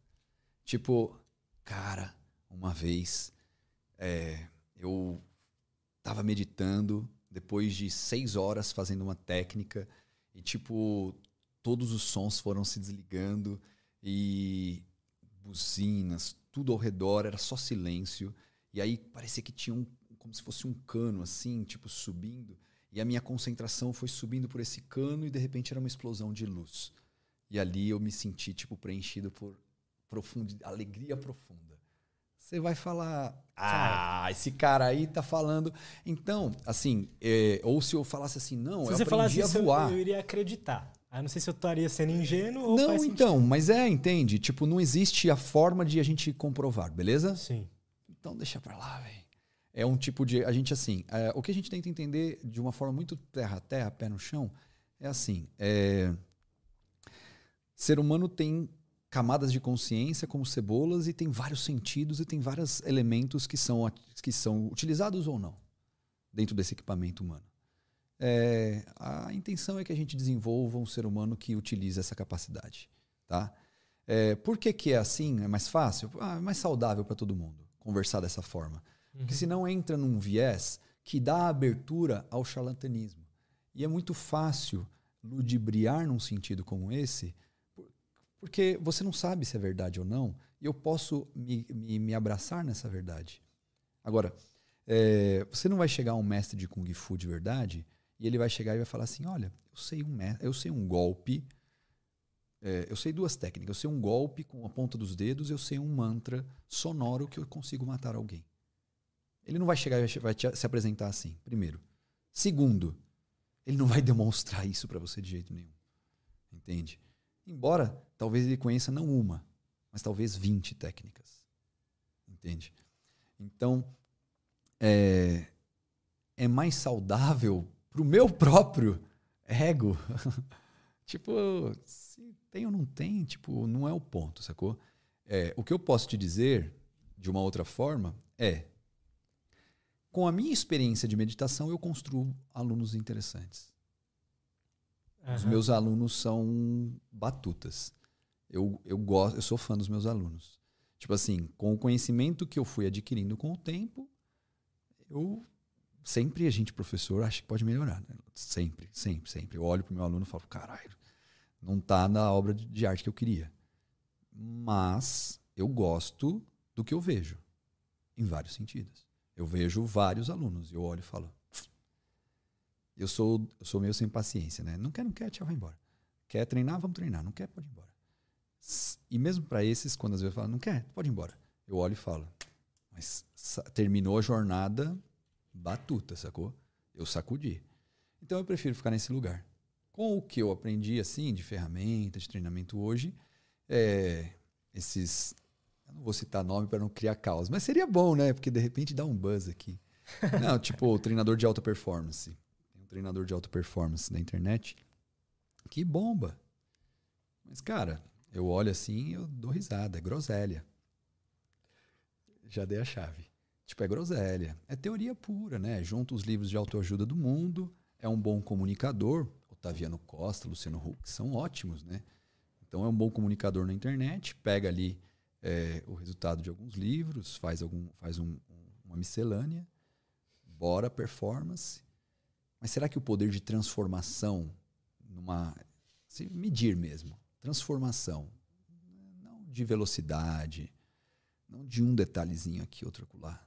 S2: Tipo, cara, uma vez é, eu tava meditando depois de seis horas fazendo uma técnica e tipo todos os sons foram se desligando e buzinas, tudo ao redor era só silêncio e aí parecia que tinha um como se fosse um cano assim, tipo subindo e a minha concentração foi subindo por esse cano e de repente era uma explosão de luz. E ali eu me senti tipo preenchido por profundi- alegria profunda. Você vai falar, ah, esse cara aí tá falando. Então, assim, é, ou se eu falasse assim, não,
S1: Se
S2: eu
S1: você falasse
S2: aprendi a
S1: isso, eu-
S2: voar.
S1: eu iria acreditar. Aí eu não sei se eu estaria sendo ingênuo ou
S2: Não, então, mas é, entende? Tipo, não existe a forma de a gente comprovar, beleza?
S1: Sim.
S2: Então deixa pra lá, velho. É um tipo de. A gente, assim, é, o que a gente tenta entender de uma forma muito terra a terra, pé no chão, é assim: é, ser humano tem camadas de consciência como cebolas e tem vários sentidos e tem vários elementos que são, que são utilizados ou não dentro desse equipamento humano. É, a intenção é que a gente desenvolva um ser humano que utilize essa capacidade. Tá? É, por que, que é assim? É mais fácil? Ah, é mais saudável para todo mundo conversar dessa forma. Porque senão entra num viés que dá abertura ao charlatanismo. E é muito fácil ludibriar num sentido como esse, porque você não sabe se é verdade ou não, e eu posso me, me, me abraçar nessa verdade. Agora, é, você não vai chegar a um mestre de Kung Fu de verdade e ele vai chegar e vai falar assim: olha, eu sei um, eu sei um golpe, é, eu sei duas técnicas, eu sei um golpe com a ponta dos dedos, eu sei um mantra sonoro que eu consigo matar alguém. Ele não vai chegar e vai te, se apresentar assim, primeiro. Segundo, ele não vai demonstrar isso para você de jeito nenhum. Entende? Embora talvez ele conheça não uma, mas talvez 20 técnicas. Entende? Então, é, é mais saudável pro meu próprio ego. tipo, se tem ou não tem, tipo, não é o ponto, sacou? É, o que eu posso te dizer de uma outra forma é com a minha experiência de meditação, eu construo alunos interessantes. Uhum. Os meus alunos são batutas. Eu, eu gosto, eu sou fã dos meus alunos. Tipo assim, com o conhecimento que eu fui adquirindo com o tempo, eu sempre a gente professor acha que pode melhorar, né? sempre, sempre, sempre. Eu olho para o meu aluno e falo, caralho, não tá na obra de arte que eu queria. Mas eu gosto do que eu vejo, em vários sentidos. Eu vejo vários alunos e eu olho e falo, eu sou, eu sou meio sem paciência, né? Não quer, não quer, tchau, vai embora. Quer treinar, vamos treinar. Não quer, pode ir embora. E mesmo para esses, quando às vezes eu falo, não quer, pode ir embora. Eu olho e falo, mas terminou a jornada batuta, sacou? Eu sacudi. Então eu prefiro ficar nesse lugar. Com o que eu aprendi, assim, de ferramenta, de treinamento hoje, é, esses. Eu não vou citar nome para não criar caos, mas seria bom, né? Porque de repente dá um buzz aqui. Não, tipo, treinador de alta performance. Um treinador de alta performance na internet que bomba. Mas, cara, eu olho assim eu dou risada, é groselha. Já dei a chave. Tipo, é groselha. É teoria pura, né? Junta os livros de autoajuda do mundo, é um bom comunicador. Otaviano Costa, Luciano Huck são ótimos, né? Então é um bom comunicador na internet, pega ali é, o resultado de alguns livros, faz, algum, faz um, uma miscelânea, bora performance. Mas será que o poder de transformação, numa. Se medir mesmo, transformação, não de velocidade, não de um detalhezinho aqui, outro acolá.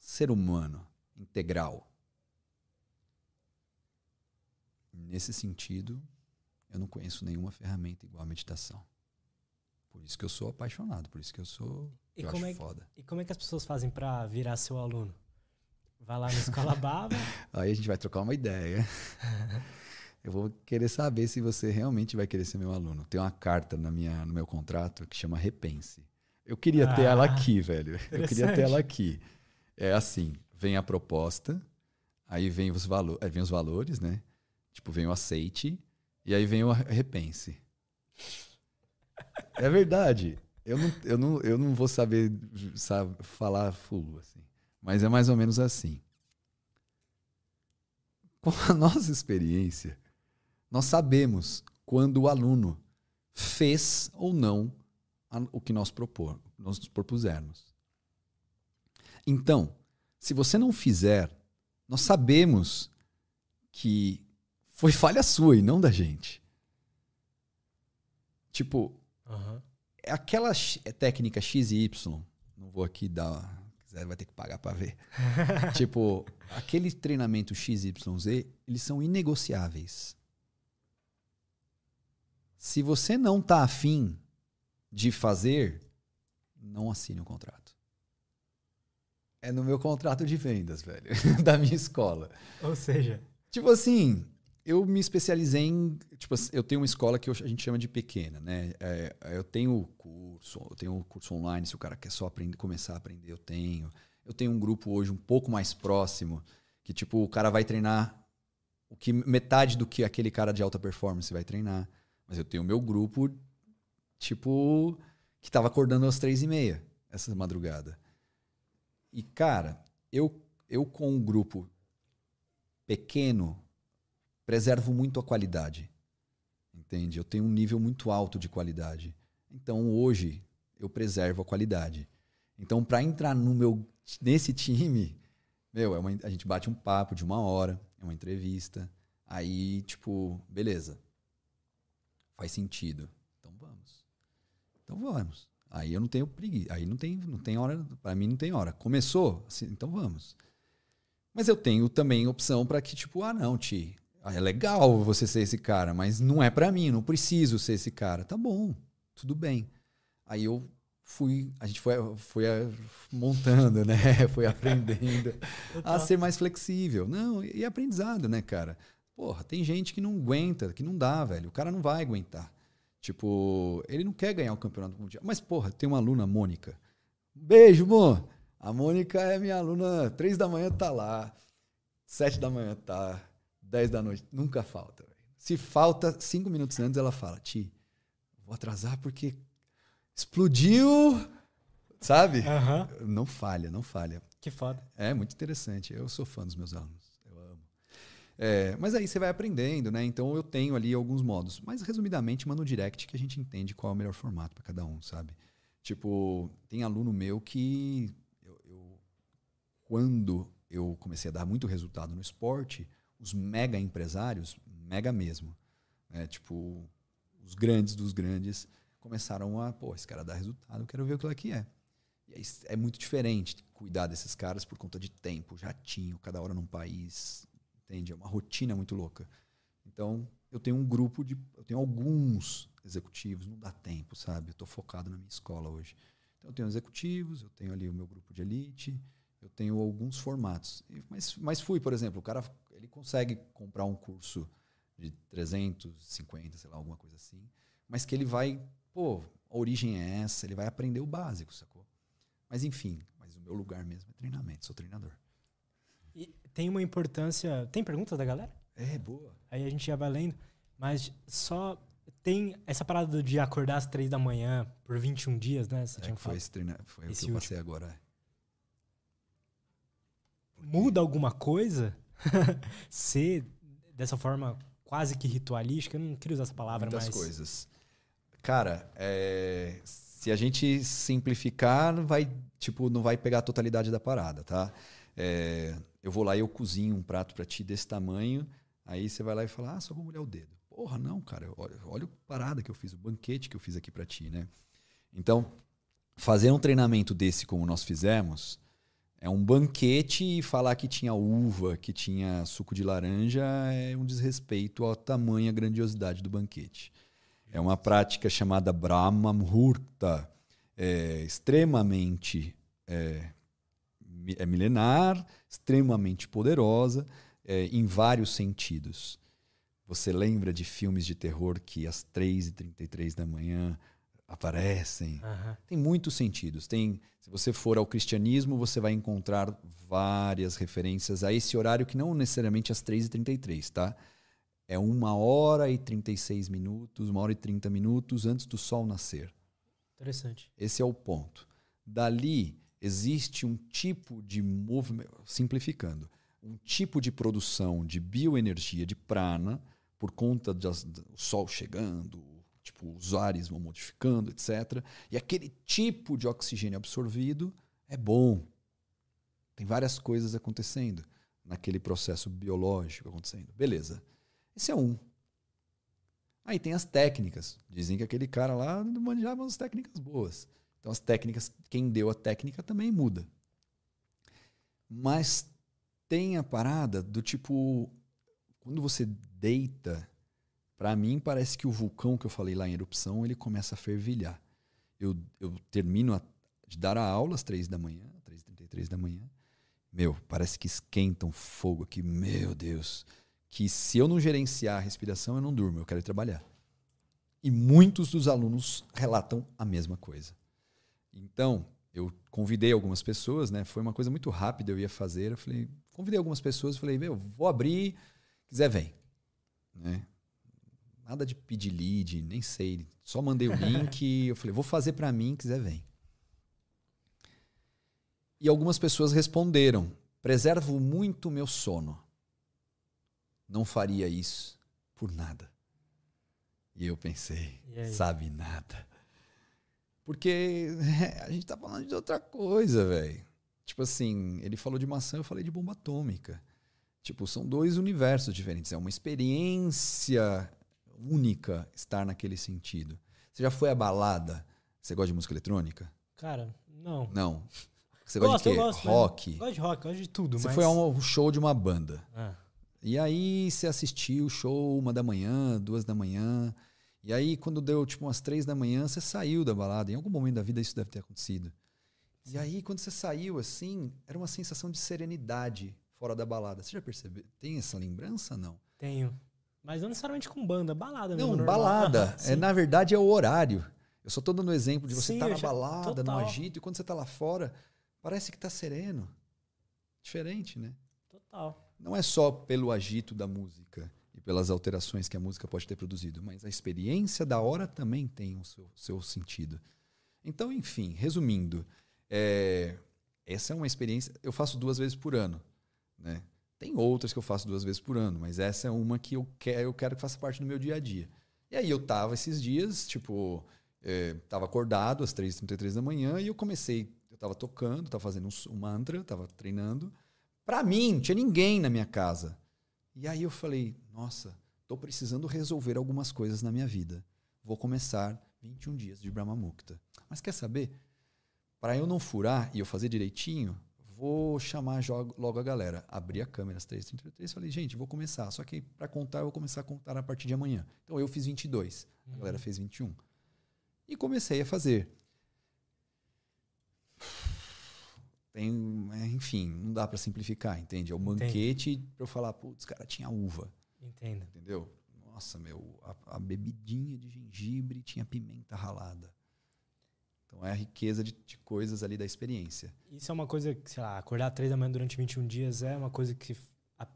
S2: Ser humano, integral. Nesse sentido, eu não conheço nenhuma ferramenta igual a meditação. Por isso que eu sou apaixonado, por isso que eu sou. E eu como
S1: é,
S2: foda.
S1: E como é que as pessoas fazem para virar seu aluno? Vai lá na escola Baba.
S2: Aí a gente vai trocar uma ideia. eu vou querer saber se você realmente vai querer ser meu aluno. Tem uma carta na minha, no meu contrato que chama Repense. Eu queria ah, ter ela ah, aqui, velho. Eu queria ter ela aqui. É assim, vem a proposta, aí vem os, valo aí vem os valores, né? Tipo, vem o aceite, e aí vem o repense. É verdade. Eu não, eu não, eu não vou saber sabe, falar full, assim. Mas é mais ou menos assim. Com a nossa experiência, nós sabemos quando o aluno fez ou não o que nós, propor, nós nos propusermos. Então, se você não fizer, nós sabemos que foi falha sua e não da gente. Tipo, uhum. aquela é técnica X e Y, não vou aqui dar, quiser vai ter que pagar para ver. tipo, aquele treinamento X, Y, Z, eles são inegociáveis. Se você não tá afim de fazer, não assine o contrato. É no meu contrato de vendas, velho, da minha escola.
S1: Ou seja,
S2: tipo assim, eu me especializei em. Tipo, eu tenho uma escola que a gente chama de pequena, né? É, eu tenho curso, eu tenho curso online, se o cara quer só aprender, começar a aprender, eu tenho. Eu tenho um grupo hoje um pouco mais próximo, que tipo, o cara vai treinar o que metade do que aquele cara de alta performance vai treinar. Mas eu tenho o meu grupo, tipo, que tava acordando às três e meia, essa madrugada. E, cara, eu, eu com um grupo pequeno, preservo muito a qualidade. Entende? Eu tenho um nível muito alto de qualidade. Então hoje eu preservo a qualidade. Então para entrar no meu nesse time, meu, é uma, a gente bate um papo de uma hora, é uma entrevista. Aí, tipo, beleza. Faz sentido. Então vamos. Então vamos. Aí eu não tenho preguiça. Aí não tem, não tem hora. Para mim não tem hora. Começou? Assim, então vamos. Mas eu tenho também opção para que, tipo, ah, não, Ti, é legal você ser esse cara, mas não é para mim, não preciso ser esse cara. Tá bom, tudo bem. Aí eu fui, a gente foi, foi montando, né? Foi aprendendo a ser mais flexível. Não, e aprendizado, né, cara? Porra, tem gente que não aguenta, que não dá, velho. O cara não vai aguentar. Tipo, ele não quer ganhar o campeonato mundial. Mas, porra, tem uma aluna, Mônica. Beijo, amor. A Mônica é minha aluna, três da manhã tá lá, sete da manhã tá, dez da noite, nunca falta. Véio. Se falta cinco minutos antes, ela fala, Ti, vou atrasar porque explodiu, sabe?
S1: Aham.
S2: Não falha, não falha.
S1: Que foda.
S2: É muito interessante. Eu sou fã dos meus alunos. Eu amo. É, mas aí você vai aprendendo, né? Então eu tenho ali alguns modos. Mas resumidamente, manda um direct que a gente entende qual é o melhor formato para cada um, sabe? Tipo, tem aluno meu que eu, eu- quando eu comecei a dar muito resultado no esporte, os mega empresários, mega mesmo, né? Tipo, os grandes dos grandes começaram a, pô, esse cara dá resultado, eu quero ver o que ela que é. E é muito diferente cuidar desses caras por conta de tempo, jatinho, cada hora num país, entende? É uma rotina muito louca. Então, eu tenho um grupo de. Eu tenho alguns executivos, não dá tempo, sabe? Eu tô focado na minha escola hoje. Então, eu tenho executivos, eu tenho ali o meu grupo de elite, eu tenho alguns formatos. Mas, mas fui, por exemplo, o cara ele consegue comprar um curso de 350, sei lá, alguma coisa assim, mas que ele vai, pô, a origem é essa, ele vai aprender o básico, sacou? Mas enfim, mas o meu lugar mesmo é treinamento, sou treinador.
S1: E tem uma importância. Tem perguntas da galera?
S2: É, boa.
S1: Aí a gente já vai lendo. Mas só tem essa parada de acordar às três da manhã por 21 dias, né? Você
S2: É,
S1: tinha
S2: foi esse treina, foi o
S1: Esse
S2: que eu
S1: último.
S2: passei agora.
S1: Muda alguma coisa? Ser dessa forma quase que ritualística? Eu não queria usar essa palavra,
S2: Muitas
S1: mas.
S2: coisas. Cara, é, se a gente simplificar, vai, tipo, não vai pegar a totalidade da parada, tá? É, eu vou lá e eu cozinho um prato pra ti desse tamanho, aí você vai lá e fala, ah, só vou molhar o dedo. Porra, não, cara, olha, olha a parada que eu fiz, o banquete que eu fiz aqui pra ti, né? Então, fazer um treinamento desse como nós fizemos é um banquete e falar que tinha uva, que tinha suco de laranja é um desrespeito à tamanha grandiosidade do banquete. É uma prática chamada Brahma Muhurta, é extremamente é, é milenar, extremamente poderosa é, em vários sentidos. Você lembra de filmes de terror que às 3h33 da manhã aparecem?
S1: Aham.
S2: Tem muitos sentidos. Tem, se você for ao cristianismo, você vai encontrar várias referências a esse horário que não necessariamente às 3h33, tá? É uma hora e 36 minutos, uma hora e 30 minutos antes do sol nascer.
S1: Interessante.
S2: Esse é o ponto. Dali existe um tipo de movimento, simplificando, um tipo de produção de bioenergia de prana por conta do sol chegando, tipo os ares vão modificando, etc. E aquele tipo de oxigênio absorvido é bom. Tem várias coisas acontecendo naquele processo biológico acontecendo. Beleza. Esse é um. Aí tem as técnicas. Dizem que aquele cara lá manjava umas técnicas boas. Então as técnicas, quem deu a técnica também muda. Mas tem a parada do tipo, quando você deita, pra mim parece que o vulcão que eu falei lá em erupção, ele começa a fervilhar. Eu, eu termino a- de dar a aula às três da manhã, 3h33 da manhã. Meu, parece que esquenta um fogo aqui, meu Deus. Que se eu não gerenciar a respiração, eu não durmo, eu quero ir trabalhar. E muitos dos alunos relatam a mesma coisa. Então, eu convidei algumas pessoas, né? Foi uma coisa muito rápida, eu ia fazer. Eu falei, convidei algumas pessoas, falei, meu, vou abrir, quiser vem. Né? Nada de pedir lead, nem sei. Só mandei o link, eu falei, vou fazer para mim, quiser vem. E algumas pessoas responderam: preservo muito o meu sono. Não faria isso por nada. E eu pensei,
S1: E
S2: sabe nada. Porque a gente tá falando de outra coisa, velho. Tipo assim, ele falou de maçã, eu falei de bomba atômica. Tipo, são dois universos diferentes. É uma experiência única estar naquele sentido. Você já foi à balada? Você gosta de música eletrônica?
S1: Cara, não.
S2: Não. Você
S1: Gosto,
S2: gosta de quê?
S1: gosto, mas-
S2: Rock.
S1: Gosto de rock, gosto de tudo,
S2: Você
S1: mas...
S2: foi a um show de uma banda.
S1: Ah,
S2: E aí você assistiu o show uma da manhã, duas da manhã. E aí, quando deu tipo umas três da manhã, você saiu da balada. Em algum momento da vida isso deve ter acontecido. E aí, quando você saiu assim, era uma sensação de serenidade fora da balada. Você já percebeu? Tem essa lembrança? Não.
S1: tenho. Mas não necessariamente com banda, balada mesmo.
S2: Não,
S1: normal.
S2: balada. É, na verdade, é o horário. Eu só tô dando exemplo de você estar
S1: eu
S2: na
S1: já-
S2: balada, no
S1: total.
S2: agito, e quando você tá lá fora, parece que está sereno. Diferente, né?
S1: Total.
S2: Não é só pelo agito da música e pelas alterações que a música pode ter produzido, mas a experiência da hora também tem o seu, seu sentido. Então, enfim, resumindo, é, essa é uma experiência. Eu faço duas vezes por ano, né? Tem outras que eu faço duas vezes por ano, mas essa é uma que eu quero, eu quero que faça parte do meu dia a dia. E aí eu tava esses dias, tipo, é, tava acordado às 3h33 da manhã e eu comecei, eu tava tocando, tava fazendo um, um mantra, tava treinando. Pra mim, não tinha ninguém na minha casa. E aí eu falei, nossa, tô precisando resolver algumas coisas na minha vida. Vou começar 21 dias de Brahma Mukta. Mas quer saber? Para eu não furar e eu fazer direitinho, vou chamar logo a galera. Abri a câmera às 3h33 falei, gente, vou começar. Só que para contar, eu vou começar a contar a partir de amanhã. Então eu fiz 22, a galera uhum. fez 21. E comecei a fazer. Tem, é, enfim, não dá para simplificar, entende? É o banquete para eu falar, putz, cara, tinha uva.
S1: Entendo.
S2: Entendeu? Nossa, meu, a, a bebidinha de gengibre tinha pimenta ralada. Então é a riqueza de, de, coisas ali da experiência.
S1: Isso é uma coisa que, sei lá, acordar três da manhã durante 21 dias é uma coisa que a,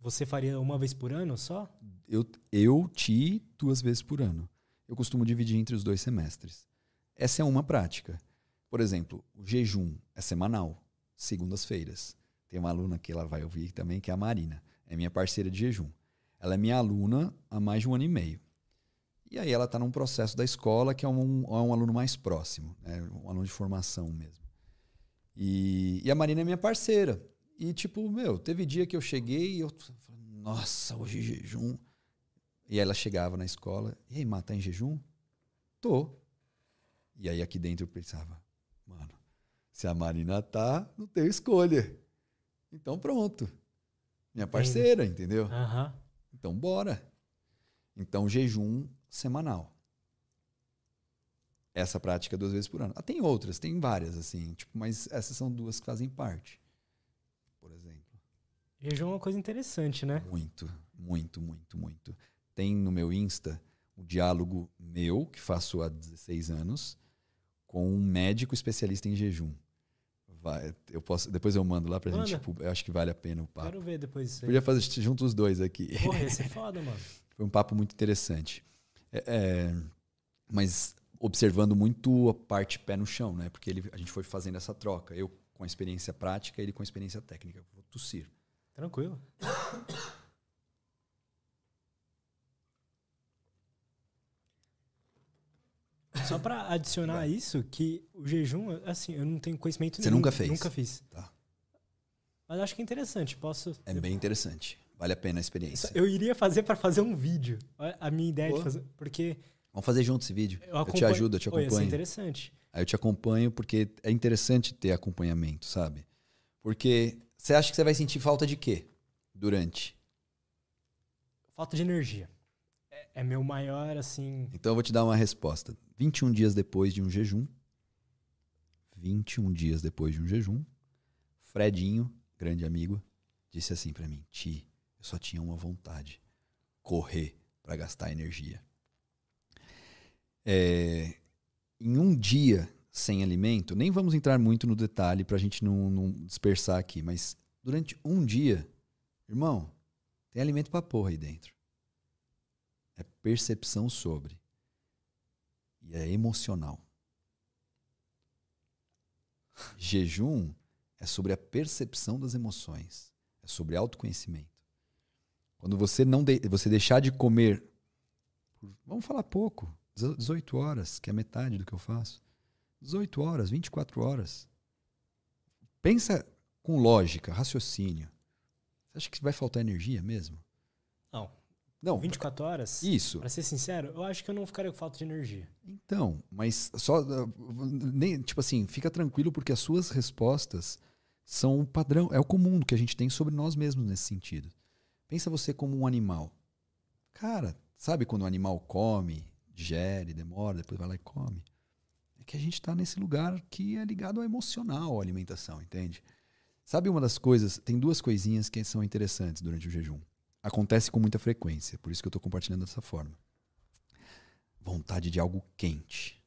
S1: você faria uma vez por ano só?
S2: Eu, eu ti duas vezes por ano. Eu costumo dividir entre os dois semestres. Essa é uma prática. Por exemplo, o jejum é semanal, segundas-feiras. Tem uma aluna que ela vai ouvir também, que é a Marina. É minha parceira de jejum. Ela é minha aluna há mais de um ano e meio. E aí ela está num processo da escola que é um, é um aluno mais próximo, né? um aluno de formação mesmo. E, e, a Marina é minha parceira. E tipo, meu, teve dia que eu cheguei e eu falei, nossa, hoje jejum. E aí ela chegava na escola, e aí, Má, tá em jejum? Tô. E aí aqui dentro eu pensava, mano, se a Marina tá, não tenho escolha. Então pronto. Minha parceira, entendeu?
S1: Uhum.
S2: Então bora. Então jejum semanal. Essa prática duas vezes por ano. Ah, tem outras, tem várias, assim, tipo, mas essas são duas que fazem parte. Por exemplo.
S1: Jejum é uma coisa interessante, né?
S2: Muito, muito, muito, muito. Tem no meu Insta o um diálogo meu, que faço há 16 anos, com um médico especialista em jejum. Vai, eu posso, depois eu mando lá pra Manda. gente. Eu acho que vale a pena o papo.
S1: Quero ver depois isso
S2: aí. Podia fazer junto os dois aqui.
S1: Porra, ia ser foda, mano.
S2: Foi um papo muito interessante. É, é, mas observando muito a parte pé no chão, né? Porque ele, a gente foi fazendo essa troca. Eu com a experiência prática, ele com a experiência técnica. Vou tossir.
S1: Tranquilo. Só para adicionar isso, que o jejum, assim, eu não tenho conhecimento
S2: Você nenhum, nunca fez?
S1: Nunca fiz.
S2: Tá.
S1: Mas acho que é interessante. Posso.
S2: É bem interessante. Vale a pena a experiência.
S1: Eu iria fazer para fazer um vídeo. A minha ideia Pô. de fazer. Porque.
S2: Vamos fazer junto esse vídeo. Eu, eu te ajudo, eu te acompanho. Pô,
S1: interessante.
S2: Aí eu te acompanho porque é interessante ter acompanhamento, sabe? Porque você acha que você vai sentir falta de quê durante?
S1: Falta de energia. É, é meu maior, assim.
S2: Então eu vou te dar uma resposta. 21 dias depois de um jejum. 21 dias depois de um jejum. Fredinho, grande amigo, disse assim para mim: Ti, eu só tinha uma vontade: correr para gastar energia. É, em um dia sem alimento, nem vamos entrar muito no detalhe para a gente não, não, dispersar aqui, mas durante um dia, irmão, tem alimento para porra aí dentro. É percepção sobre. E é emocional. Jejum é sobre a percepção das emoções, é sobre autoconhecimento. Quando você não de, você deixar de comer, vamos falar pouco, 18 horas, que é metade do que eu faço. 18 horas, 24 horas. Pensa com lógica, raciocínio. Você acha que vai faltar energia mesmo?
S1: Não. Não. 24 horas?
S2: Isso.
S1: Para ser sincero, eu acho que eu não ficaria com falta de energia.
S2: Então, mas só nem tipo assim, fica tranquilo porque as suas respostas são o padrão, é o comum que a gente tem sobre nós mesmos nesse sentido. Pensa você como um animal. Cara, sabe quando o animal come, digere, demora, depois vai lá e come? É que a gente está nesse lugar que é ligado ao emocional, à alimentação, entende? Sabe uma das coisas, tem duas coisinhas que são interessantes durante o jejum. Acontece com muita frequência, por isso que eu estou compartilhando dessa forma. Vontade de algo quente.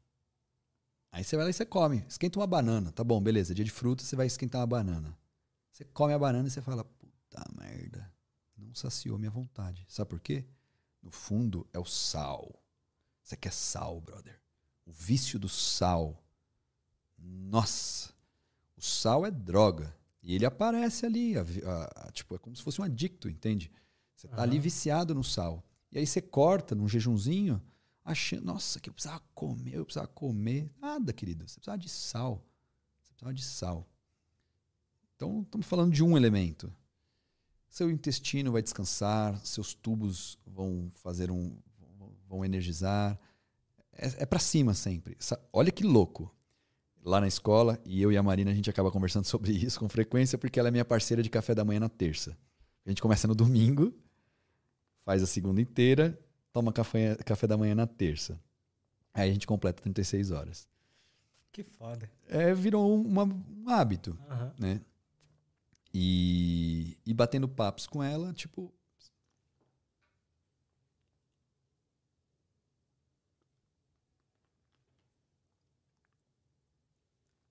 S2: Aí você vai lá e você come. Esquenta uma banana. Tá bom, beleza. Dia de fruta, você vai esquentar uma banana. Você come a banana e você fala, puta merda. Não saciou minha vontade. Sabe por quê? No fundo, é o sal. Você quer sal, brother. O vício do sal. Nossa. O sal é droga. E ele aparece ali. A, a, a, tipo, é como se fosse um adicto, entende? Você tá uhum. ali viciado no sal. E aí você corta num jejumzinho, achando, nossa, que eu precisava comer, eu precisava comer. Nada, querido. Você precisava de sal. Você precisava de sal. Então, estamos falando de um elemento. Seu intestino vai descansar, seus tubos vão fazer um. vão energizar. É, é para cima sempre. Olha que louco. Lá na escola, e eu e a Marina, a gente acaba conversando sobre isso com frequência, porque ela é minha parceira de café da manhã na terça. A gente começa no domingo, faz a segunda inteira, toma café, café da manhã na terça. Aí a gente completa 36 horas.
S1: Que foda.
S2: É, virou uma, um hábito, uhum. né? E, e batendo papos com ela, tipo.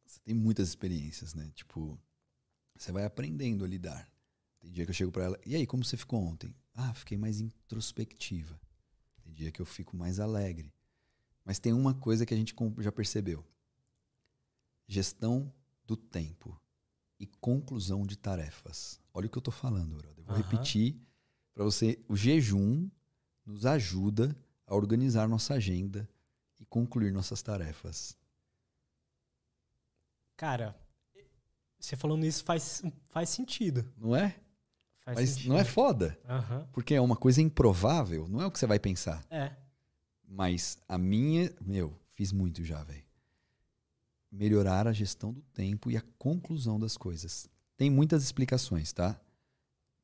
S2: Você tem muitas experiências, né? Tipo, você vai aprendendo a lidar. Tem dia que eu chego para ela, e aí, como você ficou ontem? Ah, fiquei mais introspectiva. Tem dia que eu fico mais alegre. Mas tem uma coisa que a gente já percebeu: gestão do tempo e conclusão de tarefas. Olha o que eu estou falando, brother. vou uhum. repetir para você. O jejum nos ajuda a organizar nossa agenda e concluir nossas tarefas.
S1: Cara, você falando isso faz, faz sentido.
S2: Não é? Faz Mas sentido. não é foda? Uhum. Porque é uma coisa improvável, não é o que você vai pensar.
S1: É.
S2: Mas a minha, meu, fiz muito já, velho melhorar a gestão do tempo e a conclusão das coisas. Tem muitas explicações, tá?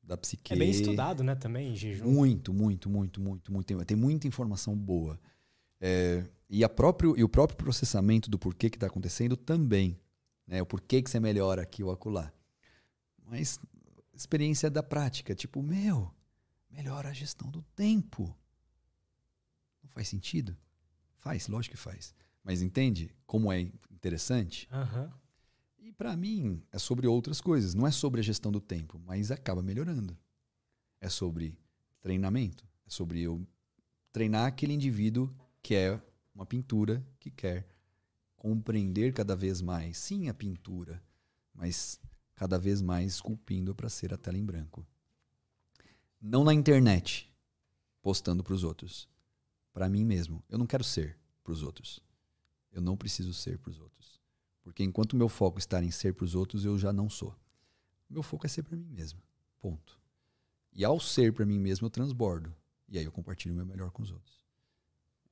S2: Da psique.
S1: É bem estudado, né, também, jejum.
S2: Muito, muito, muito, muito, muito. Tem muita informação boa. É, e, a próprio, e o próprio processamento do porquê que está acontecendo também. Né? O porquê que você melhora aqui ou acolá. Mas experiência da prática. Tipo, meu, melhora a gestão do tempo. Não faz sentido? Faz, lógico que faz. Mas entende como é interessante?
S1: Uhum.
S2: E para mim é sobre outras coisas. Não é sobre a gestão do tempo, mas acaba melhorando. É sobre treinamento. É sobre eu treinar aquele indivíduo que é uma pintura que quer compreender cada vez mais, sim, a pintura, mas cada vez mais esculpindo para ser a tela em branco. Não na internet, postando para os outros. Para mim mesmo. Eu não quero ser para os outros. Eu não preciso ser para os outros. Porque enquanto o meu foco está em ser para os outros, eu já não sou. Meu foco é ser para mim mesmo. Ponto. E ao ser para mim mesmo, eu transbordo. E aí eu compartilho o meu melhor com os outros.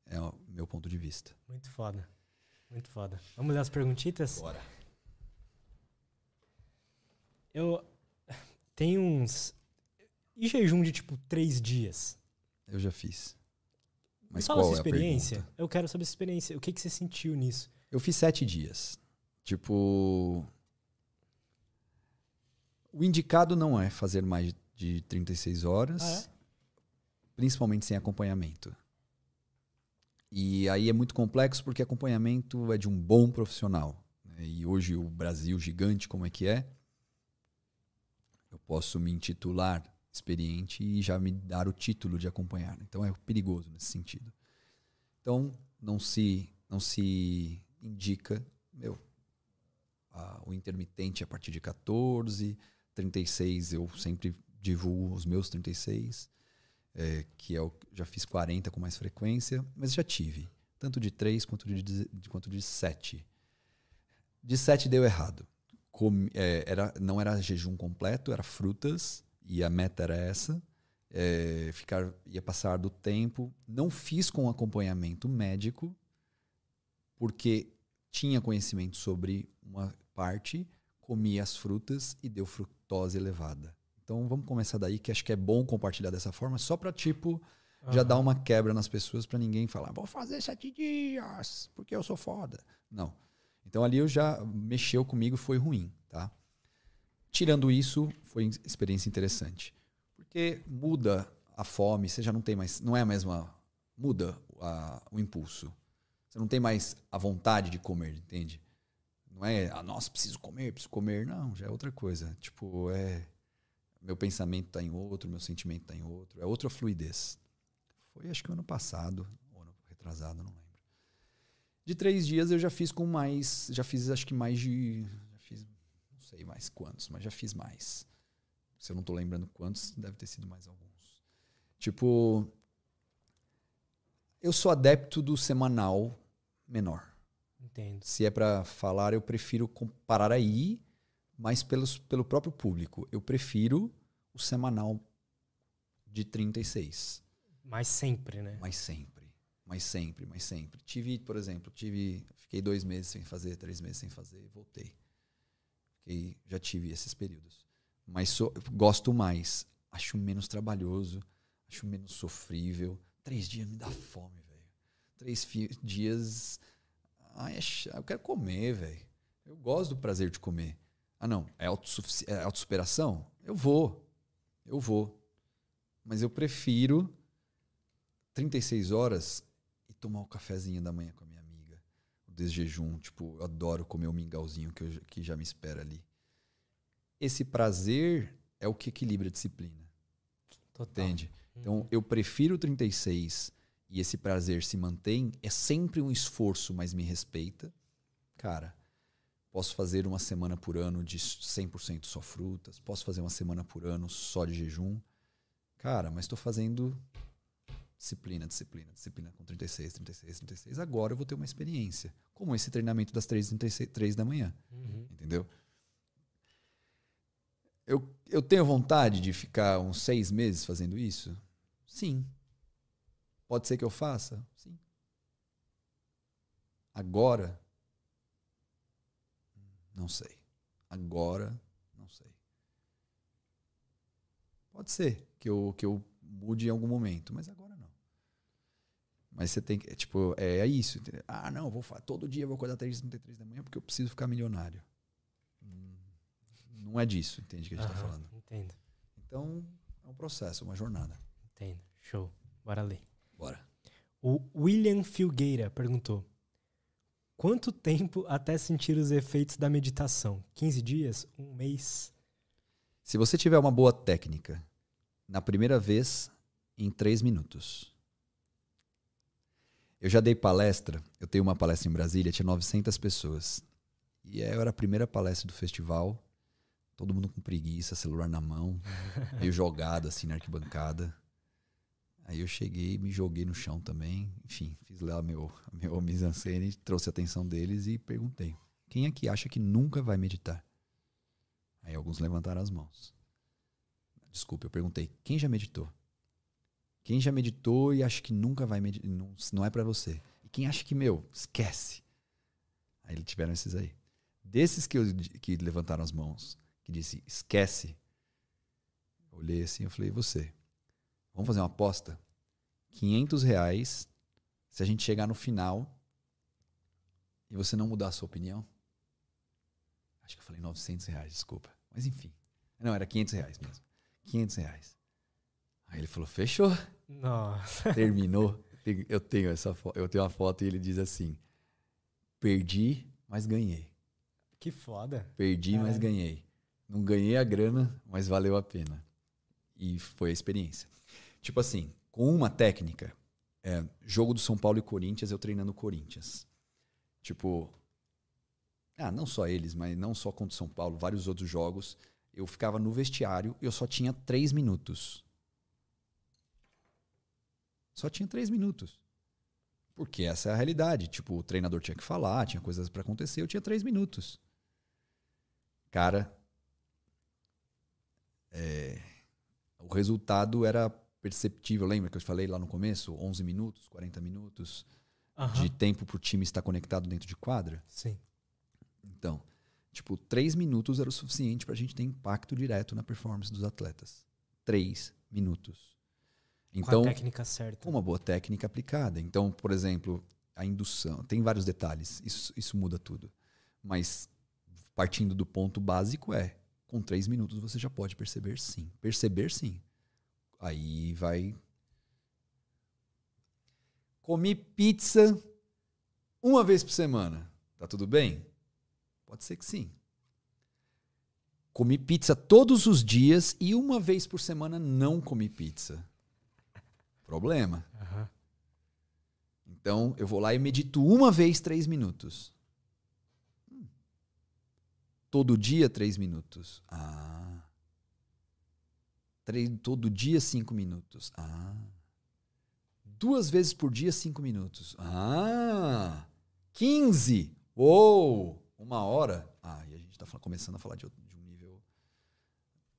S2: É o meu ponto de vista.
S1: Muito foda. Muito foda. Vamos ler as perguntitas?
S2: Bora.
S1: Eu tenho uns. E jejum de tipo três dias?
S2: Eu já fiz.
S1: Mas Fala qual essa experiência. É eu quero saber essa experiência. O que, que você sentiu nisso?
S2: Eu fiz sete dias. Tipo. O indicado não é fazer mais de 36 horas, ah, é? principalmente sem acompanhamento. E aí é muito complexo porque acompanhamento é de um bom profissional. Né? E hoje o Brasil gigante como é que é, eu posso me intitular experiente e já me dar o título de acompanhar. Então é perigoso nesse sentido. Então não se não se indica, meu, a, o intermitente a partir de 14, 36 eu sempre divulgo os meus 36, é, que é o já fiz 40 com mais frequência, mas já tive tanto de 3 quanto de, de quanto de 7. De 7 deu errado. Com, é, era, não era jejum completo, era frutas e a meta era essa. É, ficar ia passar do tempo. Não fiz com acompanhamento médico, porque tinha conhecimento sobre uma parte, comia as frutas e deu frutose elevada. Então vamos começar daí, que acho que é bom compartilhar dessa forma, só para tipo uhum. já dar uma quebra nas pessoas para ninguém falar, vou fazer sete dias, porque eu sou foda. Não. Então ali eu já mexeu comigo, foi ruim, tá? Tirando isso, foi experiência interessante. Porque muda a fome, você já não tem mais. Não é a mesma. Muda a, o impulso. Você não tem mais a vontade de comer, entende? Não é, ah, nossa, preciso comer, preciso comer. Não, já é outra coisa. Tipo, é. Meu pensamento está em outro, meu sentimento está em outro. É outra fluidez. Foi acho que ano passado, ou ano retrasado, não lembro. De três dias eu já fiz com mais. Já fiz acho que mais de. Sei mais quantos, mas já fiz mais. Se eu não estou lembrando quantos, deve ter sido mais alguns. Tipo. Eu sou adepto do semanal menor.
S1: Entendo.
S2: Se é para falar, eu prefiro parar aí, mas pelos, pelo próprio público. Eu prefiro o semanal de 36.
S1: Mas sempre, né?
S2: Mas sempre. Mas sempre, mas sempre. Tive, por exemplo, tive. Fiquei dois meses sem fazer, três meses sem fazer, voltei. Fiquei, já tive esses períodos. Mas so, gosto mais. Acho menos trabalhoso. Acho menos sofrível. Três dias me dá fome, velho. Três dias Ai, é. Eu quero comer, velho. Eu gosto do prazer de comer. Ah, não. É, é autossuperação? Eu vou. Eu vou. Mas eu prefiro 36 horas e tomar o um cafezinho da manhã com a minha O desjejum. Tipo, eu adoro comer o mingauzinho que, eu, que já me espera ali. Esse prazer é o que equilibra a disciplina. Total. Entende? Então, uhum. eu prefiro 36 e esse prazer se mantém, é sempre um esforço, mas me respeita. Cara, posso fazer uma semana por ano de 100% só frutas, posso fazer uma semana por ano só de jejum. Cara, mas estou fazendo disciplina, disciplina, disciplina com 36, 36, 36. Agora eu vou ter uma experiência, como esse treinamento das 3, 3 da manhã. Uhum. Entendeu? Eu, eu tenho vontade de ficar uns seis meses fazendo isso? Sim. Pode ser que eu faça? Sim. Agora? Não sei. Agora, não sei. Pode ser que eu, que eu mude em algum momento, mas agora não. Mas você tem que, tipo, é, é isso. Entendeu? Ah, não, vou todo dia eu vou acordar 3h33 da manhã porque eu preciso ficar milionário. Não é disso, entende que a gente está falando.
S1: Entendo.
S2: Então, é um processo, uma jornada.
S1: Entendo. Show. Bora ler.
S2: Bora.
S1: O William Filgueira perguntou: Quanto tempo até sentir os efeitos da meditação? 15 dias? Um mês?
S2: Se você tiver uma boa técnica, na primeira vez, em 3 minutos. Eu já dei palestra, eu tenho uma palestra em Brasília, tinha 900 pessoas. E era a primeira palestra do festival, todo mundo com preguiça, celular na mão, meio jogado assim na arquibancada. Aí eu cheguei, me joguei no chão também. Enfim, fiz lá meu, meu mise-en-scène, trouxe a atenção deles e perguntei: quem aqui acha que nunca vai meditar? Aí alguns levantaram as mãos. Desculpa, eu perguntei: quem já meditou? Quem já meditou e acha que nunca vai meditar? Não, não é para você. E quem acha que, meu, esquece? Aí eles tiveram esses aí. Desses que, eu, que levantaram as mãos, que disse esquece, olhei assim eu falei: você? Vamos fazer uma aposta? 500 reais se a gente chegar no final e você não mudar a sua opinião. Acho que eu falei 900 reais, desculpa. Mas enfim. Não, era 500 reais mesmo. 500 reais. Aí ele falou, fechou.
S1: Nossa.
S2: Terminou. Eu tenho essa eu tenho uma foto e ele diz assim: perdi, mas ganhei.
S1: Que foda.
S2: Perdi, Caramba. mas ganhei. Não ganhei a grana, mas valeu a pena. E foi a experiência. Tipo assim, com uma técnica, é, jogo do São Paulo e Corinthians, eu treinando Corinthians. Tipo, ah, não só eles, mas não só contra o São Paulo, vários outros jogos. Eu ficava no vestiário e eu só tinha três minutos. Só tinha três minutos. Porque essa é a realidade. Tipo, o treinador tinha que falar, tinha coisas para acontecer, eu tinha três minutos. Cara, é, o resultado era perceptível. Lembra que eu falei lá no começo? 11 minutos, 40 minutos uhum. de tempo para o time estar conectado dentro de quadra?
S1: Sim.
S2: Então, tipo, 3 minutos era o suficiente para a gente ter impacto direto na performance dos atletas. 3 minutos.
S1: Então, com a técnica certa.
S2: Uma boa técnica aplicada. Então, por exemplo, a indução. Tem vários detalhes. Isso, isso muda tudo. Mas partindo do ponto básico é, com três minutos você já pode perceber sim. Perceber sim. Aí vai. Comi pizza uma vez por semana. Tá tudo bem? Pode ser que sim. Comi pizza todos os dias e uma vez por semana não comi pizza. Problema.
S1: Aham.
S2: Então eu vou lá e medito uma vez três minutos. Hum. Todo dia três minutos. Ah. Todo dia cinco minutos. Ah. Duas vezes por dia cinco minutos. Ah. 15. Uou! Uma hora. Ah, e a gente está começando a falar de, outro- de um nível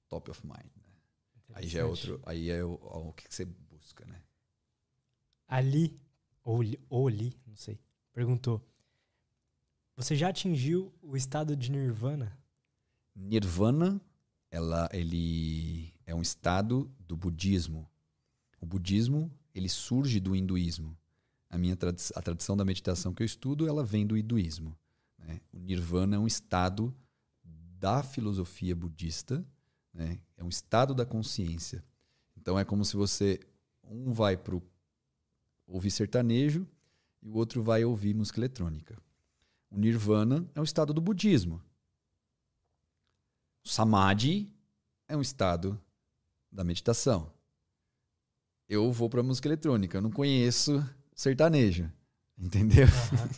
S2: top of mind. né? Aí já é outro. Aí é o, o que que você né?
S1: Ali, ou, ou Li, não sei, perguntou: Você já atingiu o estado de Nirvana?
S2: Nirvana, ela, ele é um estado do budismo. O budismo, ele surge do hinduísmo. A minha tradi- a tradição da meditação que eu estudo, ela vem do hinduísmo. né? O nirvana é um estado da filosofia budista, né? é um estado da consciência. Então é como se você um vai para ouvir sertanejo e o outro vai ouvir música eletrônica. O nirvana é um estado do budismo. O samadhi é um estado da meditação. Eu vou para música eletrônica, eu não conheço sertanejo, entendeu?
S1: Aham,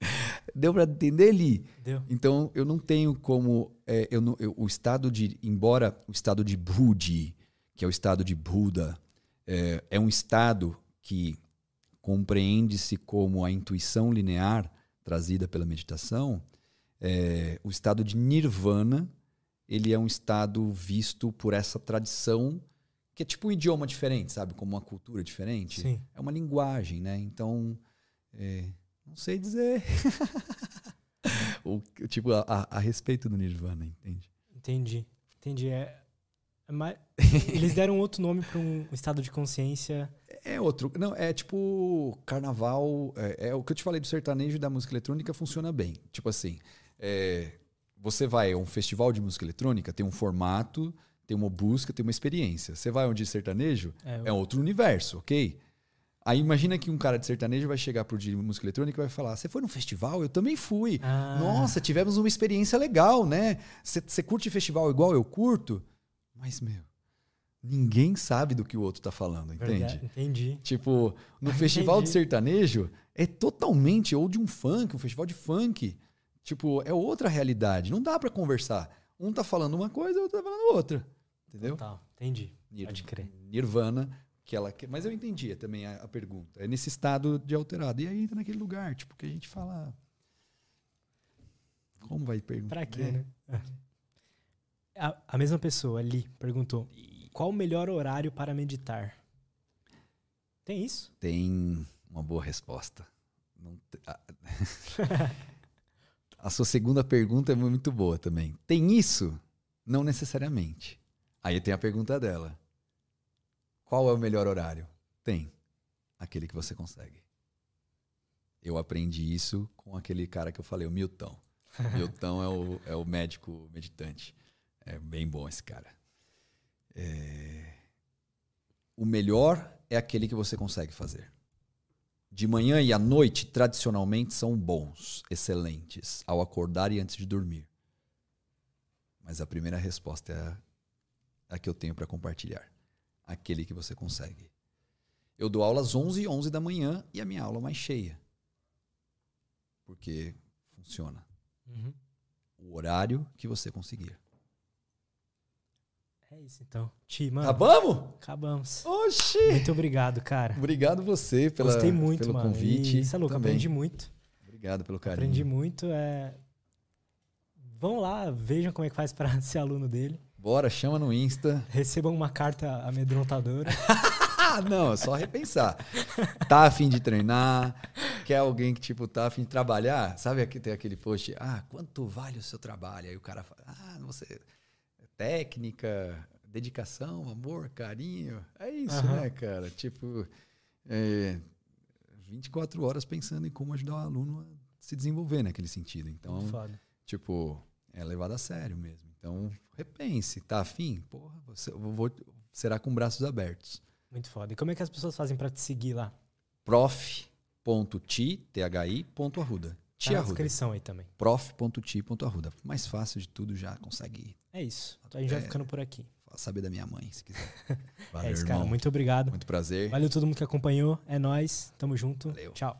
S2: Deu para entender ali?
S1: Deu.
S2: Então eu não tenho como é, eu não- eu- o estado de embora o estado de Budi, que é o estado de Buda, é, é um estado que compreende-se como a intuição linear trazida pela meditação. é, o estado de Nirvana ele é um estado visto por essa tradição que é tipo um idioma diferente, sabe, como uma cultura diferente
S1: Sim.
S2: é uma linguagem, né? Então, é, não sei dizer. o, tipo, a, a- respeito do Nirvana, entende?
S1: Entendi. Entendi. É, é mais- eles deram outro nome para um estado de consciência.
S2: É outro. Não, é tipo carnaval. É, é o que eu te falei do sertanejo e da música eletrônica funciona bem. Tipo assim, é, você vai a um festival de música eletrônica, tem um formato, tem uma busca, tem uma experiência. Você vai onde sertanejo,
S1: É,
S2: é outro universo, ok? Aí imagina que um cara de sertanejo vai chegar pro de música eletrônica e vai falar: Você foi num festival? Eu também fui.
S1: Ah,
S2: Nossa, tivemos uma experiência legal, né? Você curte festival igual eu curto? Mas, meu, ninguém sabe do que o outro tá falando, entende?
S1: verdade, Entendi.
S2: Tipo, no
S1: Ah,
S2: festival de
S1: entendi.
S2: sertanejo é totalmente, ou de um funk, um festival de funk. Tipo, é outra realidade. Não dá pra conversar. Um tá falando uma coisa, o outro tá falando outra. Entendeu?
S1: Tá, entendi.
S2: Nir-
S1: Pode crer.
S2: Nirvana, que ela quer. Mas eu entendi também a, a pergunta. É nesse estado de alterado. E aí entra naquele lugar, tipo, que a gente fala. Como vai perguntar?
S1: Pra quê,
S2: É.
S1: né? A, a mesma pessoa ali perguntou: Qual o melhor horário para meditar? Tem isso?
S2: Tem uma boa resposta. Te- a... a sua segunda pergunta é muito boa também. Tem isso? Não necessariamente. Aí tem a pergunta dela. Qual é o melhor horário? Tem. Aquele que você consegue. Eu aprendi isso com aquele cara que eu falei, o Milton. Milton é o, é o médico meditante. É bem bom esse cara. É, O melhor é aquele que você consegue fazer. De manhã e à noite, tradicionalmente, são bons, excelentes, ao acordar e antes de dormir. Mas a primeira resposta é a, a que eu tenho para compartilhar. Aquele que você consegue. Eu dou aula às 11 e 11 da manhã e a minha aula é mais cheia. Porque funciona.
S1: Uhum.
S2: O horário que você conseguir.
S1: É isso então. Ti, mano.
S2: Acabamos?
S1: Acabamos.
S2: Oxi!
S1: Muito obrigado, cara.
S2: Obrigado você pela,
S1: Gostei muito,
S2: pelo
S1: mano.
S2: convite.
S1: Isso é louco,
S2: também.
S1: aprendi muito.
S2: Obrigado pelo carinho.
S1: Aprendi muito. É... Vão lá, vejam como é que faz para ser aluno dele.
S2: Bora, chama no Insta.
S1: Recebam uma carta amedrontadora.
S2: Não, é só repensar. Tá afim de treinar, quer alguém que, tipo, tá afim de trabalhar? Sabe aqui tem aquele post, ah, quanto vale o seu trabalho? Aí o cara fala, ah, você... Técnica, dedicação, amor, carinho. É isso,
S1: Aham.
S2: né, cara? Tipo, é, 24 horas pensando em como ajudar o aluno a se desenvolver naquele sentido. Então,
S1: foda.
S2: tipo, é levado a sério mesmo. Então, repense, tá afim? Porra, você, vou, será com braços abertos.
S1: Muito foda. E como é que as pessoas fazem para te seguir lá?
S2: Prof. Arruda.
S1: Tá na
S2: Arruda.
S1: descrição aí também.
S2: prof.ti.arruda. Mais fácil de tudo, já consegue
S1: É isso. A gente vai
S2: É.
S1: ficando por aqui.
S2: saber da minha mãe, se quiser. Valeu,
S1: é isso,
S2: irmão.
S1: cara. Muito obrigado.
S2: Muito prazer.
S1: Valeu todo mundo que acompanhou. É nóis. Tamo junto.
S2: Valeu.
S1: Tchau.